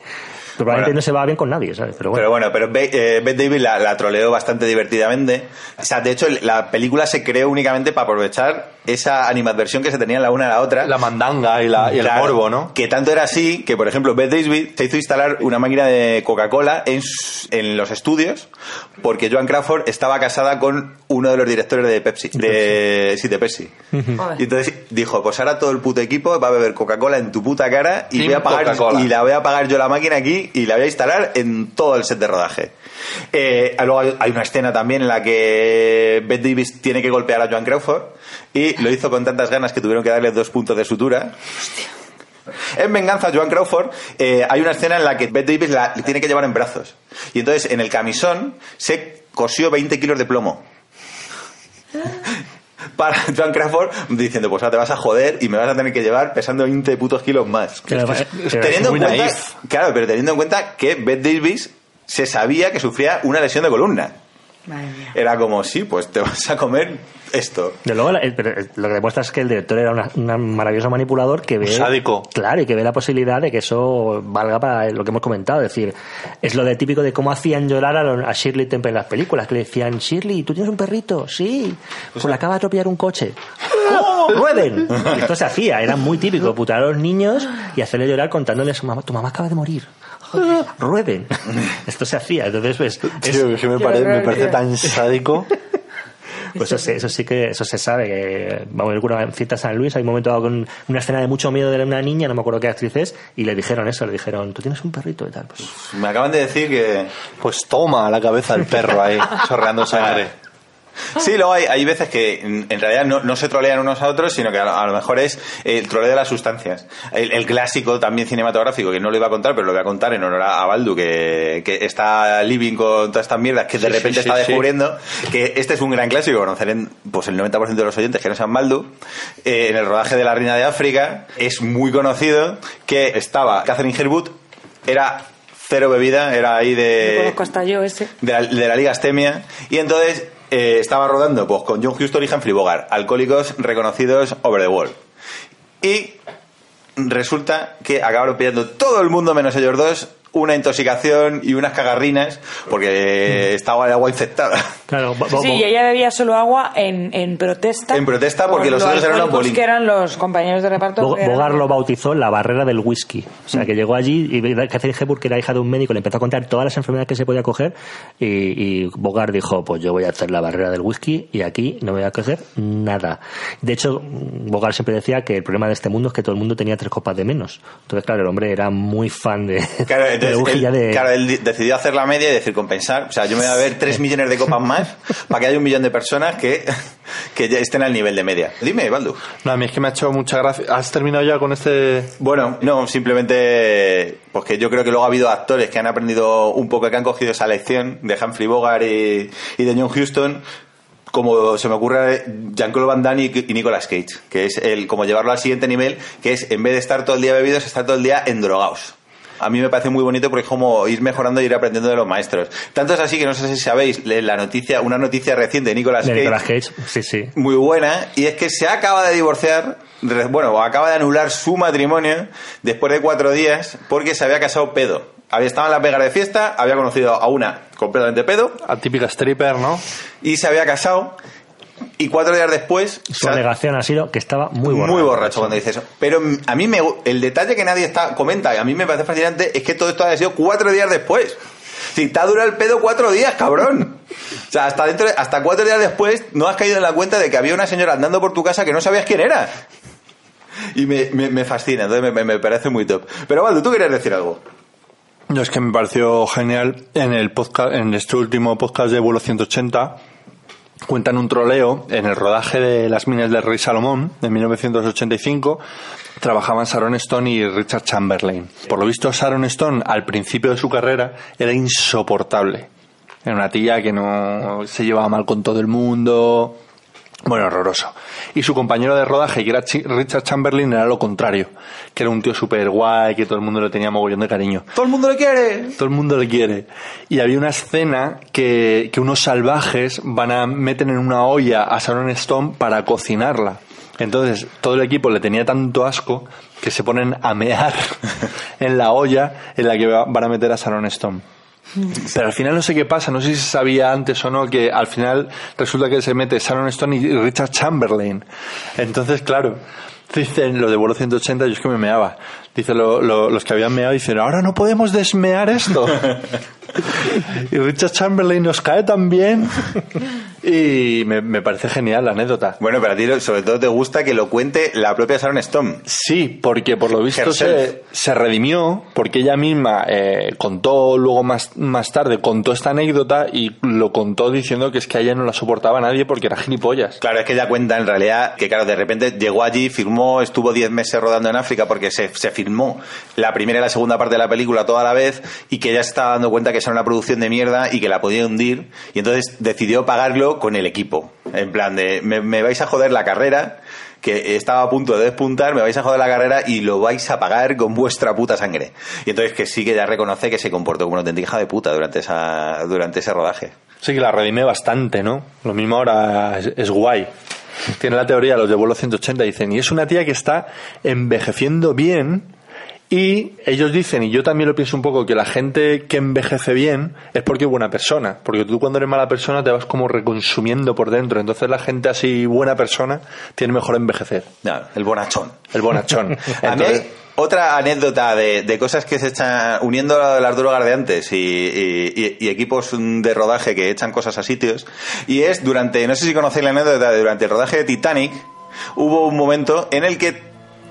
probablemente Bueno. no se va bien con nadie, ¿sabes? Pero bueno. Pero bueno, pero Be- eh, Bette Davis la, la troleó bastante divertidamente. O sea, de hecho, la película se creó únicamente para aprovechar esa animadversión que se tenía la una a la otra. La mandanga y, la, y el Claro, morbo, ¿no? Que tanto era así que, por ejemplo, Bette Davis se hizo instalar una máquina de Coca-Cola en, en los estudios porque Joan Crawford estaba casada con uno de los directores de Pepsi. De, sí, de Pepsi. Y entonces dijo, pues ahora todo el puto equipo va a beber Coca-Cola en tu puta cara y, voy a pagar, Coca-Cola. y la voy a pagar yo la máquina aquí y la voy a instalar en todo el set de rodaje. Eh, luego hay, hay una escena también en la que Bette Davis tiene que golpear a Joan Crawford y lo hizo con tantas ganas que tuvieron que darle dos puntos de sutura. En venganza a Joan Crawford eh, hay una escena en la que Bette Davis la tiene que llevar en brazos. Y entonces en el camisón se cosió 20 kilos de plomo. <laughs> Para Joan Crawford diciendo, pues ahora te vas a joder y me vas a tener que llevar pesando 20 putos kilos más. Pero, pero teniendo en cuenta, naif. claro, pero teniendo en cuenta que Bette Davis se sabía que sufría una lesión de columna. Madre mía. Era como, sí, pues te vas a comer esto. De luego, la- eh, eh, lo que demuestra es que el director era una- un maravilloso manipulador que ve. Un sádico. Claro, y que ve la posibilidad de que eso valga para lo que hemos comentado. Es decir, es lo de típico de cómo hacían llorar a, Shirley Temple en las películas, que le decían, Shirley, ¿tú tienes un perrito? Sí. Pues le acaba de atropellar un coche. <laughs> ¡Oh! ¡Rueden! Esto se hacía, era muy típico, putar a los niños y hacerle llorar contándoles, mamá, tu mamá acaba de morir. Rueden. Esto se hacía. Entonces, pues, es- Tío, que me, pare- parece tan sádico. Pues eso, sí- eso sí que eso se sabe. Que, vamos, en Fiesta San Luis hay un momento dado con una escena de mucho miedo de una niña, no me acuerdo qué actriz es, y le dijeron eso, le dijeron, tú tienes un perrito y tal. Pues, Me acaban de decir que... Pues toma la cabeza el perro ahí, <laughs> chorreando sangre. <laughs> Sí, luego hay, hay veces que en, en realidad no, no se trolean unos a otros, sino que a, lo- a lo mejor es el troleo de las sustancias. El, el clásico también cinematográfico, que no lo iba a contar, pero lo voy a contar en honor a, a Baldu, que, que está living con todas estas mierdas que de Sí, repente sí, está sí, sí. descubriendo, que este es un gran clásico, conocerán pues el 90% de los oyentes que no sean Baldu. Eh, en el rodaje de La Reina de África es muy conocido que estaba Catherine Herwood, era cero bebida, era ahí Lo de conozco hasta yo ese. de la, de la Liga Astemia y entonces eh, estaba rodando pues con John Huston y Humphrey Bogart, alcohólicos reconocidos over the wall. Y resulta que acabaron pillando todo el mundo menos ellos dos una intoxicación y unas cagarrinas porque estaba el agua infectada. claro, Sí, y ella bebía solo agua en, en protesta. En protesta porque por los lo otros eran los bolín. que eran los compañeros de reparto. Bo- eran- Bogart lo bautizó la barrera del whisky. O sea, que llegó allí y Catherine Hepburn, que era hija de un médico, le empezó a contar todas las enfermedades que se podía coger y, y Bogart dijo, pues yo voy a hacer la barrera del whisky y aquí no me voy a coger nada. De hecho, Bogart siempre decía que el problema de este mundo es que todo el mundo tenía tres copas de menos. Entonces, claro, el hombre era muy fan de, Claro, entonces él, de... claro, él di- decidió hacer la media y decir compensar. O sea, yo me voy a ver 3 millones de copas más para que haya un millón de personas que, <laughs> que ya estén al nivel de media. Dime, Baldu. No, a mí es que me ha hecho mucha gracia. ¿Has terminado ya con este...? Bueno, no, simplemente porque yo creo que luego ha habido actores que han aprendido un poco, que han cogido esa lección de Humphrey Bogart y, y de John Huston, como se me ocurre Jean-Claude Van Damme y, y Nicolas Cage, que es el como llevarlo al siguiente nivel, que es en vez de estar todo el día bebidos, estar todo el día endrogados. A mí me parece muy bonito porque es como ir mejorando y ir aprendiendo de los maestros. Tanto es así que no sé si sabéis la noticia, una noticia reciente de Nicolas de Cage Nicolas Cage, sí, sí. muy buena y es que se acaba de divorciar, bueno, o acaba de anular su matrimonio después de cuatro días porque se había casado pedo. Había estado en la pega de fiesta, había conocido a una completamente pedo A típica stripper, ¿no? y se había casado y cuatro días después Su alegación ha sido que estaba muy borracho. muy borracho cuando dice eso. Pero a mí me, el detalle que nadie está, comenta y a mí me parece fascinante es que todo esto ha sido cuatro días después. Si te ha durado el pedo cuatro días, cabrón. O sea, hasta dentro, de- hasta cuatro días después no has caído en la cuenta de que había una señora andando por tu casa que no sabías quién era. Y me, me- me fascina, entonces me, me- me parece muy top. Pero Valdo, tú querías decir algo. No, es que me pareció genial en el podcast, en este último podcast de vuelo 180 cuentan un troleo en el rodaje de Las minas del rey Salomón de 1985 trabajaban Sharon Stone y Richard Chamberlain. Por lo visto Sharon Stone al principio de su carrera era insoportable. Era una tía que no se llevaba mal con todo el mundo, Bueno, horroroso. Y su compañero de rodaje, que era Richard Chamberlain, era lo contrario. Que era un tío súper guay, que todo el mundo le tenía mogollón de cariño. ¡Todo el mundo le quiere! Todo el mundo le quiere. Y había una escena que, que unos salvajes van a meter en una olla a Sharon Stone para cocinarla. Entonces, todo el equipo le tenía tanto asco que se ponen a mear <laughs> en la olla en la que va- van a meter a Sharon Stone. Pero al final no sé qué pasa, no sé si se sabía antes o no que al final resulta que se mete Sharon Stone y Richard Chamberlain. Entonces, claro, dicen lo de vuelo 180, yo es que me meaba. Dice lo- lo- los que habían meado dicen, ahora no podemos desmear esto. <laughs> y Richard Chamberlain nos cae también. Y me, me parece genial la anécdota. Bueno, pero a ti sobre todo te gusta que lo cuente la propia Sharon Stone. Sí, porque por lo visto se, se redimió, porque ella misma eh, contó luego más, más tarde, contó esta anécdota y lo contó diciendo que es que a ella no la soportaba nadie porque era gilipollas. Claro, es que ella cuenta en realidad que, claro, de repente llegó allí, firmó, estuvo 10 meses rodando en África porque se, se filmó la primera y la segunda parte de la película toda la vez y que ella se estaba dando cuenta que esa era una producción de mierda y que la podía hundir y entonces decidió pagarlo con el equipo. En plan de, me, vais a joder la carrera que estaba a punto de despuntar, me vais a joder la carrera y lo vais a pagar con vuestra puta sangre. Y entonces que sí que ella reconoce que se comportó como una auténtica de puta durante, esa, durante ese rodaje. Sí que la redime bastante, ¿no? Lo mismo ahora es, es guay. Tiene la teoría, los de vuelo 180 dicen, y es una tía que está envejeciendo bien y ellos dicen, y yo también lo pienso un poco, que la gente que envejece bien es porque es buena persona. Porque tú cuando eres mala persona te vas como reconsumiendo por dentro. Entonces la gente así buena persona tiene mejor envejecer. No, el bonachón. El bonachón. <laughs> A mí Entonces- otra anécdota de, de cosas que se echan uniendo a las drogas de antes y, y- y- equipos de rodaje que echan cosas a sitios. Y es durante, no sé si conocéis la anécdota, durante el rodaje de Titanic hubo un momento en el que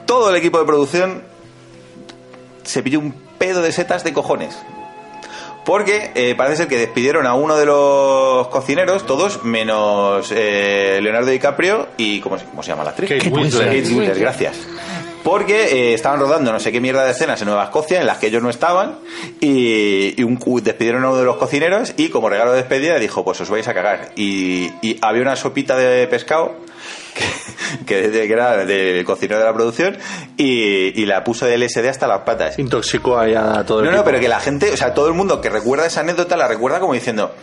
todo el equipo de producción se pilló un pedo de setas de cojones. Porque eh, parece ser que despidieron a uno de los cocineros, todos menos eh, Leonardo DiCaprio y ¿cómo, se- cómo se llama la actriz? Kate Winslet. Kate Winslet, gracias. Porque eh, estaban rodando no sé qué mierda de escenas en Nueva Escocia en las que ellos no estaban y, y un, cu- despidieron a uno de los cocineros y como regalo de despedida dijo pues os vais a cagar. Y, y había una sopita de pescado que, que era del cocinero de la producción y, y la puso de LSD hasta las patas. Intoxicó ahí a todo el No, no, pero que la gente, o sea, todo el mundo que recuerda esa anécdota la recuerda como diciendo.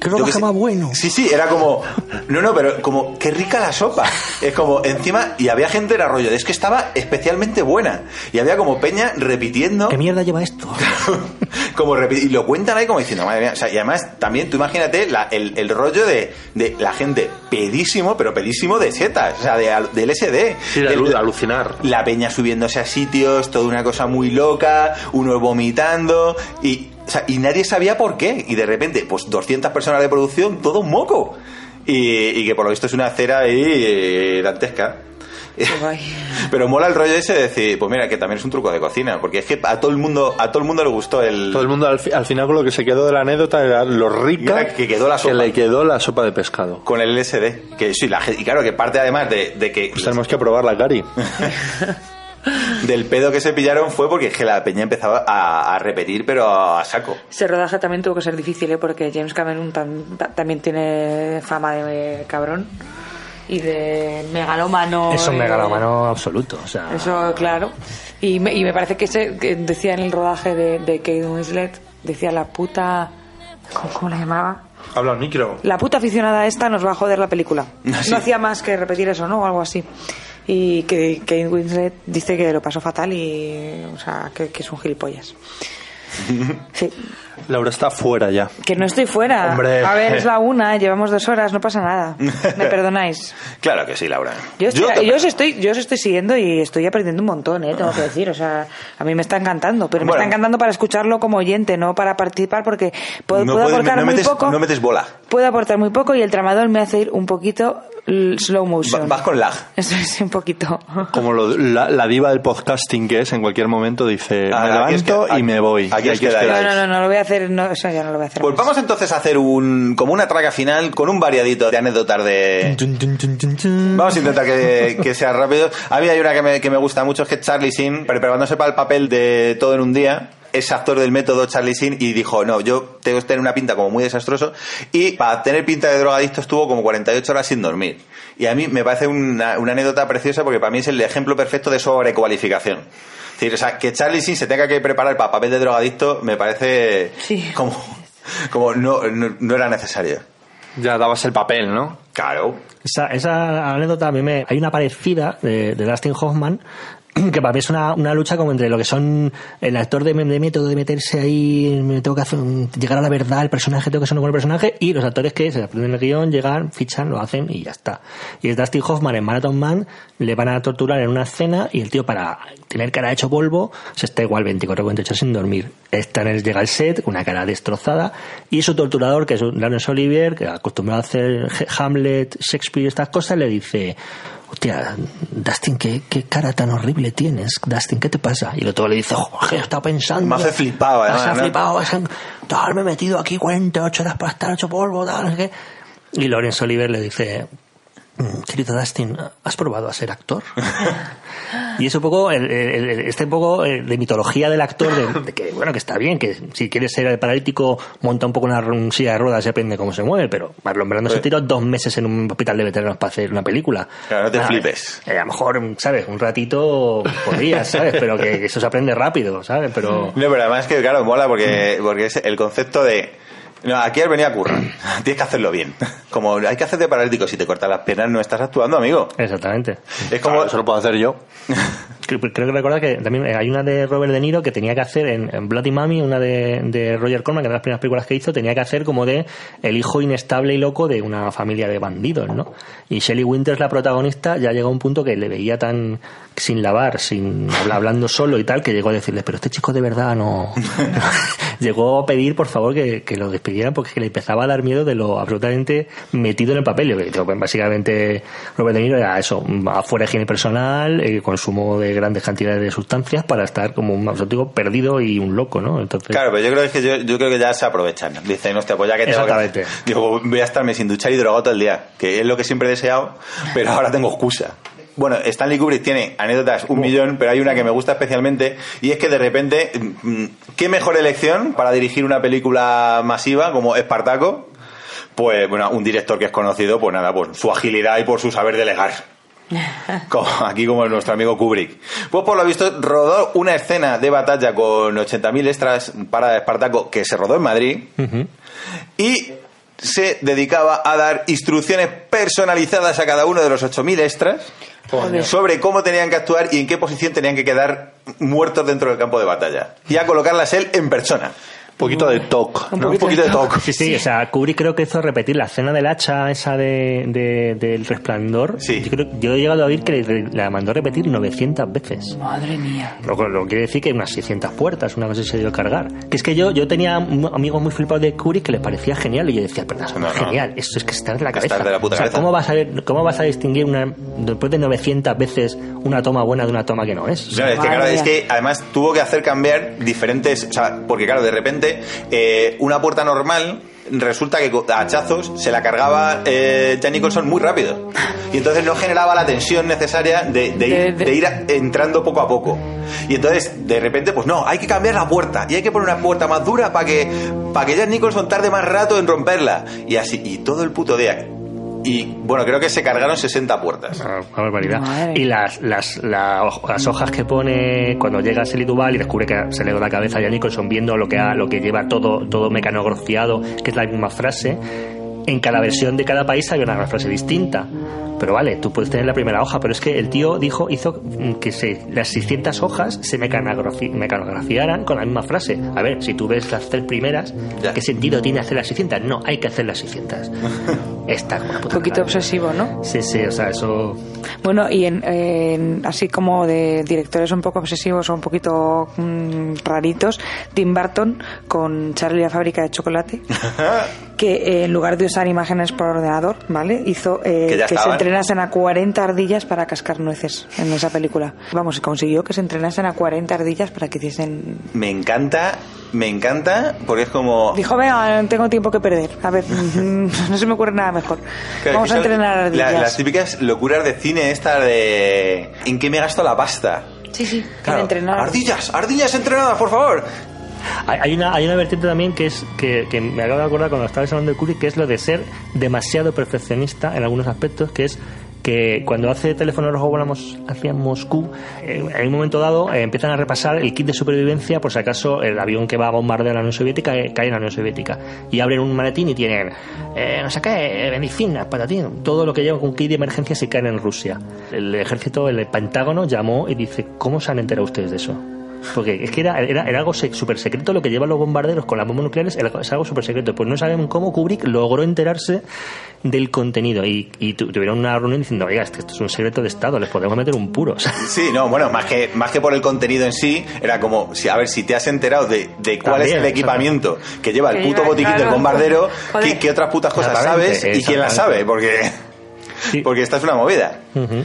¿Qué qué sé. más bueno? Sí, sí, era como. No, no, pero como, qué rica la sopa. Es como, encima, y había gente en rollo, de es que estaba especialmente buena. Y había como Peña repitiendo. ¿Qué mierda lleva esto? <laughs> como y lo cuentan ahí como diciendo, madre mía. O sea, y además, también tú imagínate la- el, el rollo de, de la gente pedísimo, pero pedísimo de setas, o sea, de, al- del SD. Sí, de de alucinar. la peña subiéndose a sitios, toda una cosa muy loca, unos vomitando y, o sea, y nadie sabía por qué. Y de repente, pues 200 personas de producción, todo un moco. Y, y que por lo visto es una cera ahí eh, dantesca. <laughs> Pero mola el rollo ese de decir, pues mira, que también es un truco de cocina, porque es que a todo el mundo, a todo el mundo le gustó el... Todo el mundo al, fi- al final con lo que se quedó de la anécdota era lo rica Era que quedó la sopa. le quedó la sopa de pescado. Con el LSD. Que sí, la, y claro, que parte además de, de que Pues tenemos que probarla, Cari. <laughs> del pedo que se pillaron fue porque es que la peña empezaba a, a repetir, pero a saco. Ese rodaje también tuvo que ser difícil, ¿eh? porque James Cameron tam- ta- también tiene fama de cabrón y de megalómano. Es un eh, megalómano absoluto. O sea, Eso, claro. Y me, y me parece que, ese, que decía en el rodaje de, de Kate Winslet, decía la puta... ¿Cómo, cómo la llamaba? Habla al micro. La puta aficionada esta nos va a joder la película. <laughs> Ah, sí. No hacía más que repetir eso, ¿no? O algo así. Y que Kate Winslet dice que lo pasó fatal y... O sea, que, que es un gilipollas. <laughs> Sí. Laura está fuera ya. Que no estoy fuera. Hombre. A ver, es la <laughs> una, llevamos dos horas, no pasa nada. ¿Me perdonáis? <laughs> Claro que sí, Laura. Yo, estoy- te- yo os estoy, yo os estoy siguiendo y estoy aprendiendo un montón, ¿eh? tengo que decir. O sea, a mí me está encantando, pero me Bueno. está encantando para escucharlo como oyente, no para participar, porque puedo, no puedo puedes- aportar no muy metes, poco. no metes bola. Puedo aportar muy poco y el tramador me hace ir un poquito slow motion. vas con lag. <laughs> Eso es un poquito. Como lo- la, la diva del podcasting que es, en cualquier momento dice, Ah, me aquí es levanto que- aquí- y me voy. aquí Y os quedáis. No, no, no, no lo voy a hacer, no, eso ya no lo voy a hacer. Pues más. vamos entonces a hacer un como una traga final con un variadito de anécdotas de... Vamos a intentar que, que sea rápido. A mí hay una que me, que me gusta mucho, es que Charlie Sin, preparándose para el papel de Todo en un día, es actor del método Charlie Sheen y dijo, no, yo tengo que tener una pinta como muy desastroso y para tener pinta de drogadicto estuvo como 48 horas sin dormir. Y a mí me parece una, una anécdota preciosa porque para mí es el ejemplo perfecto de sobrecualificación. Es decir, o sea, que Charlie Sheen se tenga que preparar para papel de drogadicto me parece Sí. como, como no, no, no era necesario. Ya dabas el papel, ¿no? Claro. Esa, esa anécdota a mí me... Hay una parecida de, de Dustin Hoffman <clears throat> que para mí es una, una lucha como entre lo que son el actor de, método de meterse ahí, me tengo que hacer llegar a la verdad, el personaje, tengo que ser un buen personaje, y los actores que se aprenden el guion, llegan, fichan, lo hacen y ya está. Y es Dustin Hoffman en Marathon Man, le van a torturar en una escena y el tío para tener cara hecho polvo se está igual 24 48 sin dormir. Está en el, llega al set, una cara destrozada, y su torturador, que es un Laurence Olivier, que acostumbrado a hacer Hamlet, Shakespeare, estas cosas, le dice, hostia, Dustin, ¿qué, qué cara tan horrible tienes, Dustin, ¿qué te pasa? Y el otro le dice, Jorge, estaba pensando... Me hace flipado, Me además, hace ¿no? flipado, tal, me he metido aquí 48 horas para estar hecho polvo, tal, qué. Y Laurence Olivier le dice, "Mm, querido Dustin, ¿has probado a ser actor? <laughs> y es un poco, el- el- el- este un poco eh, de mitología del actor, de, de que, bueno, que está bien, que si quieres ser paralítico, monta un poco una ru- silla de ruedas y aprende cómo se mueve, pero Marlon Brando se Sí. tiró dos meses en un hospital de veteranos para hacer una película. Claro, no te Ah, flipes. eh, a lo mejor, ¿sabes? Un ratito podrías, ¿sabes? Pero que, que eso se aprende rápido, ¿sabes? Pero... No, pero además que, claro, mola porque, porque es el concepto de. No, aquí has venido a currar. <laughs> Tienes que hacerlo bien. Como hay que hacerte paralítico. Si te cortas las piernas, no estás actuando, amigo. Exactamente. Es como. Eso lo puedo hacer yo. <laughs> Creo, creo que recuerda que también hay una de Robert De Niro que tenía que hacer en, en Bloody Mami, una de, de Roger Corman, que era de las primeras películas que hizo, tenía que hacer como de el hijo inestable y loco de una familia de bandidos, ¿no? Y Shelley Winters, la protagonista, ya llegó a un punto que le veía tan sin lavar, sin habla- hablando solo y tal, que llegó a decirle, pero este chico de verdad no... <laughs> llegó a pedir, por favor, que, que lo despidieran porque que le empezaba a dar miedo de lo absolutamente metido en el papel. Yo, básicamente, Robert De Niro era eso, afuera de higiene personal, eh, consumo de grandes cantidades de sustancias para estar como un auténtico perdido y un loco, ¿no? Entonces, Claro, pero yo creo que yo, yo creo que ya se aprovechan. Dicen, hostia, pues ya que tengo que- Exactamente. <laughs> Digo, voy a estarme sin duchar y drogado todo el día, que es lo que siempre he deseado, pero ahora tengo excusa. Bueno, Stanley Kubrick tiene anécdotas un millón, pero hay una que me gusta especialmente y es que de repente, mm, ¿qué mejor elección para dirigir una película masiva como Espartaco? Pues, bueno, un director que es conocido, pues nada, por su agilidad y por su saber delegar. <laughs> Como- aquí como nuestro amigo Kubrick. Pues por lo visto rodó una escena de batalla con 80.000 extras para Espartaco que se rodó en Madrid y se dedicaba a dar instrucciones personalizadas a cada uno de los 8.000 extras sobre cómo tenían que actuar y en qué posición tenían que quedar muertos dentro del campo de batalla. Y a colocarlas él en persona. Un poquito de talk. Un poquito de toque. Sí, sí, o sea, Kubrick creo que hizo repetir la escena del hacha esa de, de- del resplandor. Sí. Yo, creo- yo he llegado a oír que le- la mandó repetir 900 veces. Madre mía. Lo, que- lo quiere decir que unas 600 puertas, una cosa así se dio a cargar. Que es que yo, yo tenía amigos muy flipados de Kubrick que les parecía genial y yo decía, pero no, genial, esto es que está en la cabeza. Está de la puta o sea, cabeza. ¿cómo vas, a, ver- ¿cómo vas a distinguir una, después de 900 veces una toma buena de una toma que no es? O sea, Claro, es que, Madre claro, es mía. que además tuvo que hacer cambiar diferentes. O sea, porque claro, de repente, eh, una puerta normal resulta que a hachazos se la cargaba eh, Jan Nicholson muy rápido. Y entonces no generaba la tensión necesaria de, de ir, De- de- de ir a- entrando poco a poco. Y entonces, de repente, pues no, hay que cambiar la puerta. Y hay que poner una puerta más dura para que, para que Jan Nicholson tarde más rato en romperla. Y así, y todo el puto día. Y bueno, creo que se cargaron 60 puertas. Una barbaridad. Madre. Y las, las, la- las hojas que pone cuando llega a Shelley Duvall y descubre que se le da la cabeza a Jan Nicholson viendo lo que, ha, lo que lleva todo, todo mecanografiado, que es la misma frase, en cada versión de cada país hay una frase distinta. Pero vale, tú puedes tener la primera hoja, pero es que el tío dijo, hizo que se, las 600 hojas se mecanografi- mecanografiaran con la misma frase. A ver, si tú ves las tres primeras, Ya. ¿qué sentido tiene hacer las 600? No, hay que hacer las 600. <laughs> Está como una Un poquito maravilla. obsesivo, ¿no? Sí, sí, o sea, eso... Bueno, y en, en- así como de directores un poco obsesivos o un poquito mm, raritos, Tim Burton con Charlie la fábrica de chocolate, <laughs> que eh, en lugar de usar imágenes por ordenador, ¿vale? Hizo eh, Que que se. Entrenasen a 40 ardillas para cascar nueces en esa película. Vamos, se consiguió que se entrenasen a 40 ardillas para que hiciesen... Me encanta, me encanta, porque es como. Dijo, venga, no tengo tiempo que perder. A ver, <laughs> <laughs> no se me ocurre nada mejor. Claro, Vamos a entrenar la- ardillas. las típicas locuras de cine esta de ¿en qué me gasto la pasta? Sí, sí, Claro, en entrenar. ardillas, ardillas entrenadas, por favor. Hay, una, hay una vertiente también que es que, me acabo de acordar cuando estabas hablando de Kubrick, que es lo de ser demasiado perfeccionista en algunos aspectos, que es que cuando hace Teléfono Rojo volamos hacia Moscú, eh, en un momento dado eh, empiezan a repasar el kit de supervivencia por si acaso el avión que va a bombardear la Unión Soviética eh, cae en la Unión Soviética. Y abren un maletín y tienen, eh, no sé qué, medicinas, patatín, todo lo que lleva con kit de emergencia si caen en Rusia. El ejército, el Pentágono llamó y dice, ¿cómo se han enterado ustedes de eso? Porque es que era, era, era algo súper secreto lo que llevan los bombarderos con las bombas nucleares, era- es algo súper secreto. Pues no saben cómo Kubrick logró enterarse del contenido y, y tu- tuvieron una reunión diciendo, oiga, esto, esto es un secreto de Estado, les podemos meter un puro. <laughs> Sí, no, bueno, más que, más que por el contenido en sí, era como, si, a ver, si te has enterado de, de cuál También, es el equipamiento que lleva el puto botiquín del bombardero, <laughs> Joder. ¿qué, qué otras putas cosas sabes y quién las sabe? Porque, Sí. porque esta es una movida. Ujú.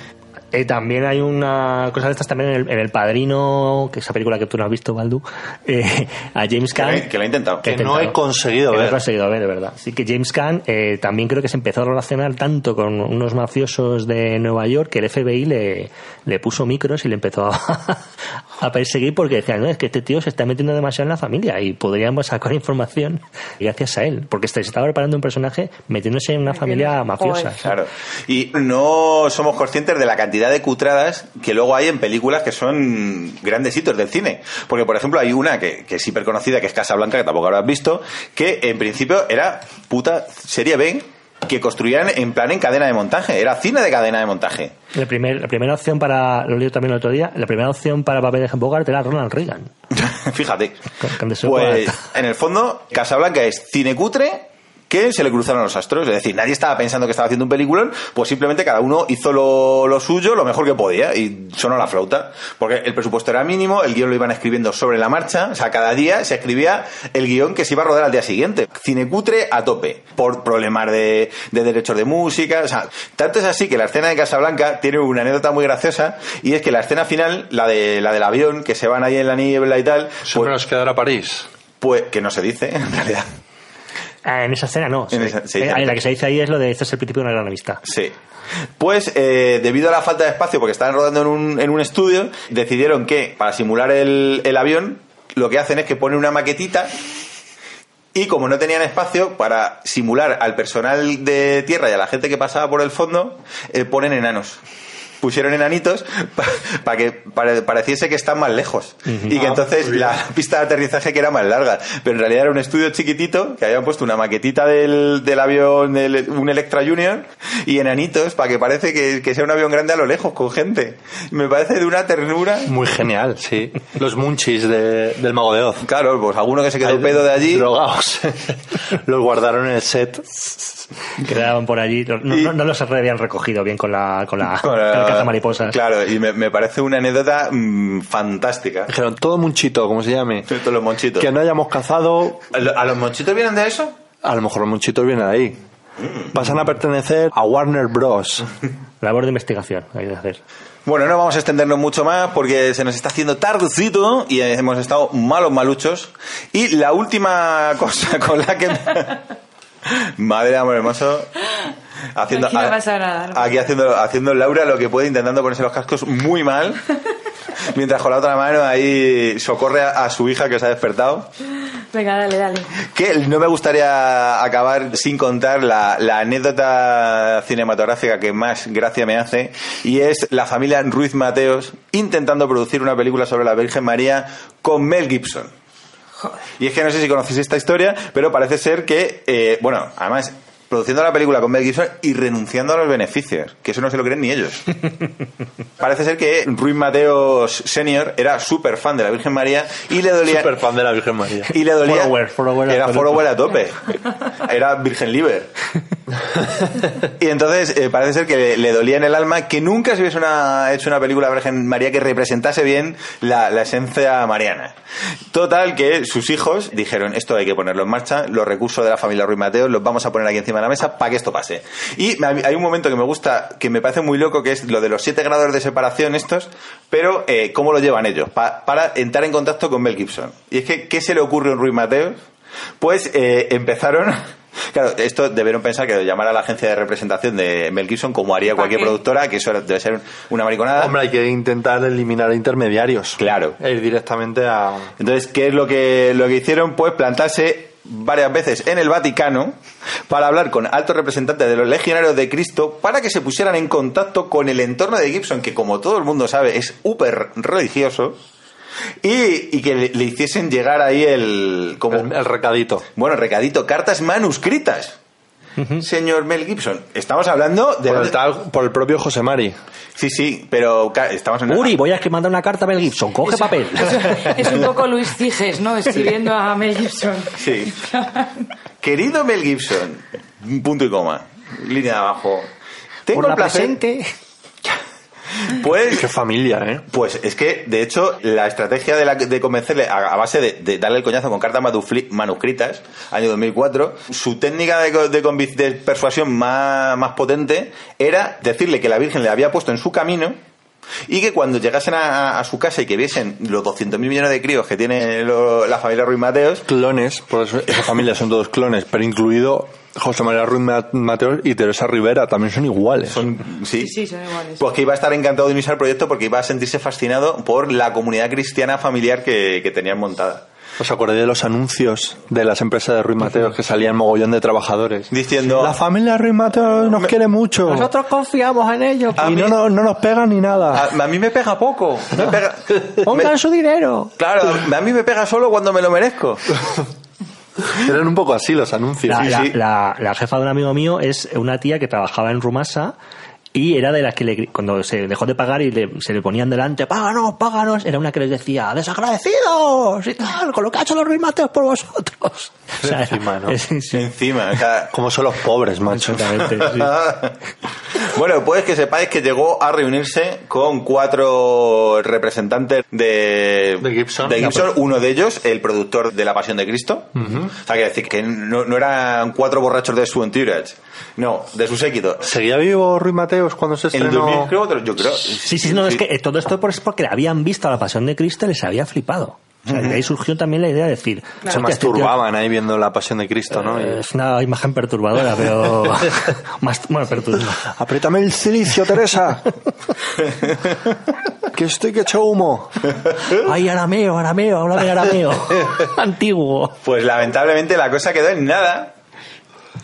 Eh, también hay una cosa de estas también en el, en el Padrino, que esa película que tú no has visto, Baldu, eh, a James Caan. que lo he intentado. Que Que no he conseguido que no he ver. conseguido ver, de verdad. Así que James Caan eh, también creo que se empezó a relacionar tanto con unos mafiosos de Nueva York que el FBI le, le puso micros y le empezó a, <laughs> a perseguir porque decían, no, es que este tío se está metiendo demasiado en la familia y podríamos sacar información <laughs> gracias a él, porque se estaba preparando un personaje metiéndose en una familia mafiosa. Claro. Y no somos conscientes de la cantidad de cutradas que luego hay en películas que son grandes hitos del cine. Porque, por ejemplo, hay una que, que es hiper conocida, que es Casablanca, que tampoco habrás visto, que en principio era puta serie B que construían en plan en cadena de montaje. Era cine de cadena de montaje. La, primer- la primera opción para, lo leí también el otro día, la primera opción para papel de Bogart era Ronald Reagan. <laughs> Fíjate. Con- con Pues, en el fondo, Casablanca es cine cutre que se le cruzaron los astros. Es decir, nadie estaba pensando que estaba haciendo un peliculón, pues simplemente cada uno hizo lo, lo suyo, lo mejor que podía, y sonó la flauta. Porque el presupuesto era mínimo, el guion lo iban escribiendo sobre la marcha, o sea, cada día se escribía el guion que se iba a rodar al día siguiente. Cine cutre a tope, por problemas de, de derechos de música, o sea, tanto es así que la escena de Casablanca tiene una anécdota muy graciosa, y es que la escena final, la de la del avión, que se van ahí en la niebla y tal, Siempre pues, nos quedará París. pues que no se dice, en realidad. Ah, en esa escena no. En sí. esa- sí, Eh, la que se dice ahí es lo de este es el principio de una gran amistad. Sí. Pues eh, debido a la falta de espacio, porque estaban rodando en un, en un estudio, decidieron que para simular el, el avión, lo que hacen es que ponen una maquetita y como no tenían espacio para simular al personal de tierra y a la gente que pasaba por el fondo, eh, ponen enanos. Pusieron enanitos para que pare- pareciese que están más lejos. Y que entonces la <laughs> pista de aterrizaje que era más larga. Pero en realidad era un estudio chiquitito que habían puesto una maquetita del, del avión, del- un Electra Junior, y enanitos para que parece que, que sea un avión grande a lo lejos, con gente. Me parece de una ternura. Muy genial, sí. Los munchis de- del Mago de Oz. Claro, pues alguno que se quedó pedo de allí. Drogados. <laughs> Los guardaron en el set. Quedaban por allí. No, Y- no- no los habían recogido bien con la, con la, Con la- cazamariposas. Claro, y me, me parece una anécdota mm, fantástica. Dijeron, todo munchito, como se llame. Todos los monchitos. Que no hayamos cazado, ¿A los monchitos vienen de eso? a lo mejor los munchitos vienen de ahí. Pasan a pertenecer a Warner Bros. <laughs> Labor de investigación hay que hacer. Bueno, no vamos a extendernos mucho más porque se nos está haciendo tardecito y hemos estado malos maluchos. Y la última cosa <laughs> con la que... Madre amor hermoso. Haciendo, Aquí no pasa nada, no pasa aquí haciendo, haciendo Laura lo que puede, intentando ponerse los cascos muy mal. <laughs> Mientras con la otra mano ahí socorre a, a su hija que se ha despertado. Venga, dale, dale. Que no me gustaría acabar sin contar la, la anécdota cinematográfica que más gracia me hace y es la familia Ruiz Mateos intentando producir una película sobre la Virgen María con Mel Gibson. Y es que no sé si conocéis esta historia, pero parece ser que, eh, bueno, además produciendo la película con Mel Gibson y renunciando a los beneficios, que eso no se lo creen ni ellos. <laughs> Parece ser que Ruiz Mateos Senior era súper fan de la Virgen María y le dolía Super fan de la Virgen María. y le dolía Follower, follower era follower a tope <laughs> era virgen liber y entonces eh, parece ser que le, le dolía en el alma que nunca se hubiese una- hecho una película de Virgen María que representase bien la, la esencia mariana total que sus hijos dijeron esto hay que ponerlo en marcha los recursos de la familia Ruiz Mateo los vamos a poner aquí encima la mesa para que esto pase y me- hay un momento que me gusta que me parece muy loco que es lo de los siete grados de separación estos pero eh, cómo lo llevan ellos Pa- para entrar en contacto con Mel Gibson y es que ¿qué se le ocurre a un Ruiz Mateos? Pues eh, empezaron <laughs> Claro, esto debieron pensar que llamar a la agencia de representación de Mel Gibson como haría ¿Para cualquier qué? productora, que eso debe ser una mariconada. Hombre, hay que intentar eliminar intermediarios. Claro. E ir directamente a... Entonces, ¿qué es lo que, lo que hicieron? Pues plantarse varias veces en el Vaticano para hablar con altos representantes de los legionarios de Cristo para que se pusieran en contacto con el entorno de Gibson, que como todo el mundo sabe es súper religioso, y, y que le, le hiciesen llegar ahí el... Como, El, el recadito. bueno, recadito, cartas manuscritas. Señor Mel Gibson, estamos hablando de... Por el, tal- por el propio José Mari. Sí, sí, pero estamos en... Uri, voy a que mandar una carta a Mel Gibson. Coge papel. <laughs> Es un poco Luis Ciges, ¿no? Escribiendo a Mel Gibson. Sí. Querido Mel Gibson, punto y coma, línea de abajo. Tengo Por el la placer, presente. Pues, Qué familia, ¿eh? pues es que, de hecho, la estrategia de, la- de convencerle a, a base de, de darle el coñazo con cartas manuscritas, año 2004, su técnica de, de de persuasión más, más potente era decirle que la Virgen le había puesto en su camino y que cuando llegasen a, a su casa y que viesen los 200.000 millones de críos que tiene lo- la familia Ruiz Mateos, Clones, por eso esa familia son todos clones, pero incluido José María Ruiz Ma- Mateos y Teresa Rivera, también son iguales. son, sí, Sí, sí, son iguales. Pues que iba a estar encantado de unirse al proyecto porque iba a sentirse fascinado por la comunidad cristiana familiar que, que tenían montada. ¿Os acordáis de los anuncios de las empresas de Ruiz Mateos que salían mogollón de trabajadores? Diciendo, La familia Ruiz Mateos nos quiere mucho. Nosotros confiamos en ellos. A y mí- no, no, no nos pegan ni nada. a, a mí me pega poco. me pega- Pongan me- su dinero. claro, a mí me pega solo cuando me lo merezco. <laughs> <laughs> Eran un poco así los anuncios. La, Sí, la- sí. la- la jefa de un amigo mío es una tía que trabajaba en Rumasa y era de las que le- cuando se dejó de pagar y le- se le ponían delante, páganos, páganos, era una que les decía, desagradecidos y tal, con lo que ha hecho los Ruiz Mateos por vosotros. <laughs> O sea, Encima, ¿no? <laughs> sí, Encima, o sea, Como son los pobres, macho. exactamente, sí. <laughs> bueno, pues que sepáis que llegó a reunirse con cuatro representantes de, De Gibson. de Gibson, uno de ellos, el productor de La Pasión de Cristo. O sea, que decir que no, no eran cuatro borrachos de su entourage, no, de su séquito. ¿Seguía vivo Ruiz Mateos cuando se En el estrenó? 2000, creo, yo creo. Sí, sí, no, es que eh, todo esto es porque habían visto la pasión de Cristo y les había flipado. O sea, de ahí surgió también la idea de decir, Se "Hostia, este masturbaban ahí viendo la pasión de Cristo, ¿no? Eh, Es una imagen perturbadora, pero <laughs> más bueno, perturbadora. Apriétame el silicio, Teresa. que estoy que echo humo. Ay, arameo, arameo, háblame arameo. <laughs> Antiguo. Pues lamentablemente la cosa quedó en nada.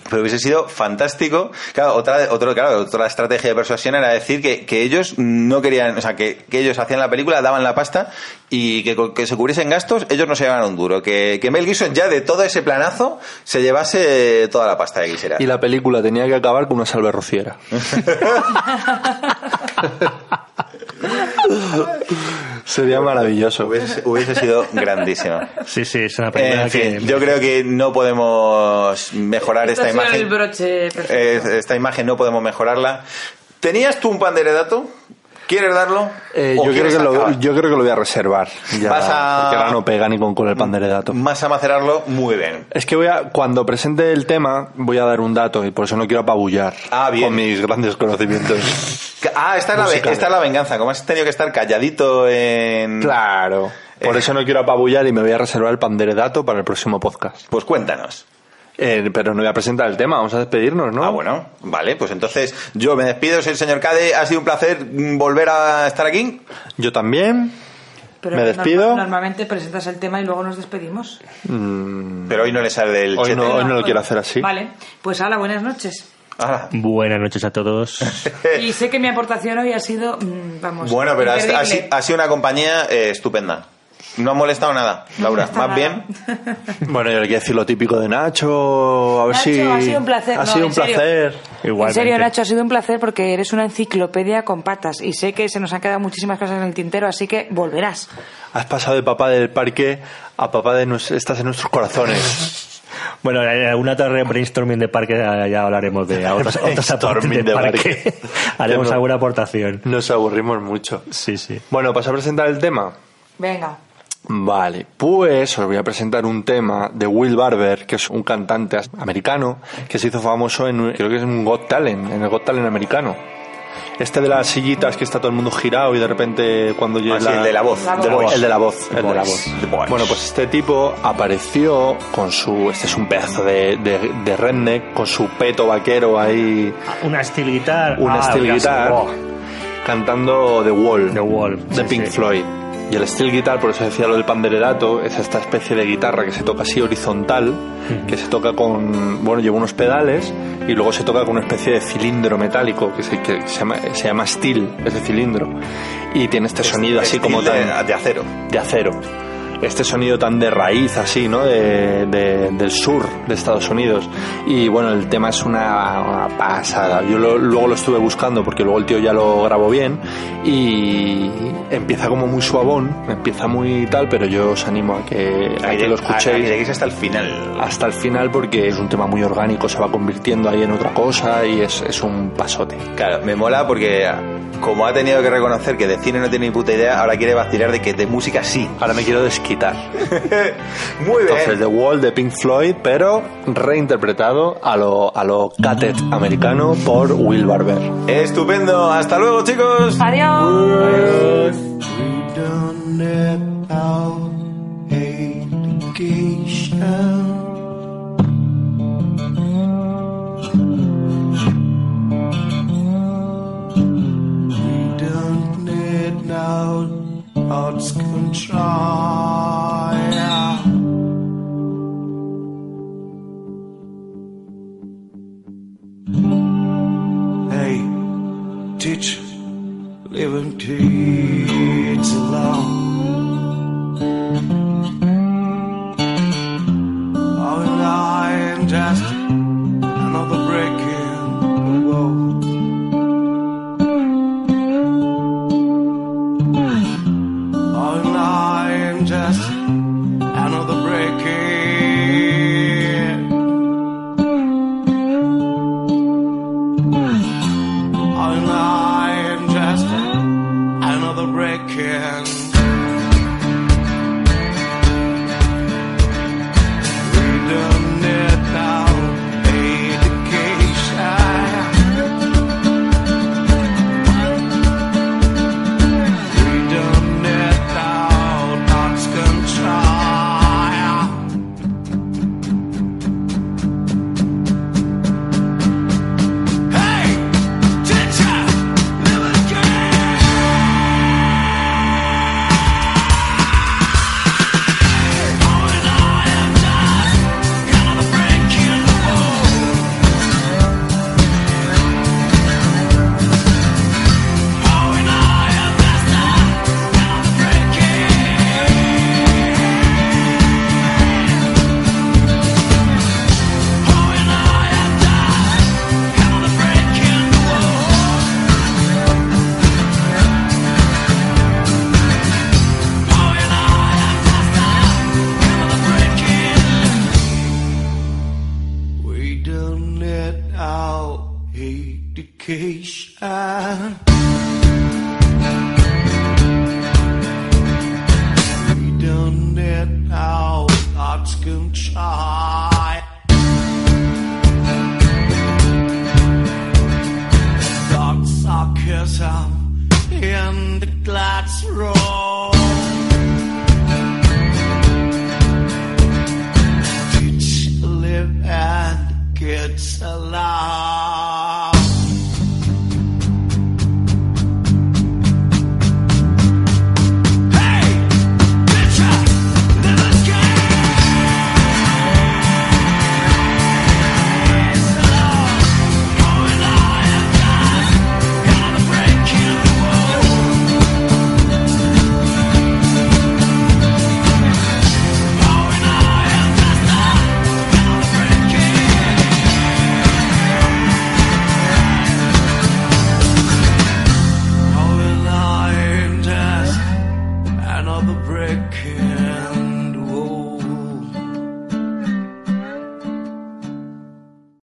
Pero hubiese sido fantástico. Claro, otra, otro, claro, otra estrategia de persuasión era decir que, que ellos no querían, o sea, que, que ellos hacían la película, daban la pasta y que, que se cubriesen gastos, ellos no se llevaban un duro. Que, que Mel Gibson ya de todo ese planazo se llevase toda la pasta que quisiera. Y la película tenía que acabar con una salve rociera. <laughs> <laughs> Sería maravilloso. Hubiese, hubiese sido grandísima. Sí, sí, es una película En fin, que... yo creo que no podemos mejorar esta imagen. el broche perfecto. Eh, esta imagen no podemos mejorarla. ¿Tenías tú un panderedato? ¿Quieres darlo? Eh, ¿O yo, creo que lo, yo creo que lo voy a reservar. Ya, Vas a- Porque ahora no pega ni con, con el pan de dato. Vas a macerarlo muy bien. Es que voy a, cuando presente el tema, voy a dar un dato y por eso no quiero apabullar Ah, bien. con mis grandes conocimientos. <laughs> Ah, esta es, la, esta es la venganza. Como has tenido que estar calladito en... claro. Por Eh. eso no quiero apabullar y me voy a reservar el pan de dato para el próximo podcast. Pues cuéntanos. Eh, pero no voy a presentar el tema, vamos a despedirnos, ¿no? Ah, bueno. Vale, pues entonces yo me despido. Soy el señor Cade. Ha sido un placer mm, volver a estar aquí. Yo también. Pero me despido. norma- normalmente presentas el tema y luego nos despedimos. Pero hoy no le sale el Hoy chete. no, hoy no lo quiero hacer así. Vale, pues hala, buenas noches. Ah, Buenas noches a todos. <laughs> Y sé que mi aportación hoy ha sido, mm, vamos, Bueno, pero ha sido una compañía eh, estupenda. No ha molestado nada, Laura. Más nada. bien. <laughs> Bueno, yo le quiero decir lo típico de Nacho. A ver Nacho, si. ha sido un placer. Ha No, sido en un serio. placer. En Igualmente. serio, Nacho, ha sido un placer porque eres una enciclopedia con patas y sé que se nos han quedado muchísimas cosas en el tintero, así que volverás. Has pasado de papá del parque a papá de nues- estás en nuestros corazones. <laughs> Bueno, en alguna torre brainstorming de parque ya hablaremos de otros, otros aportes Brainstorming de parque. parque. <laughs> Haremos no- alguna aportación. Nos aburrimos mucho. Sí, sí. Bueno, ¿vas a presentar el tema? Venga. Vale, pues os voy a presentar un tema de Will Barber, que es un cantante americano que se hizo famoso en, creo que es un Got Talent, en el Got Talent americano. Este de las sillitas que está todo el mundo girado y de repente cuando llega Ah, sí, el de la voz, La el de la voz, el de la voz. Bueno, pues este tipo apareció con su, este es un pedazo de, de, de redneck, con su peto vaquero ahí, Una steel guitar. una ah, steel guitar, cantando The Wall, The Wall. de sí, Pink sí. Floyd. Y el steel guitar, por eso decía lo del pandererato, es esta especie de guitarra que se toca así horizontal, que se toca con, bueno, lleva unos pedales y luego se toca con una especie de cilindro metálico que se, que se llama, se llama steel, ese cilindro. Y tiene este sonido así como tan de, de acero. de acero. Este sonido tan de raíz, así, ¿no? De, de- del sur de Estados Unidos. Y bueno, el tema es una, una pasada. Yo lo- luego lo estuve buscando porque luego el tío ya lo grabó bien. Y empieza como muy suavón, empieza muy tal, pero yo os animo a que, a que lo A- a que escuchéis hasta el final. hasta el final porque es un tema muy orgánico, se va convirtiendo ahí en otra cosa y es, es un pasote. Claro, me mola porque como ha tenido que reconocer que de cine no tiene ni puta idea, ahora quiere vacilar de que de música sí. Ahora me quiero desquitar. <laughs> Muy bien. Entonces, The Wall de Pink Floyd, pero reinterpretado a lo, a lo Cat americano por Will Barber. Estupendo. Hasta luego, chicos. Adiós. out control. Yeah. Hey, teach, living him a alone.